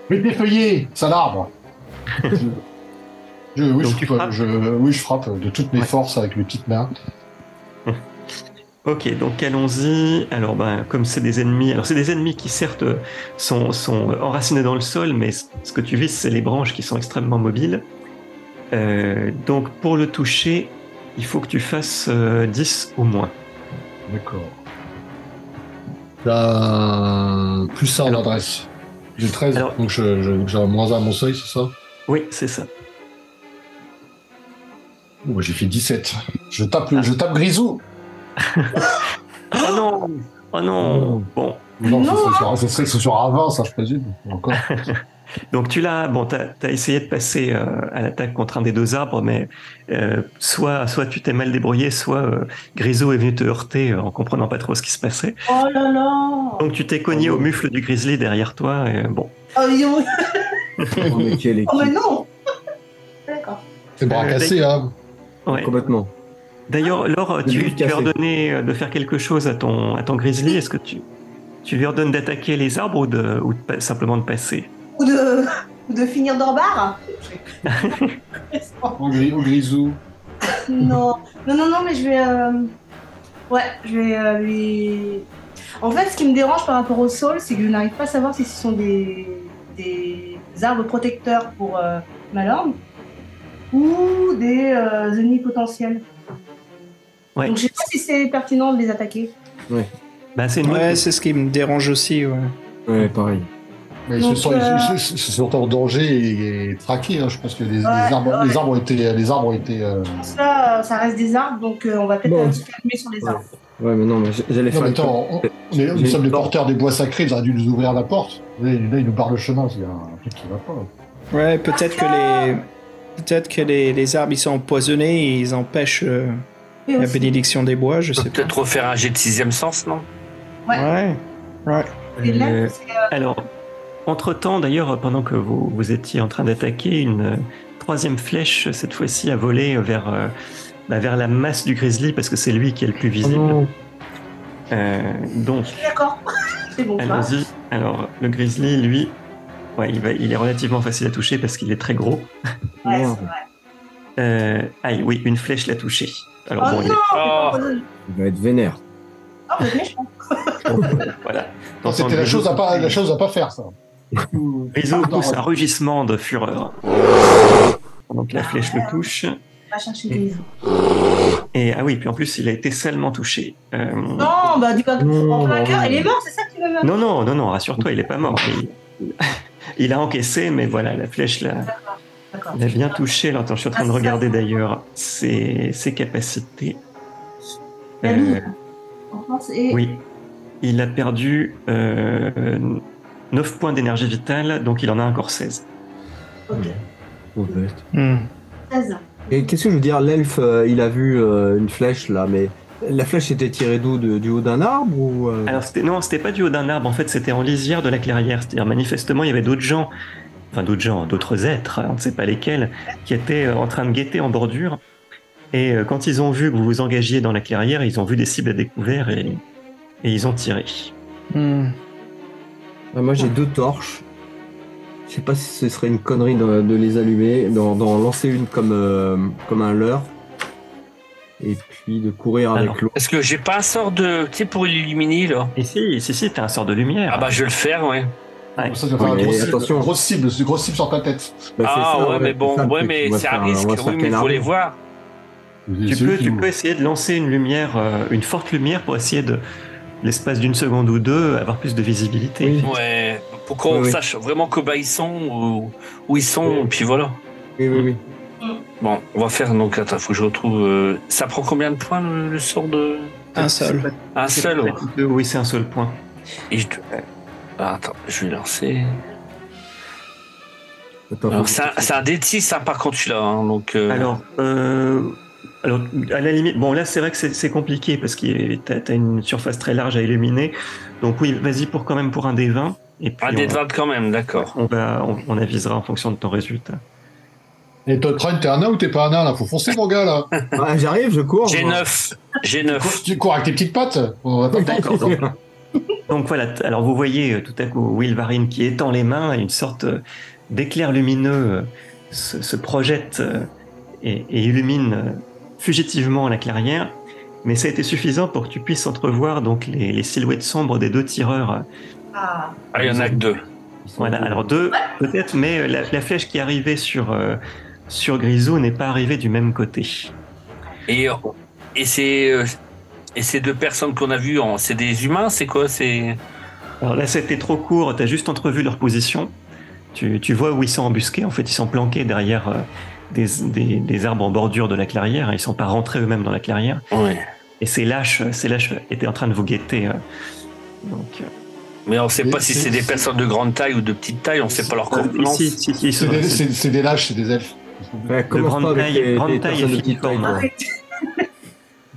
Je vais t'effeuiller, sale arbre je, je- oui, Donc je, frappes oui, je frappe de toutes mes Ouais. forces avec mes petites mains. Ok, donc allons-y. Alors, ben, comme c'est des ennemis, alors c'est des ennemis qui certes sont, sont enracinés dans le sol, mais ce que tu vises, c'est les branches qui sont extrêmement mobiles. Euh, donc, pour le toucher, il faut que tu fasses euh, 10 ou moins. D'accord. T'as plus 1 en adresse. J'ai 13, Alors- donc je- je- j'ai moins 1 à mon seuil, c'est ça? Oui, c'est ça. Oh, bah, J'ai fait 17. Je tape, le- je tape Grisou Oh non Oh non Bon, Non, Non. ça, serait sur- ça sur un 20, ça, je présume. Encore. donc tu l'as, bon, t'as as essayé de passer euh, à l'attaque contre un des deux arbres, mais euh, soit, soit tu t'es mal débrouillé, soit euh, Grisou est venu te heurter euh, en comprenant pas trop ce qui se passait. Oh là là Donc tu t'es cogné au mufle du grizzly derrière toi, et bon. Oh, yo. Oh, mais quelle Oh, mais non D'accord. C'est bras cassé, hein. Ouais. Complètement. D'ailleurs, Laure, tu, tu as ordonné de faire quelque chose à ton, à ton grizzly. Est-ce que tu, tu lui ordonnes d'attaquer les arbres ou, de, ou de simplement de passer? Ou de, ou de finir dans le bar Au, gris- au Grisou. Non, non, non, non, mais je vais. euh, Ouais, je vais euh, lui. En fait, ce qui me dérange par rapport au sol, c'est que je n'arrive pas à savoir si ce sont des, des arbres protecteurs pour euh, Malorne ou des euh, ennemis potentiels. Ouais. Donc, je sais pas si c'est pertinent de les attaquer. bah, C'est Ouais, c'est ce qui me dérange aussi. Ouais. Ouais, pareil. Mais ils, Donc, se sont, euh, ils, se- ils se sont en danger et, et traqués. hein. Je pense que les, les arbres, ouais. les arbres ont été. Les arbres ont été euh, Ça, ça reste des arbres, donc euh, on va peut-être Bon. se calmer sur les arbres. Ouais, mais non, mais j'allais Non, faire. mais attends, on, on est- nous sommes les porte. porteurs des bois sacrés, ils auraient dû nous ouvrir la porte. Là, il là, il nous barre le chemin, c'est un truc qui va pas. Ouais, peut-être que les peut-être que les, les arbres ils sont empoisonnés et ils empêchent euh, Et la bénédiction des bois, je sais pas. Peut-être refaire un jet de sixième sens, non? Ouais. Ouais. Et là, c'est, euh, Alors, entre-temps, d'ailleurs, pendant que vous, vous étiez en train d'attaquer, une troisième flèche, cette fois-ci, a volé vers, euh, bah, vers la masse du grizzly, parce que c'est lui qui est le plus Oh visible. non. Euh, donc, D'accord. c'est bon, allons-y. Alors, le grizzly, lui, ouais, il, va, il est relativement facile à toucher parce qu'il est très gros. Ouais, c'est. Euh, aïe, oui, une flèche l'a touché. Alors, Oh bon, il est- Oh. Il va être vénère. Oh, méchant. voilà. C'était la chose, à pas, la chose à pas faire, ça. Grisou Ah, pousse un rugissement de fureur. Donc la flèche le touche. On va chercher des Et ah oui, puis en plus, il a été salement touché. Euh, Non, bah dis pas que Non, en plein non, cœur, non. il est mort, c'est ça que tu veux me non, non, non, non, rassure-toi, il est pas mort. Il, il a encaissé, mais voilà, la flèche l'a D'accord. l'a bien touché. Alors, attends, je suis en train de Ah, ça. regarder d'ailleurs ses, ses capacités. La vie. Euh, En France, et oui, il a perdu euh, 9 points d'énergie vitale, donc il en a encore 16. ok. Oh, bête. Hmm. 16. Et qu'est-ce que je veux dire L'elfe, euh, il a vu euh, une flèche là, mais la flèche était tirée d'où de- Du haut d'un arbre ou euh, Alors c'était non, c'était pas du haut d'un arbre. En fait, c'était en lisière de la clairière. C'est-à-dire manifestement, il y avait d'autres gens, enfin d'autres gens, d'autres êtres, on ne sait pas lesquels, qui étaient euh, en train de guetter en bordure. Et euh, quand ils ont vu que vous vous engagiez dans la clairière, ils ont vu des cibles à découvert et, et ils ont tiré. Hmm. Ah, Moi j'ai deux torches. Je sais pas si ce serait une connerie de, de les allumer, d'en lancer une comme, euh, comme un leurre. Et puis de courir Alors, avec l'autre. Est-ce que j'ai pas un sort de. Tu sais, pour l'illuminer, là? Et si, si, si, t'as un sort de lumière. Ah bah, je vais le faire, ouais. Ouais. Ça, tu vas faire Oui, une mais grosse, attention. cible, grosse cible, c'est une grosse cible sur ta tête. Bah, ah, ça, ouais, mais bon, ça, ouais, mais c'est un risque. Oui, mais il faut les voir. Tu peux, tu peux essayer de lancer une lumière, euh, une forte lumière pour essayer de, l'espace d'une seconde ou deux, avoir plus de visibilité. Oui. Ouais, pour qu'on Oui, oui. sache vraiment que bah, ils sont, où, où ils sont, et puis voilà. Oui, oui, oui. Bon, on va faire donc, attends, faut que je retrouve. euh, ça prend combien de points le, le sort de. Un seul. Un seul ouais. Deux, Oui, c'est un seul point. Et je... ah, attends, je vais lancer. Attends, Alors, faut- c'est un, un D6, hein, par contre, celui-là. hein, donc, euh, Alors, euh, alors, à la limite, bon là c'est vrai que c'est compliqué parce que t'as as une surface très large à illuminer. Donc oui, vas-y pour quand même pour un D20 et puis un dé on, de 20 quand même, d'accord. on va, on, on avisera en fonction de ton résultat. Et Todd Run, t'es un nain ou t'es pas un nain là? Faut foncer mon gars là. Ah, J'arrive, je cours. J'ai moi. 9. J'ai Tu 9. cours- Tu cours avec tes petites pattes? On va pas D'accord. donc, donc voilà, alors vous voyez euh, tout à coup Wilvarine qui étend les mains et une sorte euh, d'éclair lumineux euh, se, se projette et, et illumine fugitivement la clairière. Mais ça a été suffisant pour que tu puisses entrevoir donc les, les silhouettes sombres des deux tireurs. Ah, Ah, il y en a que deux. Voilà, alors deux peut-être, mais euh, la, la flèche qui est arrivée sur, euh, sur Grisou n'est pas arrivée du même côté. Et, et, c'est, euh, et ces deux personnes qu'on a vues, en- c'est des humains, c'est quoi C'est? Alors là, c'était trop court, tu as juste entrevu leur position. Tu, tu vois où ils sont embusqués, en fait, ils sont planqués derrière euh, des, des, des arbres en bordure de la clairière, ils sont pas rentrés eux-mêmes dans la clairière. Ouais. Et ces lâches, ces lâches étaient en train de vous guetter. euh. donc, euh, Mais on sait Mais pas si c'est- des personnes de grande taille ou de petite taille, on sait pas leur si, si, si, C'est c'est- des, lâches, c'est des elfes. Ouais, commence grande taille- les, grande les taille personnes et de filiforme.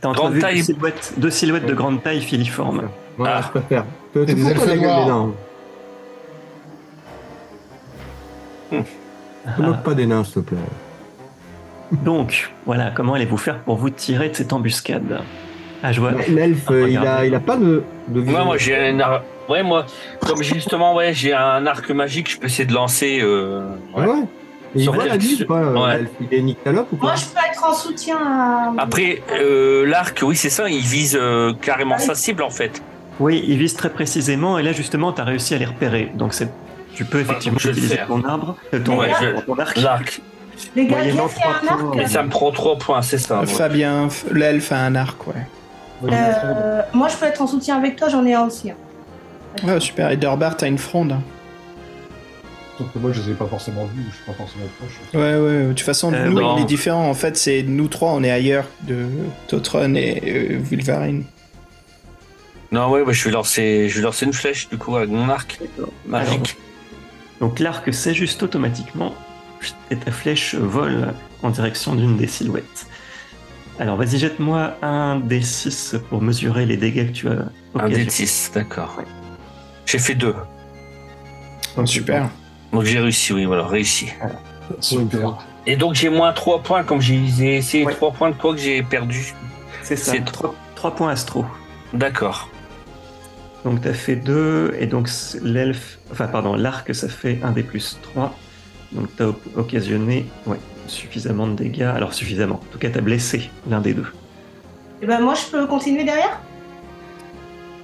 t'as taille. deux silhouettes, deux silhouettes de grande taille filiformes. Voilà, Ah. je préfère. C'est des elfes de noirs. des nains. Ah. Moque pas des nains, s'il te plaît. Donc, voilà, comment allez-vous faire pour vous tirer de cette embuscade Ah, je vois. L'elfe, Ah, euh, il, a, il a pas de, de Moi, vision. moi j'ai un arc. Ouais, moi, comme justement, ouais, j'ai un arc magique, je peux essayer de lancer. Euh... Ah ouais. ouais. Il la vie ou pas euh, Ouais. Il est nyctalope ou moi, pas je peux être en soutien à. Après, euh, l'arc, oui, c'est ça, il vise euh, carrément sa cible en fait. Oui, ils visent très précisément, et là, justement, tu as réussi à les repérer. Donc, c'est- tu peux effectivement je vais le utiliser ton arbre, euh, ton, Ouais, je- ton arc. L'arc. Les gars, Moyennant a un arc ça me prend 3 points, c'est ça. ouais. Fabien, f- l'elfe a un arc, ouais. Euh, Moi, je peux être en soutien avec toi, j'en ai un aussi. hein. Ah, super. Et Dorbar, t'as une fronde. Sauf que moi, je les ai pas forcément vus, je suis pas forcément proche. Ouais, ouais. De toute façon, Euh, nous, bon. on est différents. En fait, c'est nous trois, on est ailleurs de Totron et euh, Vulvarine. Non, ouais, ouais, je vais lancer, je vais lancer une flèche du coup avec mon arc magique. Donc, l'arc s'ajuste automatiquement, et ta flèche vole en direction d'une des silhouettes. Alors, vas-y, jette-moi un D6 pour mesurer les dégâts que tu as Un occasionnés. dé de 6, d'accord. J'ai fait 2. Oh, super. Donc j'ai réussi, oui, voilà, réussi. Super. Et donc j'ai moins 3 points, comme j'ai essayé Ouais. 3 points de quoi que j'ai perdu. C'est ça, C'est 3, points astro. D'accord. Donc tu as fait 2, et donc l'elfe, enfin pardon, l'arc ça fait 1 des plus 3. Donc tu as occasionné ouais, suffisamment de dégâts. Alors suffisamment, en tout cas tu as blessé l'un des deux. Et ben, moi, je peux continuer derrière?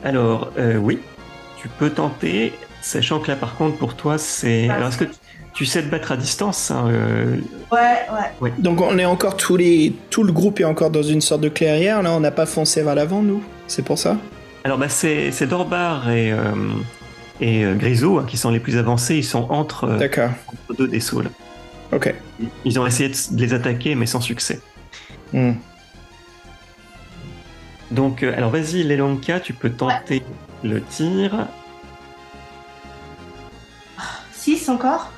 Alors euh, oui, tu peux tenter, sachant que là par contre pour toi c'est... Ah. Alors est-ce que tu sais te battre à distance hein, euh, Ouais, ouais. Donc, on est encore tous les. Tout le groupe est encore dans une sorte de clairière. Là, on n'a pas foncé vers l'avant, nous. C'est pour ça? Alors bah, c'est c'est Dorbar et, euh, et euh, Grisou hein, qui sont les plus avancés, ils sont entre, euh, D'accord. entre deux des saules. Ok. Ils ont essayé de les attaquer mais sans succès. Hmm. Donc, euh, alors vas-y, Lelonka, tu peux tenter le tir. 6 encore?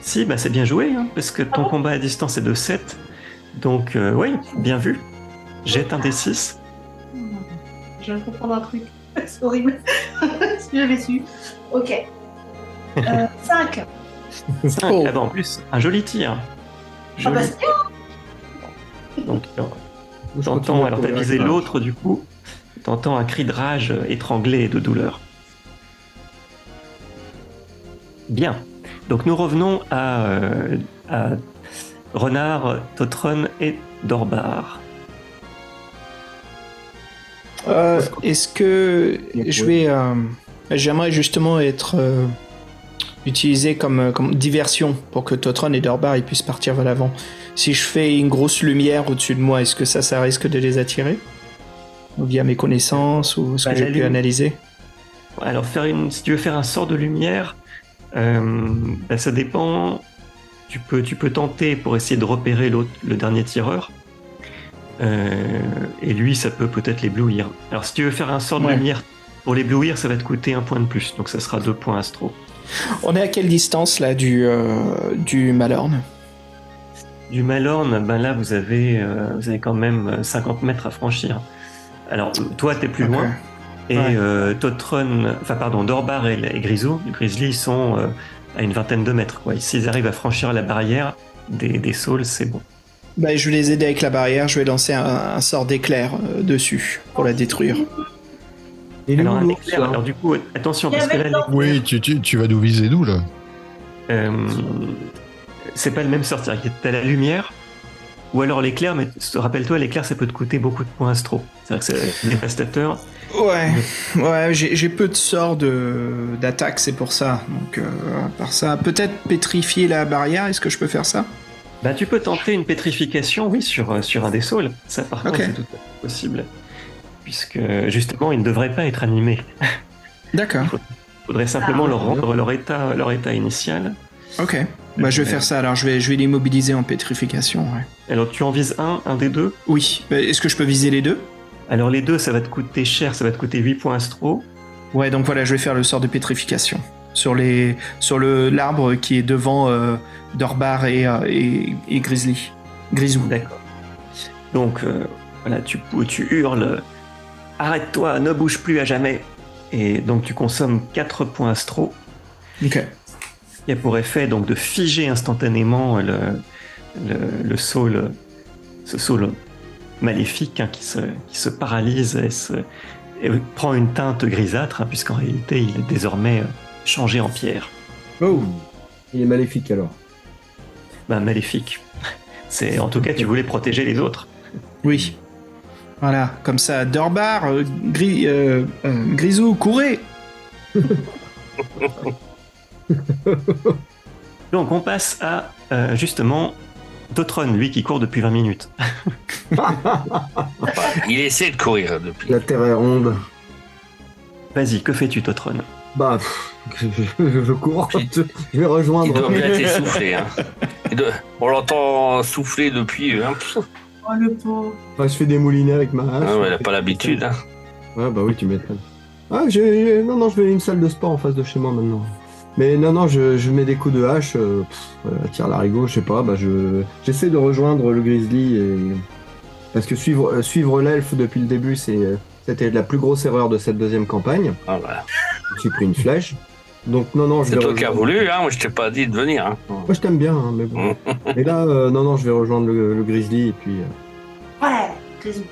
Si, bah c'est bien joué, hein, parce que ton Ah bon? combat à distance est de 7. Donc, euh, oui, bien vu. Jette un des 6. Je viens de comprendre un truc. C'est horrible. si j'avais su. Ok. Euh, 5. 5. Oh. Ah bah, en plus, un joli tir. Ah Joli. bah, c'est bien. Donc, euh, Je t'entends, alors t'as visé l'autre, du coup. T'entends un cri de rage euh, étranglé et de douleur. Bien. Donc nous revenons à, euh, à Renard, Totron et Dorbar. Euh, Est-ce que je vais. euh, J'aimerais justement être euh, utilisé comme, comme diversion pour que Totron et Dorbar ils puissent partir vers l'avant. Si je fais une grosse lumière au-dessus de moi, est-ce que ça, ça risque de les attirer? Ou via mes connaissances ou ce Bah, que j'ai la pu analyser? Alors faire une, si tu veux faire un sort de lumière, euh, bah, ça dépend. Tu peux, tu peux tenter pour essayer de repérer l'autre, le dernier tireur. Euh, et lui, ça peut peut-être l'éblouir. Alors si tu veux faire un sort de Ouais. lumière pour l'éblouir, ça va te coûter un point de plus. Donc ça sera deux points astro. On est à quelle distance là du, euh, du Malorn Du Malorn, ben là vous avez, euh, vous avez quand même euh, 50 mètres à franchir. Alors toi t'es plus loin et Ouais. euh, Totron, enfin pardon, Dorbar et, et Grisou, Grizzly sont euh, à une vingtaine de mètres. Quoi. S'ils arrivent à franchir la barrière des, des saules, c'est bon. Bah, Je vais les aider avec la barrière, je vais lancer un, un sort d'éclair euh, dessus pour la détruire. Il est Alors, un éclair, alors du coup, attention, parce que là, Oui, tu, tu, tu vas nous viser, nous, là. euh, c'est pas le même sort. C'est-à-dire que t'as la lumière, ou alors l'éclair, mais rappelle-toi, l'éclair, ça peut te coûter beaucoup de points astro. C'est-à-dire que c'est dévastateur. Ouais, ouais, j'ai j'ai peu de sorts de- d'attaque, c'est pour ça. Donc, euh, à part ça, peut-être pétrifier la barrière, est-ce que je peux faire ça? Bah, tu peux tenter une pétrification, oui, sur, euh, sur un des saules. Ça, par contre, Ok. c'est tout à fait possible. Puisque, justement, ils ne devraient pas être animés. D'accord, Il faudrait simplement Ah. leur rendre leur état, leur état initial. ok. Bah, je vais faire ça alors, je vais, je vais l'immobiliser en pétrification. ouais. Alors, tu en vises un, un des deux? Oui, Bah, est-ce que je peux viser les deux? Alors, les deux, ça va te coûter cher, ça va te coûter 8 points astro. Ouais, donc voilà, je vais faire le sort de pétrification. Sur les sur le l'arbre qui est devant euh, Dorbar et, euh, et, et Grizzly. Grisou. D'accord. Donc, euh, voilà, tu, tu hurles Arrête-toi, ne bouge plus à jamais. Et donc, tu consommes 4 points astro. Ok. qui a pour effet donc de figer instantanément le, le, le saule, ce saule maléfique hein, qui, se, qui se paralyse et, se, et prend une teinte grisâtre, hein, puisqu'en réalité il est désormais changé en pierre. Oh, il est maléfique alors. Ben, maléfique. C'est en tout cas tu voulais protéger les autres. Oui. Voilà, comme ça, Dorbar, euh, Gris, euh, euh, Grisou, courez Donc on passe à euh, justement Totron, lui qui court depuis 20 minutes. Il essaie de courir depuis. La terre est ronde. Vas-y, que fais-tu Totron Bah, pff, je, je cours. Je vais Il rejoindre. doit bien être essoufflé. Hein. Il doit- On l'entend souffler depuis. Hein. Oh, le pauvre. Enfin, je fais des moulinets avec ma hache. Ah ouais, il n'a pas l'habitude. Hein. Ouais, bah oui, tu m'étonnes. Ah, j'ai... Non, non, je vais à une salle de sport en face de chez moi maintenant. Mais non, non, je, je mets des coups de hache, euh, pff, euh, tire l'arigot, je sais pas, bah je... J'essaie de rejoindre le grizzly et... Parce que suivre, euh, suivre l'elfe depuis le début, c'est... euh, C'était la plus grosse erreur de cette deuxième campagne. Ah, voilà. J'ai pris une flèche. Donc non, non, je C'est vais toi qui as voulu, hein. moi je t'ai pas dit de venir. Hein. Moi, je t'aime bien, hein, mais bon. Et là, euh, non, non, je vais rejoindre le, le grizzly et puis... euh, Ouais, Grisou.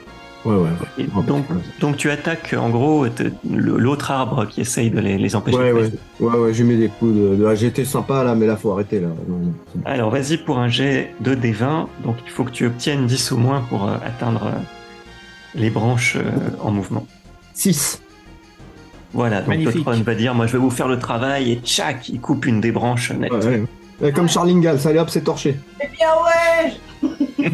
Ouais, ouais, ouais. Et donc, donc tu attaques en gros l'autre arbre qui essaye de les, les empêcher. Ouais, de ouais, ouais, ouais, j'ai mis des coups de... de... Ah, J'étais sympa là, mais là, faut arrêter là. Non, non, c'est bon. Alors vas-y pour un jet de D20. Donc il faut que tu obtiennes 10 au moins pour euh, atteindre euh, les branches euh, en mouvement. 6. Voilà, donc Magnifique. Totron va dire moi je vais vous faire le travail et tchac, il coupe une des branches nettes. Ouais, ouais. Ouais, Comme Charlingal, ça allez hop, c'est torché. Eh bien, ouais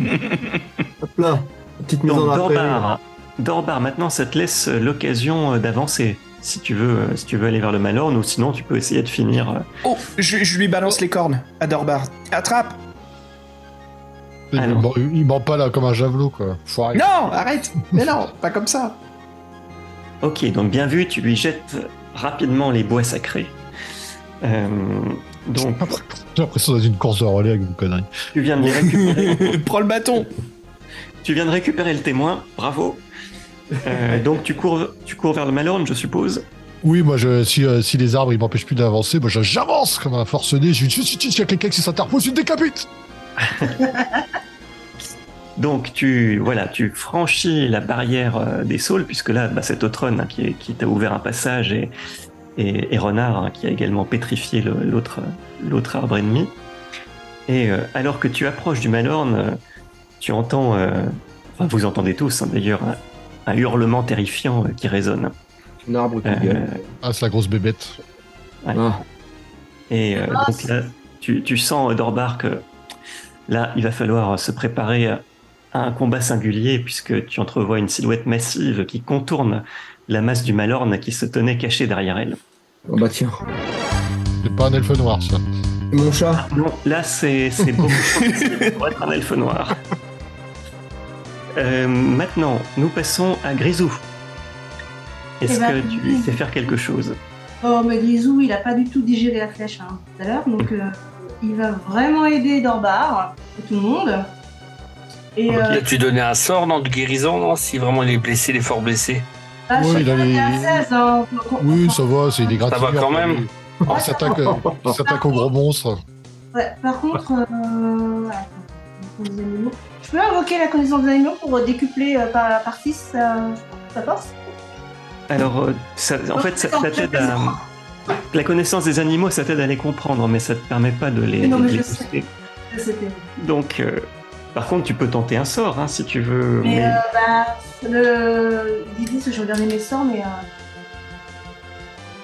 Hop là, petite mise Donc en. Dorbar, Dorbar, maintenant ça te laisse euh, l'occasion euh, d'avancer si tu veux euh, si tu veux aller vers le Malorn ou sinon tu peux essayer de finir. Oh, je, je lui balance les cornes à Dorbar. Attrape. Bon, il ment pas là comme un javelot, quoi. Non, arrête Mais non, pas comme ça Ok, donc bien vu, tu lui jettes rapidement les bois sacrés. Euh, donc J'ai l'impression d'être une course de relais avec vos conneries. tu viens de les récupérer. Prends le bâton Tu viens de récupérer le témoin, bravo. Euh, donc tu cours, tu cours vers le Malorn, je suppose. Oui, moi, je, si, euh, si les arbres ils m'empêchent plus d'avancer, moi j'avance comme un forcené. Je dis, si, si, si, il y a quelqu'un qui s'interpose, je décapite Donc tu, voilà, tu franchis la barrière euh, des saules, puisque là, bah, c'est Otron hein, qui, est- qui t'a ouvert un passage et, et, et Renard, hein, qui a également pétrifié l'autre l'autre arbre ennemi. Et euh, alors que tu approches du Malorn, euh, tu entends, euh, enfin vous entendez tous hein, d'ailleurs, un, un hurlement terrifiant euh, qui résonne. Un arbre qui Euh, gueule. Ah, c'est la grosse bébête. Ah. Et euh, Ah, donc là, tu, tu sens, euh, Dorbar, que là, il va falloir se préparer à un combat singulier, puisque tu entrevois une silhouette massive qui contourne la masse du Malorn qui se tenait cachée derrière elle. Oh bah tiens, C'est pas un elfe noir, ça. c'est mon chat. Non, là, c'est c'est beaucoup pour être un elfe noir. Euh, maintenant, nous passons à Grisou. Est-ce Eh ben, que tu lui sais faire quelque chose? Oh, mais Grisou, il a pas du tout digéré la flèche hein, tout à l'heure, donc euh, il va vraiment aider Dorbar et tout le monde. Et euh, Tu donné un sort, non, de guérison, non Si vraiment il est blessé, il est fort blessé. ah, sais il a pas, les- il est à 16, hein. Oui, ça va, c'est des grattes. Ça va quand même. Il s'attaque euh, aux gros monstres. Ouais, par contre, euh, je peux invoquer la connaissance des animaux pour décupler euh, par, par 6 sa, sa force? Alors, euh, ça- en fait, ça, ça t'aide à. La connaissance des animaux, ça t'aide à les comprendre, mais ça te permet pas de les, Mais non, de mais les je sais. Donc, euh, par contre, tu peux tenter un sort hein, si tu veux. Mais, mais- euh, bah, le... l'idée c'est que je regardais mes sorts, mais euh,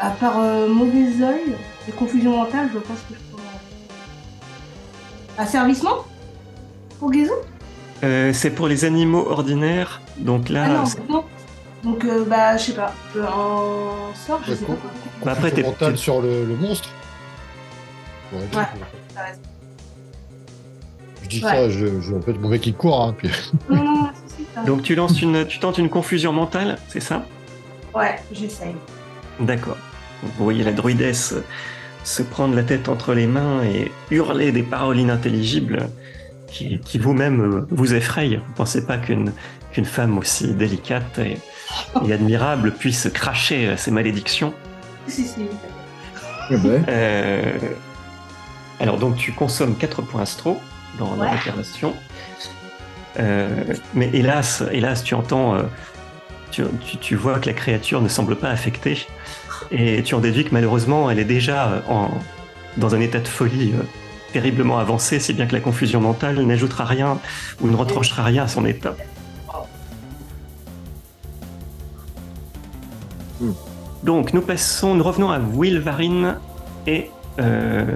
à part euh, mauvais œil et confusion mentale, je pense que je peux. Asservissement? Pour Guézou? Euh, c'est pour les animaux ordinaires. Donc là, Ah non, c'est- non. Donc, euh, bah, je sais pas. En sort, je sais pas. D'accord. Bah, après, t'es- mental t'es- sur le, le monstre. Ouais, Ouais. t'as raison. Je dis Ouais. ça, je, je, en fait, mon mec il court, hein, puis donc tu lances une, tu tentes une confusion mentale, c'est ça? Ouais, j'essaye. D'accord. Vous voyez la druidesse se prendre la tête entre les mains et hurler des paroles inintelligibles qui, qui vous-même euh, vous effrayent. Vous pensez pas qu'une qu'une femme aussi délicate et, et admirable puisse cracher euh, ces malédictions? Si, si. Euh, alors donc tu consommes 4 points astro dans la Ouais. réclamation. Euh, mais hélas, hélas, tu entends, euh, tu, tu- tu vois que la créature ne semble pas affectée et tu en déduis que malheureusement elle est déjà euh, en, dans un état de folie euh, terriblement avancé, si bien que la confusion mentale n'ajoutera rien ou ne retranchera rien à son état. Hmm. Donc nous passons, nous revenons à Wilvarine et euh,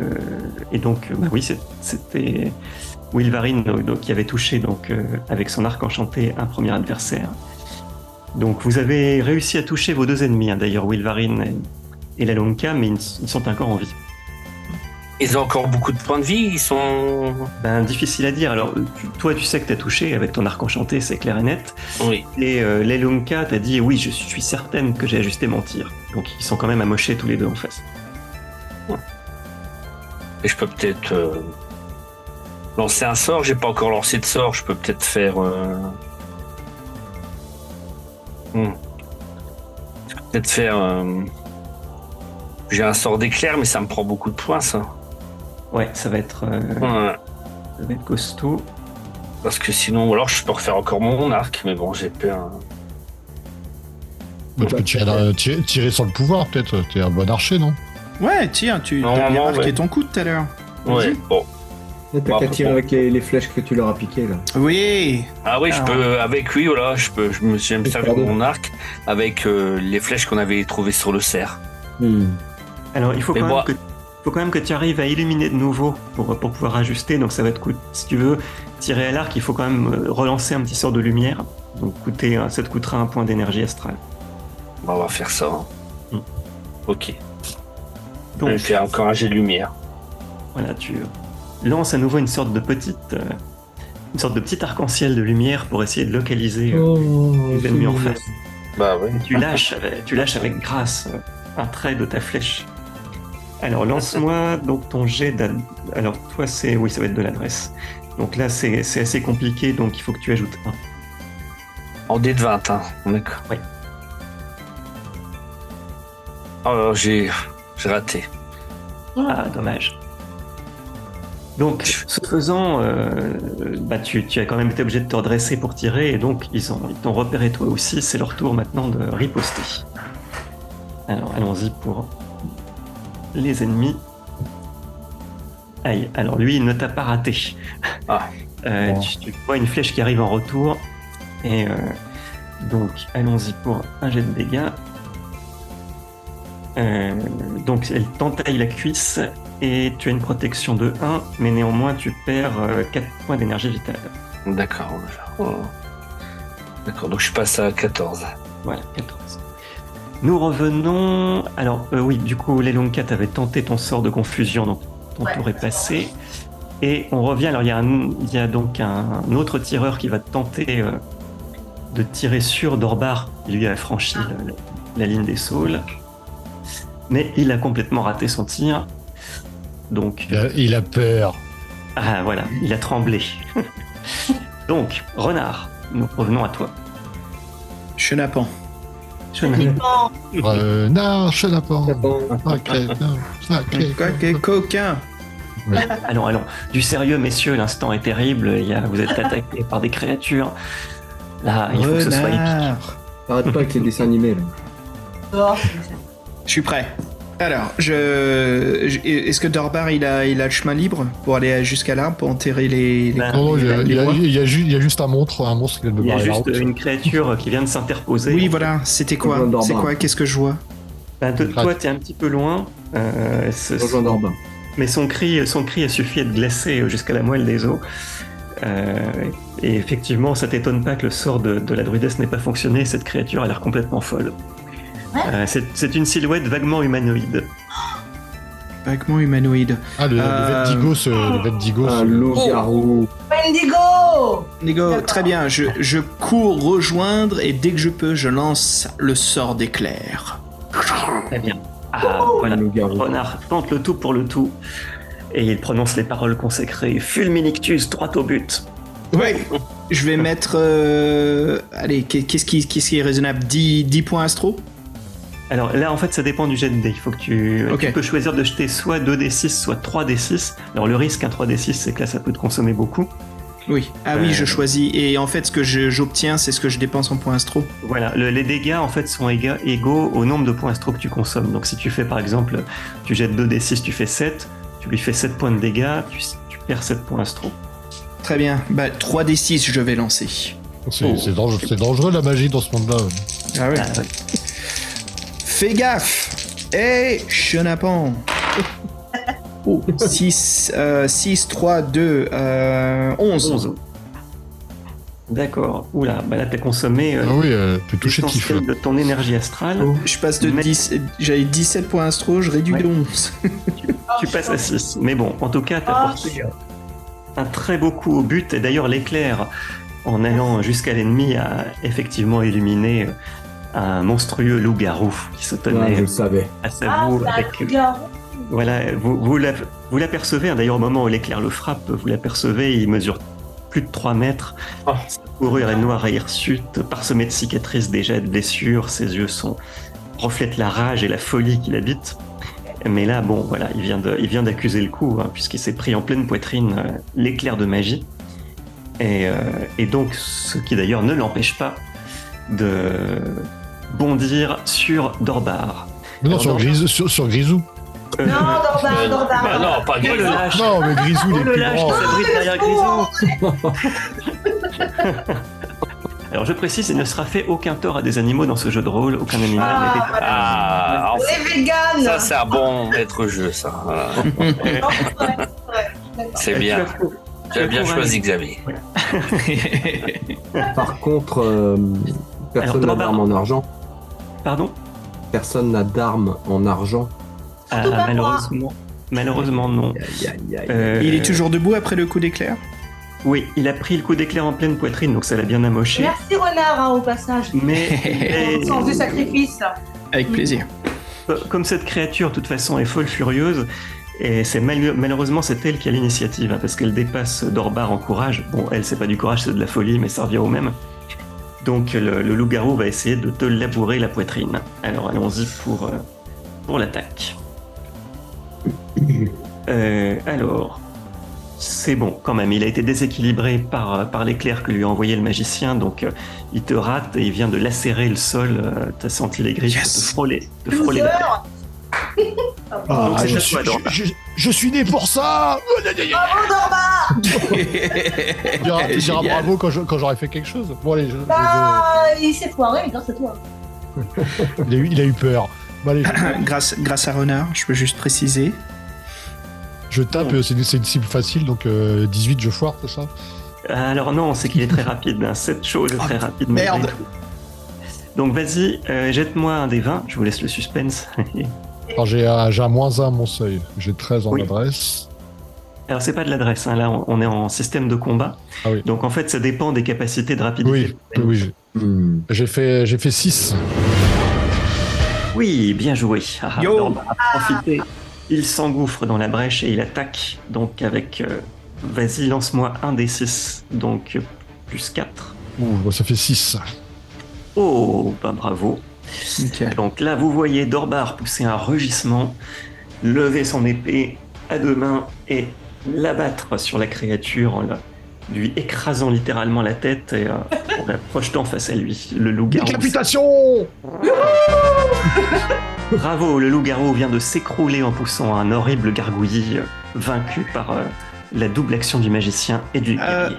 et donc bah oui c'était Wilvarine donc, qui avait touché donc euh, avec son arc enchanté un premier adversaire. Donc vous avez réussi à toucher vos deux ennemis hein, d'ailleurs Wilvarine et, et la Lonka mais ils, ils sont encore en vie. Ils ont encore beaucoup de points de vie, ils sont. Ben difficile à dire. Alors tu- toi tu sais que t'as touché avec ton arc enchanté c'est clair et net. Oui. Et euh, Lelunka t'a dit oui, je suis certaine que j'ai ajusté mon tir. Donc ils sont quand même amochés tous les deux en face. Et je peux peut-être euh, lancer un sort. J'ai pas encore lancé de sort. Je peux peut-être faire. euh, hmm. Je peux peut-être faire. euh, J'ai un sort d'éclair, mais ça me prend beaucoup de points, ça. Ouais, ça va être, euh, Ouais. ça va être costaud. Parce que sinon, ou alors je peux refaire encore mon arc, mais bon, j'ai peur. Bah, tu peux tirer, dans- tirer, tirer sur le pouvoir, peut-être. T'es un bon archer, non? Ouais, tiens, tu Non, as non, marqué ouais. ton coup tout à l'heure. Ouais, bon. T'as Bon, qu'à tirer bon. avec les, les flèches que tu leur as piquées, là. Oui. Ah oui, je Ah. peux, avec lui, voilà, je peux, je me suis même servi de mon arc avec euh, les flèches qu'on avait trouvées sur le cerf. Hmm. Alors il faut quand, moi- même que, faut quand même que tu arrives à illuminer de nouveau pour, pour pouvoir ajuster. Donc ça va te coûter, si tu veux tirer à l'arc, il faut quand même euh, relancer un petit sort de lumière. Donc coûter, un- ça te coûtera un point d'énergie astrale. Bon, on va faire ça. hein. Hmm. Ok. Je vais Donc faire encore un jet de lumière. voilà, tu lances à nouveau une sorte de petite, euh, une sorte de petit arc-en-ciel de lumière pour essayer de localiser euh, Oh, les ennemis en face. Bah. Tu lâches, avec, tu lâches avec grâce euh, un trait de ta flèche. Alors lance-moi donc ton jet d'ad... Alors toi c'est... Oui ça va être de l'adresse. Donc là c'est c'est assez compliqué donc il faut que tu ajoutes un. En dé de 20, hein. D'accord. Ouais. Oh, j'ai, j'ai raté. Ah dommage. Donc ce faisant, euh, bah, tu, tu as quand même été obligé de te redresser pour tirer et donc ils ont ils t'ont repéré toi aussi. C'est leur tour maintenant de riposter. Alors allons-y pour les ennemis. Aïe, alors lui, il ne t'a pas raté. Ah. Euh, Bon. tu, tu vois une flèche qui arrive en retour. Et euh, donc, allons-y pour un jet de dégâts. Euh, donc, elle t'entaille la cuisse et tu as une protection de 1, mais néanmoins, tu perds 4 points d'énergie vitale. D'accord. Oh. D'accord, donc je passe à 14. Voilà, 14. Nous revenons. Alors, euh, oui, du coup, l'Elonka avait tenté ton sort de confusion, donc ton Ouais. tour est passé. Et on revient. Alors, il y, a un- il y a donc un, autre tireur qui va tenter euh, de tirer sur Dorbar. qui, Lui a franchi la, la ligne des saules. Mais il a complètement raté son tir. Donc, Il a, il a peur. ah voilà, il a tremblé. donc, Renard, nous revenons à toi. Chenapan. Chenapan. Renard, chenapan. Sacré, sacré. Quoi que coquin Allons, allons. Du sérieux, messieurs, l'instant est terrible. Il y a, vous êtes attaqués par des créatures. Là, il faut que ce soit épique. Arrête pas avec les dessins animés là. Oh, Je suis prêt. Alors, je, je- est-ce que Dorbar il a, il a le chemin libre pour aller jusqu'à l'arbre pour enterrer les, les- Ben, Non, non, il y a, les il y a- rois il y a ju- il y a juste un monstre, un monstre qui vient de me Il y a juste route. une créature qui vient de s'interposer. Oui, voilà. C'était quoi. C'est quoi Qu'est-ce que je vois Ben, de- toi, tu es un petit peu loin. euh, Rejoins mais son cri, son cri a suffi à te glacer jusqu'à la moelle des os. Euh, et effectivement, ça t'étonne pas que le sort de, de la druidesse n'ait pas fonctionné. Cette créature a l'air complètement folle. Ouais. Euh, c'est une silhouette vaguement humanoïde. Vaguement humanoïde. Ah, le, Euh, le Vendigo, ce, le Vendigo, Un ce- loup-garou. D'accord. très bien. Je, je cours rejoindre et dès que je peux, je lance le sort d'éclair. Très bien. Ah, voilà. Loup-garou. Renard tente le tout pour le tout. Et il prononce les paroles consacrées. Fulminictus, droit au but. Ouais. Je vais mettre. euh, Allez, qu'est- qu'est-ce qui, qui est raisonnable? 10, 10 points astro? Alors là, en fait, ça dépend du jet de dés. Il faut que tu, Ok. tu peux choisir de jeter soit 2d6, soit 3d6. Alors le risque, un 3d6, c'est que là, ça peut te consommer beaucoup. Oui. Ah oui, Euh. je choisis. Et en fait, ce que j'obtiens, c'est ce que je dépense en points astro. Voilà, le- les dégâts, en fait, sont éga- égaux au nombre de points astro que tu consommes. Donc si tu fais, par exemple, tu jettes 2d6, tu fais 7, tu lui fais 7 points de dégâts, tu, tu perds 7 points astro. Très bien. Bah, 3d6, je vais lancer. c'est Oh. dangereux, c'est dangereux la magie dans ce monde-là. Ah ouais. Ah, ouais. Fais gaffe Hé, chenapan Oh, 6, 6, 3, 2, euh, 11. 11. D'accord. Oula, bah là, t'as consommé euh, Ah oui, euh, tu touché de l'essentiel tifle. de ton énergie astrale. Je passe de Mais- 10, j'avais 17 points astro, je réduis Ouais. de 11. tu passes à 6. Mais bon, en tout cas, t'as Ah, porté euh, un très beau coup au but. Et d'ailleurs, l'éclair, en allant jusqu'à l'ennemi, a effectivement illuminé euh, un monstrueux loup-garou qui se Ah, tenait je le savais. face à Ah, vous. c'est un Avec, loup-garou. voilà, vous, vous la- vous l'apercevez, hein, d'ailleurs, au moment où l'éclair le frappe, vous l'apercevez, il mesure plus de 3 mètres. Oh. Sa fourrure est noire et hirsute, parsemée de cicatrices déjà et de blessures. Ses yeux sont reflètent la rage et la folie qui l'habite. Mais là, bon, voilà, il vient de, il vient d'accuser le coup, hein, puisqu'il s'est pris en pleine poitrine euh, l'éclair de magie. Et, euh, et donc, ce qui d'ailleurs ne l'empêche pas de bondir sur Dorbar. Mais non, Alors, sur, non. Grisou, sur, sur Grisou. Euh, Non, Dorbar, Dorbar. bah non, pas oh, le Grisou. Non, mais Grisou, il Oh est le plus lâche grand. s'abrite derrière Grisou Alors je précise, il ne sera fait aucun tort à des animaux dans ce jeu de rôle, aucun animal Ah, n'est Ah, On est vegan ça c'est un bon maître jeu, ça. Non, c'est c'est. C'est bien. Tu as bien choisi, Xavier. Par contre, euh, personne n'a en argent. Pardon Personne n'a d'arme en argent. Ah. Malheureusement, malheureusement non. Aïe, aïe, aïe. Euh, Il est toujours debout après le coup d'éclair? Oui, il a pris le coup d'éclair en pleine poitrine, donc ça l'a bien amoché. Merci Renard hein, au passage. Mais est- Sens du sacrifice. Avec plaisir. comme cette créature, de toute façon, est folle furieuse, et c'est mal- malheureusement c'est elle qui a l'initiative, hein, parce qu'elle dépasse Dorbar en courage. Bon, elle, c'est pas du courage, c'est de la folie, mais ça revient au même. Donc le, le loup-garou va essayer de te labourer la poitrine. Alors allons-y pour, euh, pour l'attaque. Euh, alors, c'est bon quand même, il a été déséquilibré par, par l'éclair que lui a envoyé le magicien, donc euh, il te rate et il vient de lacérer le sol, euh, t'as senti les griffes Yes. te frôler. Te frôler la. Ah, je, suis, toi, Dorma. je, je- je suis né pour ça Bravo, Dorma Tu diras, bravo quand j'aurai fait quelque chose. Bon, allez, je- je- Ah, il s'est foiré, mais grâce à toi. il, a eu, il a eu peur. Bon, allez, je, grâce, grâce à Renard, je peux juste préciser. je tape, euh, c'est une, cible facile, donc euh, 18, je foire, c'est ça? Alors non, c'est qu'il est très rapide. hein. Cette chose est très rapide. malgré merde. Donc vas-y, euh, jette-moi un des 20. Je vous laisse le suspense. Alors, j'ai un, j'ai un moins 1 à mon seuil. J'ai 13 en Oui. adresse. Alors c'est pas de l'adresse. hein. Là, on- est en système de combat. Ah oui. Donc en fait, ça dépend des capacités de rapidité. Oui, oui, oui, j'ai- Hmm. j'ai fait, j'ai fait 6. Oui, bien joué. Ah, Yo. Profité. Il s'engouffre dans la brèche et il attaque. Donc avec... euh, Vas-y, lance-moi un des 6. Donc euh, plus 4. Ouh, ça fait 6. Oh, bah bravo. Nickel. Donc là, vous voyez Dorbar pousser un rugissement, lever son épée à deux mains et l'abattre sur la créature en la- lui écrasant littéralement la tête et euh, en la projetant face à lui. Le loup-garou. Décapitation Bravo, le loup-garou vient de s'écrouler en poussant un horrible gargouillis euh, vaincu par euh, la double action du magicien et du guerrier.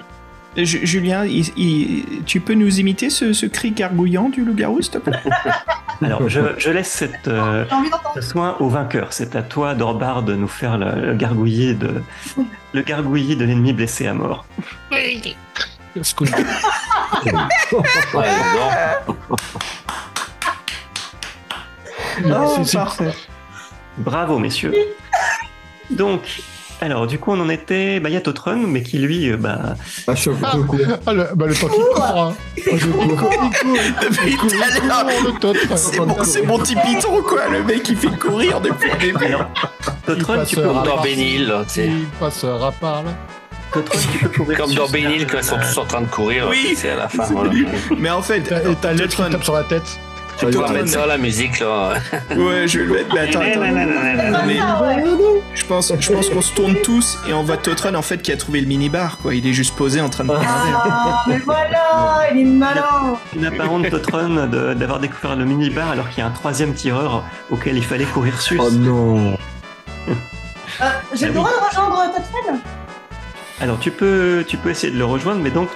Julien, il- il- tu peux nous imiter ce, ce cri gargouillant du loup-garou, s'il te plaît? Alors, je, je laisse cette, euh, ce soin au vainqueur. C'est à toi, Dorbar, de nous faire le, le gargouillis de le gargouillis de l'ennemi blessé à mort. Non. Oh, parfait. Bravo, messieurs. Donc, alors, du coup, on en était. Bah, il y a Totron, mais qui lui, euh, bah, Ah, je, Ah, ah, le, bah, le temps qui court, hein. Je cours. Depuis tout à l'heure, le tot. c'est mon, c'est mon petit piton, quoi, le mec qui fait courir depuis le début. alors, Totron, tu peux, euh, Comme dans Bénil, tu sais. Il passe euh, rapard, là. Totron, tu peux courir. Comme dans Bénil, quand ils sont tous en train de courir, Oui. c'est à la fin. Voilà. Mais en fait, qui Totron- tape sur la tête. Tu dois Totron- mettre ça, la musique, là. Ouais, je vais le mettre. Mais attends, attends. Mais Ah, je pense, je pense qu'on se tourne tous et on voit Totron en fait qui a trouvé le minibar, quoi. Il est juste posé en train de. Ah, mais voilà, il est malin. Une apparente Totron de- d'avoir découvert le mini-bar alors qu'il y a un troisième tireur auquel il fallait courir sus. Oh non. Euh, J'ai le droit de rejoindre Totfred Alors tu peux, tu peux essayer de le rejoindre, mais donc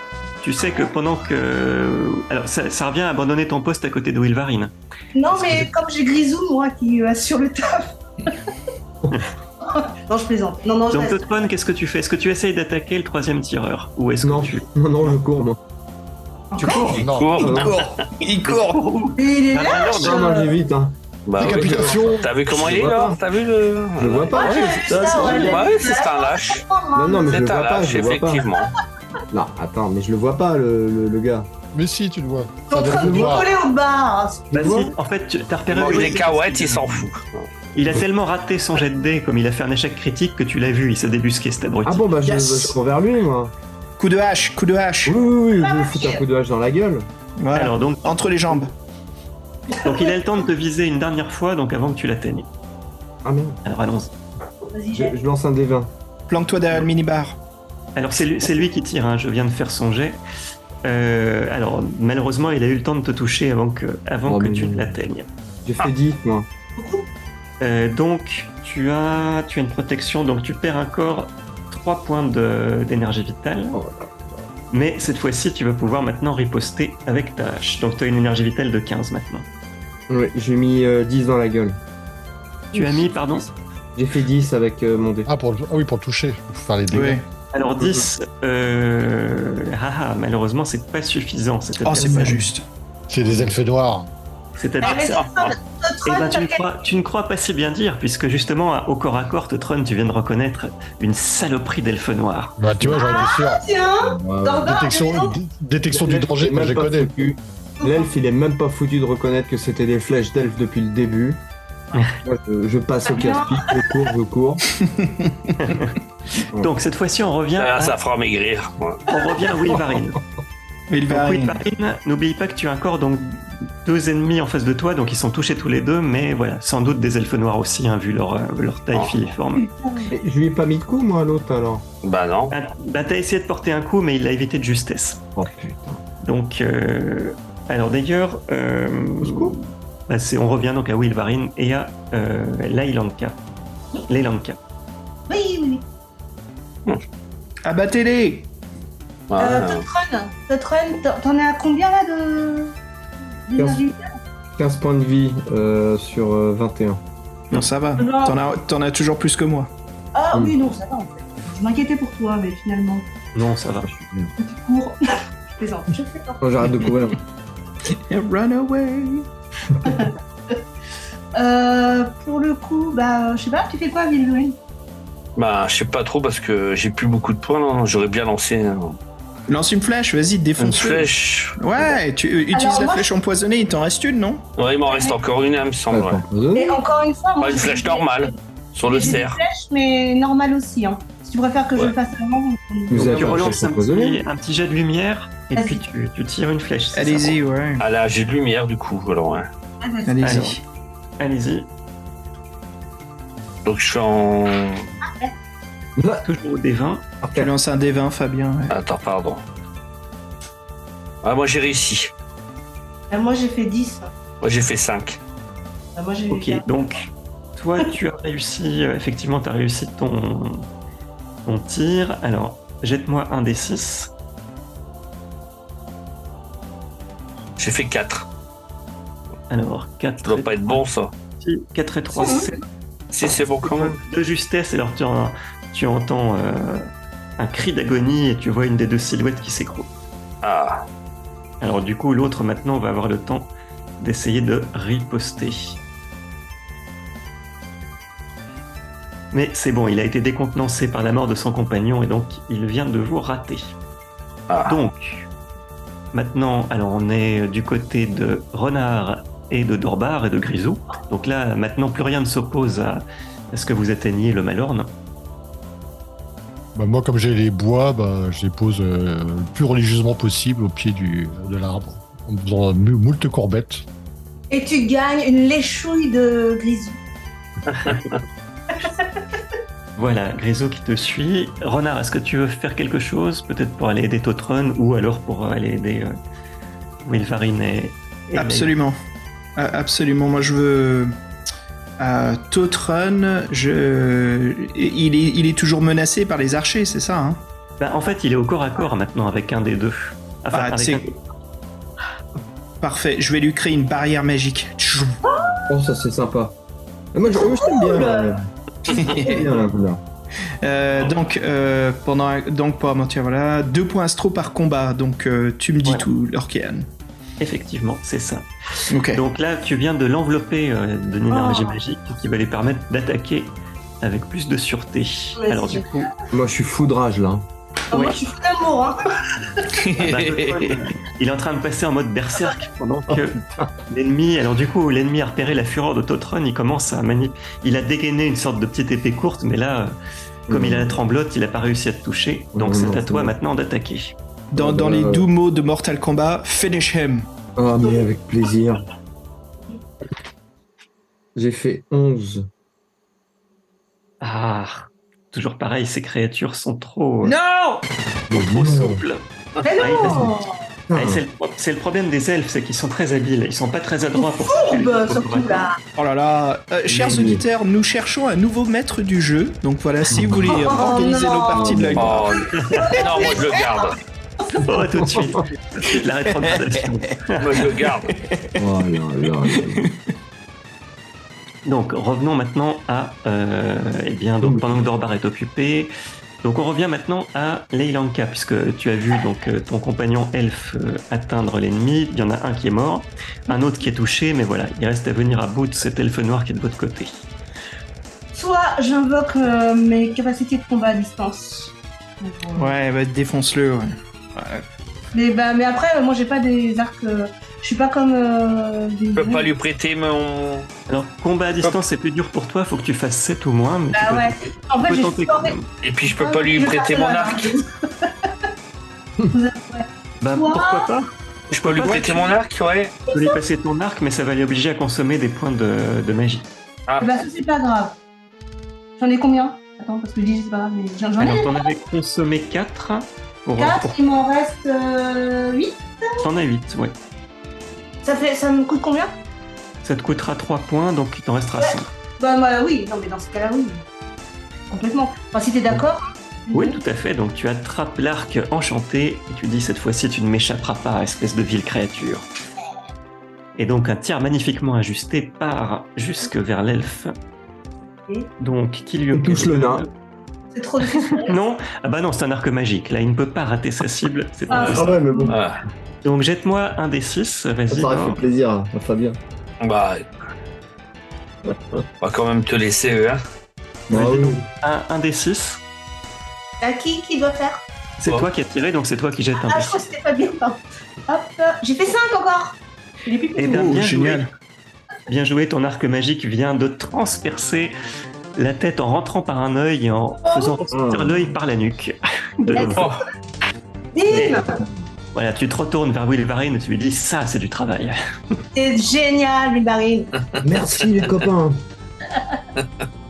tu sais que pendant que... Alors ça, ça revient à abandonner ton poste à côté de Wilvarine. Non, mais comme j'ai Grisou, moi, qui euh, assure le taf. non, je plaisante. Non, non, Donc qu'est-ce que tu fais? Est-ce que tu essayes d'attaquer le troisième tireur? Ou est-ce Non. que tu... Non, non, je cours, moi. Tu cours? Il Non. court, il court, il court. Et il est Ah, là. non, Non, non, j'ai vite, hein. Bah, oui. Décapitation. T'as vu comment il est, là? T'as vu le. Je le vois pas. Ouais, c'est un lâche. Non, non, mais je C'est le un lâche, je le vois pas. effectivement. Non, attends, mais je le vois pas, le, le, le gars. Mais si, tu le vois. T'es en train de au bar. Vois Vas-y, en fait, tu as repéré... Mange des cahuètes, il s'en fout. Il a tellement raté son jet de dés, comme il a fait un échec critique, que tu l'as vu, il s'est débusqué, cet abruti. Ah bon, bah je, Yes. je cours vers lui, moi. Coup de hache, coup de hache. Oui, oui, oui, je vais foutre un coup de hache dans la gueule. Voilà. Alors donc, Entre les jambes. donc il a le temps de te viser une dernière fois, donc avant que tu l'atteignes. Ah merde. Alors allons-y. Vas-y, Je, lance un D20. Planque-toi derrière le minibar. Alors c'est lui, qui tire, hein, je viens de faire son jet. Euh, alors malheureusement il a eu le temps de te toucher avant que, avant Oh, que tu ne l'atteignes. J'ai fait 10, moi. Euh, donc tu as, tu as une protection, donc tu perds encore 3 points de- d'énergie vitale. Oh, Mais cette fois-ci tu vas pouvoir maintenant riposter avec ta hache. Donc tu as une énergie vitale de 15 maintenant. Oui, j'ai mis euh, 10 dans la gueule. Tu as mis, pardon? J'ai fait 10 avec euh, mon dé. Ah, pour le- ah oui, pour le toucher. Pour faire les dégâts. Oui. Alors 10, euh, ah, ah, malheureusement c'est pas suffisant. Oh, c'est pas juste. C'est des elfes noirs. C'est-à-dire Ah, Eh ben, tu, ne crois, tu ne crois pas si bien dire, puisque justement, au corps à corps, Totron, tu viens de reconnaître une saloperie d'elfe noir. Bah, tu vois, j'aurais été sûr. Dans- Détection, du L'elfe, danger, moi je les même pas connais. foutu. L'elfe, il est même pas foutu de reconnaître que c'était des flèches d'elfe depuis le début. Moi, je, je passe au casse-pipe, je cours, je cours. Donc cette fois-ci, on revient, Ah, à, ça fera maigrir. Ouais. on revient à Wilvarine. Mais il Donc va Wilvarine, n'oublie pas que tu as encore donc deux ennemis en face de toi, donc ils sont touchés tous les deux, mais voilà, sans doute des elfes noirs aussi, hein, vu leur, euh, leur taille Oh. filiforme. Mais je lui ai pas mis de coup, moi, à l'autre, alors. Bah non. Bah, bah, t'as essayé de porter un coup, mais il l'a évité de justesse. Oh putain. Donc, euh, alors d'ailleurs, euh, Au secours. Bah, on revient donc à Wilvarine et à euh, Lailanka. Lailanka. Oui, oui, oui. Abattez-les Euh. Totrun, t'en- t'en es à combien là de. d'énergie 15 points de vie euh, sur euh, 21. Non, ça va. T'en as, toujours plus que moi. Ah Mm. oui, non, ça va en fait. Je m'inquiétais pour toi, mais finalement, Non, ça va. petit cours. je plaisante, je sais pas. J'arrête de courir. Run away Euh, pour le coup, bah, je sais pas, tu fais quoi, Villouin Bah, je sais pas trop parce que j'ai plus beaucoup de points. là. J'aurais bien lancé hein, Lance une flèche, vas-y, une flèche. Ouais, tu euh, utilises Alors, la moi, flèche empoisonnée, il t'en reste une, non? Ouais, il m'en reste encore une, il me semble. ouais. Et encore une fois, moi, Pas une j'ai flèche des- normale sur le j'ai des cerf. flèches, mais normales aussi. Hein. Si tu préfères que je Ouais. le fasse avant, Vous avez tu relances un empoisonné petit, un petit jet de lumière et puis tu, tires une flèche. Allez-y, ouais. Ah là, j'ai de lumière du coup, hein. alors. Hein. Allez-y. Allez-y. Donc je suis en. Toujours au D20. Tu lances un D20, Fabien. Attends, pardon. Ah, moi j'ai réussi. Ah, moi j'ai fait 10. Moi j'ai fait 5. Ah, moi, j'ai ok, donc toi tu as réussi, euh, effectivement tu as réussi ton, ton tir. Alors jette-moi un D6. J'ai fait 4. Alors 4 Ça doit pas être bon ça. 4 et 3, Mhm. 7. Si c'est bon quand même. De justesse, alors tu, en- tu entends euh, un cri d'agonie et tu vois une des deux silhouettes qui s'écroule. Ah. Alors du coup l'autre maintenant va avoir le temps d'essayer de riposter. Mais c'est bon, il a été décontenancé par la mort de son compagnon et donc il vient de vous rater. Ah. Donc, maintenant, alors on est du côté de Renard et de Dorbar et de Grisou. Donc là, maintenant, plus rien ne s'oppose à, à ce que vous atteigniez le Malorne. Bah, moi, comme j'ai les bois, bah, je les pose euh, le plus religieusement possible au pied du, de l'arbre, en faisant moult courbettes. Et tu gagnes une léchouille de grisou. Voilà, Grisou qui te suit. Renard, est-ce que tu veux faire quelque chose Peut-être pour aller aider Totron ou alors pour aller aider euh, Wilvarine et, et Absolument. Absolument. Moi, je veux. Euh, Totrun, je... il, est, il est toujours menacé par les archers, c'est ça hein? Bah, en fait, il est au corps à corps maintenant avec un des deux. Enfin, Ah, avec c'est- un- Parfait, je vais lui créer une barrière magique. Oh, ça c'est sympa. Moi, je, moi, je t'aime bien. Euh, donc, euh, pendant, donc, pour mentir, voilà, deux points astro par combat. Donc, euh, tu me dis Voilà. tout, Lorkéan. Effectivement, c'est ça. Donc là, tu viens de l'envelopper euh, d'une énergie Oh. magique qui va lui permettre d'attaquer avec plus de sûreté. Alors du coup, Moi, je suis foudrage là. Ah, Moi, je suis fou d'amour. Hein. bah, il est en train de passer en mode berserk pendant que l'ennemi, alors du coup, l'ennemi a repéré la fureur de Totron, il commence à manip... Il a dégainé une sorte de petite épée courte, mais là, comme il a la tremblote, il a pas réussi à te toucher. Donc c'est à toi non. maintenant d'attaquer. Dans, dans les doux mots de Mortal Kombat, finish him. Ah, mais avec plaisir. J'ai fait 11. Ah, toujours pareil, ces créatures sont trop, euh, Non trop souples. Mais Ah, Ah, c'est le, c'est le problème des elfes, c'est qu'ils sont très habiles, ils sont pas très adroits pour Fourbe, pour- bah, surtout là. Oh là là, Euh, chers Oui. auditeurs, nous cherchons un nouveau maître du jeu. Donc voilà, si vous voulez Oh, organiser non. nos parties de la Oh, non, moi je le garde. Oh, tout de suite. Tout de suite, la rétrogradation. Moi je le garde. Oh là là là. Donc revenons maintenant à euh, eh bien donc pendant que Dorbar est occupé. Donc on revient maintenant à Leylanka puisque tu as vu donc euh, ton compagnon elfe euh, atteindre l'ennemi. Il y en a un qui est mort, un autre qui est touché, mais voilà, il reste à venir à bout de cet elfe noir qui est de votre côté. Soit j'invoque euh, mes capacités de combat à distance. Euh, Ouais, bah, défonce-le. ouais. Ouais. Mais, bah, mais après, moi j'ai pas des arcs. euh, je suis pas comme euh, des. Je peux pas lui prêter mon. Alors combat à distance c'est plus dur pour toi, faut que tu fasses 7 ou moins. Mais Bah peux- ouais. En fait, j'ai tenter. Et puis je peux pas lui prêter mon arc. Bah Quoi pourquoi pas Je peux lui prêter mon arc, ouais. Tu peux lui passer ton arc, mais ça va l'obliger à consommer des points de, de magie. Ah. Bah ça c'est pas grave. J'en ai combien? Attends, parce que je dis c'est pas grave, mais j'en j'en Alors ai t'en avais consommé 4 pour, 4, pour- il m'en reste euh, 8. T'en as 8, ouais. Ça, fait, ça me coûte combien? Ça te coûtera 3 points, donc il t'en restera 5. Bah, bah, oui, non, mais dans ce cas-là, oui. Complètement. Enfin, si t'es d'accord. Oui, tout à fait. Donc tu attrapes l'arc enchanté et tu dis cette fois-ci tu ne m'échapperas pas, espèce de vile créature. Et donc un tir magnifiquement ajusté part jusque vers l'elfe. Donc qui lui Il touche le nain. C'est trop difficile. Non, ah bah non, c'est un arc magique. Là, il ne peut pas rater sa cible. C'est pas Ah. Ah ouais, mais bon. Ah, Donc jette-moi un des 6, Ça vas-y. aurait Nord. fait plaisir Fabien. bah. On va quand même te laisser, eux, hein. Bah oui. un, un des 6. À qui qui doit faire? C'est toi qui as tiré, donc c'est toi qui jettes un Ah, des je crois 6. que c'était pas bien. Hop, j'ai fait 5 encore. Il est plus Eh bien, Oh, bien génial. joué. Bien joué, ton arc magique vient de transpercer la tête en rentrant par un œil et en faisant Oh. l'œil par la nuque. De. Oh, Voilà, tu te retournes vers Wilvarine et tu lui dis ça, c'est du travail. C'est génial, Bulbarine. Merci les copains.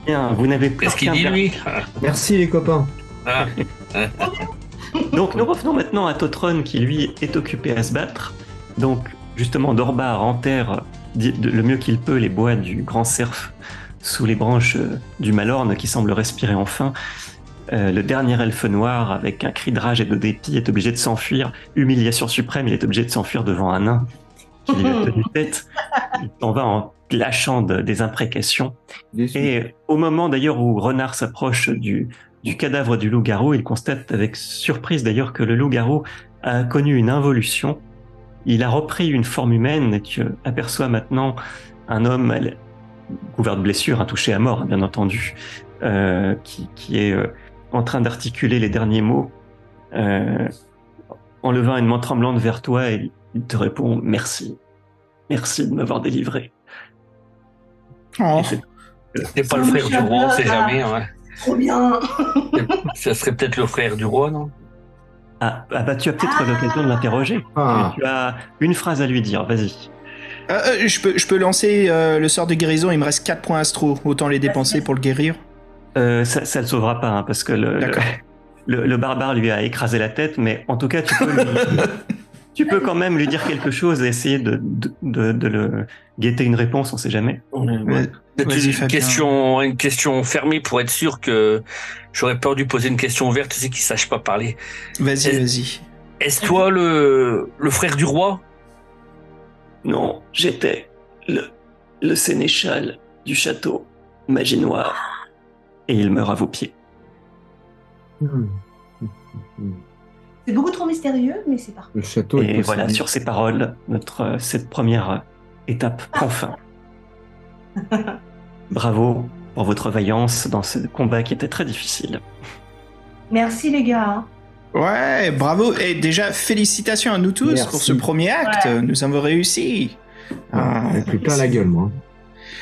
Bien, vous n'avez plus qu'est-ce qu'il dit, lui Merci les copains. Ah, Donc nous revenons maintenant à Totron qui lui est occupé à se battre. Donc justement Dorbar enterre le mieux qu'il peut les bois du grand cerf sous les branches euh, du Malorne qui semble respirer enfin. Euh, le dernier elfe noir, avec un cri de rage et de dépit, est obligé de s'enfuir. Humiliation suprême, il est obligé de s'enfuir devant un nain qui lui a tenu tête. Il s'en va en lâchant de- des imprécations. Et au moment d'ailleurs où Renard s'approche du, du cadavre du loup-garou, il constate avec surprise d'ailleurs que le loup-garou a connu une involution. Il a repris une forme humaine et tu aperçois maintenant un homme couvert de blessures, un touché à mort bien entendu, euh, qui, qui est euh, en train d'articuler les derniers mots euh, en levant une main tremblante vers toi et il te répond merci. Merci de m'avoir délivré. Oh. C'est- pas le frère du roi, on sait jamais. Ouais. Trop bien. Ça serait peut-être le frère du roi, non? Ah, ah bah tu as peut-être l'occasion de l'interroger. Ah, Tu as une phrase à lui dire, vas-y. Euh, euh, je, peux, je peux lancer euh, le sort de guérison, il me reste 4 points astro, autant les dépenser pour le guérir. Euh, ça, ça le sauvera pas, hein, parce que le, le, D'accord. le- le barbare lui a écrasé la tête, mais en tout cas, tu peux, lui- tu peux quand même lui dire quelque chose et essayer de, de, de- de le guetter une réponse, on sait jamais. Ouais. Une Fabien. question, une question fermée pour être sûr que j'aurais peur de lui poser une question ouverte, tu sais, qu'il sache pas parler. Vas-y, vas-y. Est-ce toi le, le frère du roi? Non, j'étais le, le sénéchal du château Magie Noire. Et il meurt à vos pieds. hmm. C'est beaucoup trop mystérieux, mais c'est parfait. Le château est Et voilà, sur ces paroles, notre, euh, cette première euh, étape prend fin. Bravo pour votre vaillance dans ce combat qui était très difficile. Merci les gars. Ouais, bravo. Et déjà, félicitations à nous tous Merci. pour ce premier acte. Ouais. Nous avons réussi. Ah, Ah, J'ai pris plein la gueule, moi.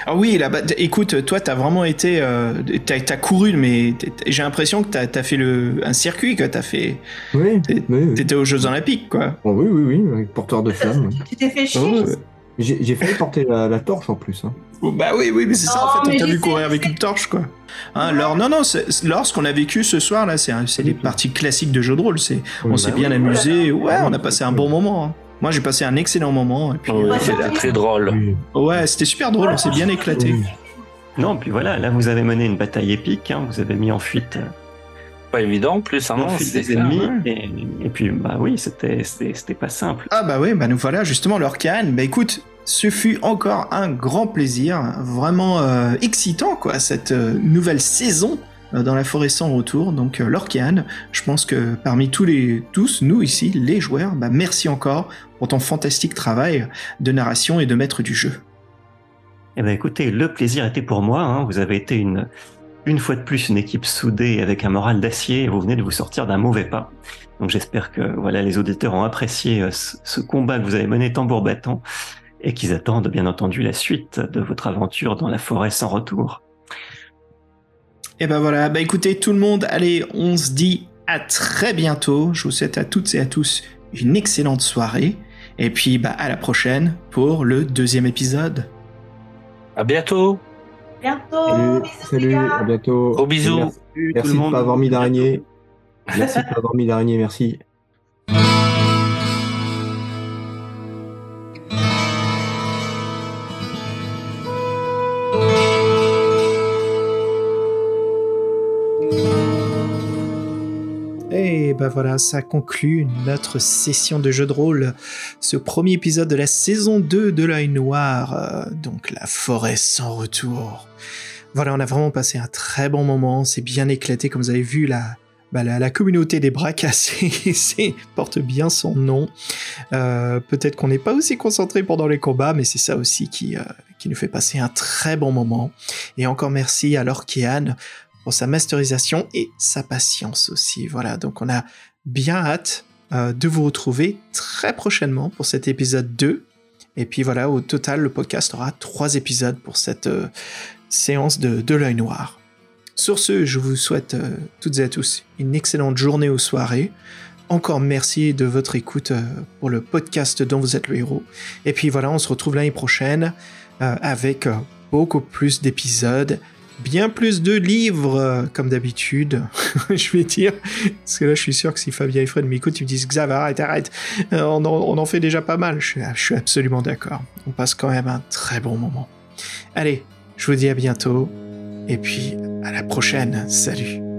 Ah oui, là, bah, écoute, toi, t'as vraiment été, euh, t'as, couru, mais j'ai l'impression que t'as, fait le, un circuit, que t'as fait, Oui, T'es- oui, oui. t'étais aux Jeux Olympiques, quoi. Oh, oui, oui, oui, avec porteur de flamme. Tu t'es fait chier. Oh, J'ai j'ai failli porter la, la torche en plus. hein. Oh, bah oui, oui, mais c'est ça, en fait, on mais t'a vu courir avec une torche, quoi. Hein, non, non, Laure, ce qu'on a vécu ce soir, là, c'est, les parties classiques de jeux de rôle. C'est, on Oui, s'est bah bien oui. amusé. Ouais, on a passé un bon moment. hein. Moi, j'ai passé un excellent moment. Et puis, Oui, C'était c'est très drôle. Oui. ouais, c'était super drôle, on s'est bien éclaté. Oui. Non, puis voilà, là vous avez mené une bataille épique, hein, vous avez mis en fuite, euh, Pas évident en plus, hein, en fuite des ennemis, ouais. et, et puis bah oui, c'était c'était c'était pas simple. Ah bah oui, bah nous voilà justement l'Orcane. Bah écoute, ce fut encore un grand plaisir, vraiment euh, excitant quoi, cette euh, nouvelle saison euh, dans la forêt sans retour. Donc l'Orcane, je pense que parmi tous les nous ici, les joueurs, bah merci encore pour ton fantastique travail de narration et de maître du jeu. Eh ben écoutez, le plaisir était pour moi, hein, vous avez été une fois de plus une équipe soudée avec un moral d'acier, vous venez de vous sortir d'un mauvais pas. Donc j'espère que voilà les auditeurs ont apprécié ce, ce combat que vous avez mené tambour battant et qu'ils attendent bien entendu la suite de votre aventure dans la forêt sans retour. Et ben voilà, bah écoutez tout le monde, allez, on se dit à très bientôt. Je vous souhaite à toutes et à tous une excellente soirée. Et puis bah à la prochaine pour le deuxième épisode. À bientôt. Bientôt. Salut, bisous, les salut, gars. à bientôt. Gros bisous. Merci, merci de pas avoir mis d'araignée. Merci de pas avoir mis d'araignée, merci. Ben voilà, ça conclut notre session de jeu de rôle, ce premier épisode de la saison 2 de l'œil noir, euh, donc la forêt sans retour. Voilà, on a vraiment passé un très bon moment, c'est bien éclaté, comme vous avez vu, la, bah, la, communauté des bras cassés porte bien son nom. Euh, Peut-être qu'on n'est pas aussi concentré pendant les combats, mais c'est ça aussi qui, euh, qui nous fait passer un très bon moment. Et encore merci à Lorkian pour sa masterisation et sa patience aussi. Voilà, donc on a bien hâte euh, de vous retrouver très prochainement pour cet épisode 2. Et puis voilà, au total, le podcast aura trois épisodes pour cette euh, séance de, de l'œil noir. Sur ce, je vous souhaite euh, toutes et tous une excellente journée ou soirée. Encore merci de votre écoute pour le podcast dont vous êtes le héros. Et puis voilà, on se retrouve l'année prochaine avec beaucoup plus d'épisodes, bien plus de livres, euh, comme d'habitude, je vais dire. Parce que là, je suis sûr que si Fabien et Fred m'écoutent, ils me disent Xav, arrête, arrête. Euh, on, en, fait déjà pas mal. Je suis absolument d'accord. On passe quand même un très bon moment. Allez, je vous dis à bientôt. Et puis, à la prochaine. Salut.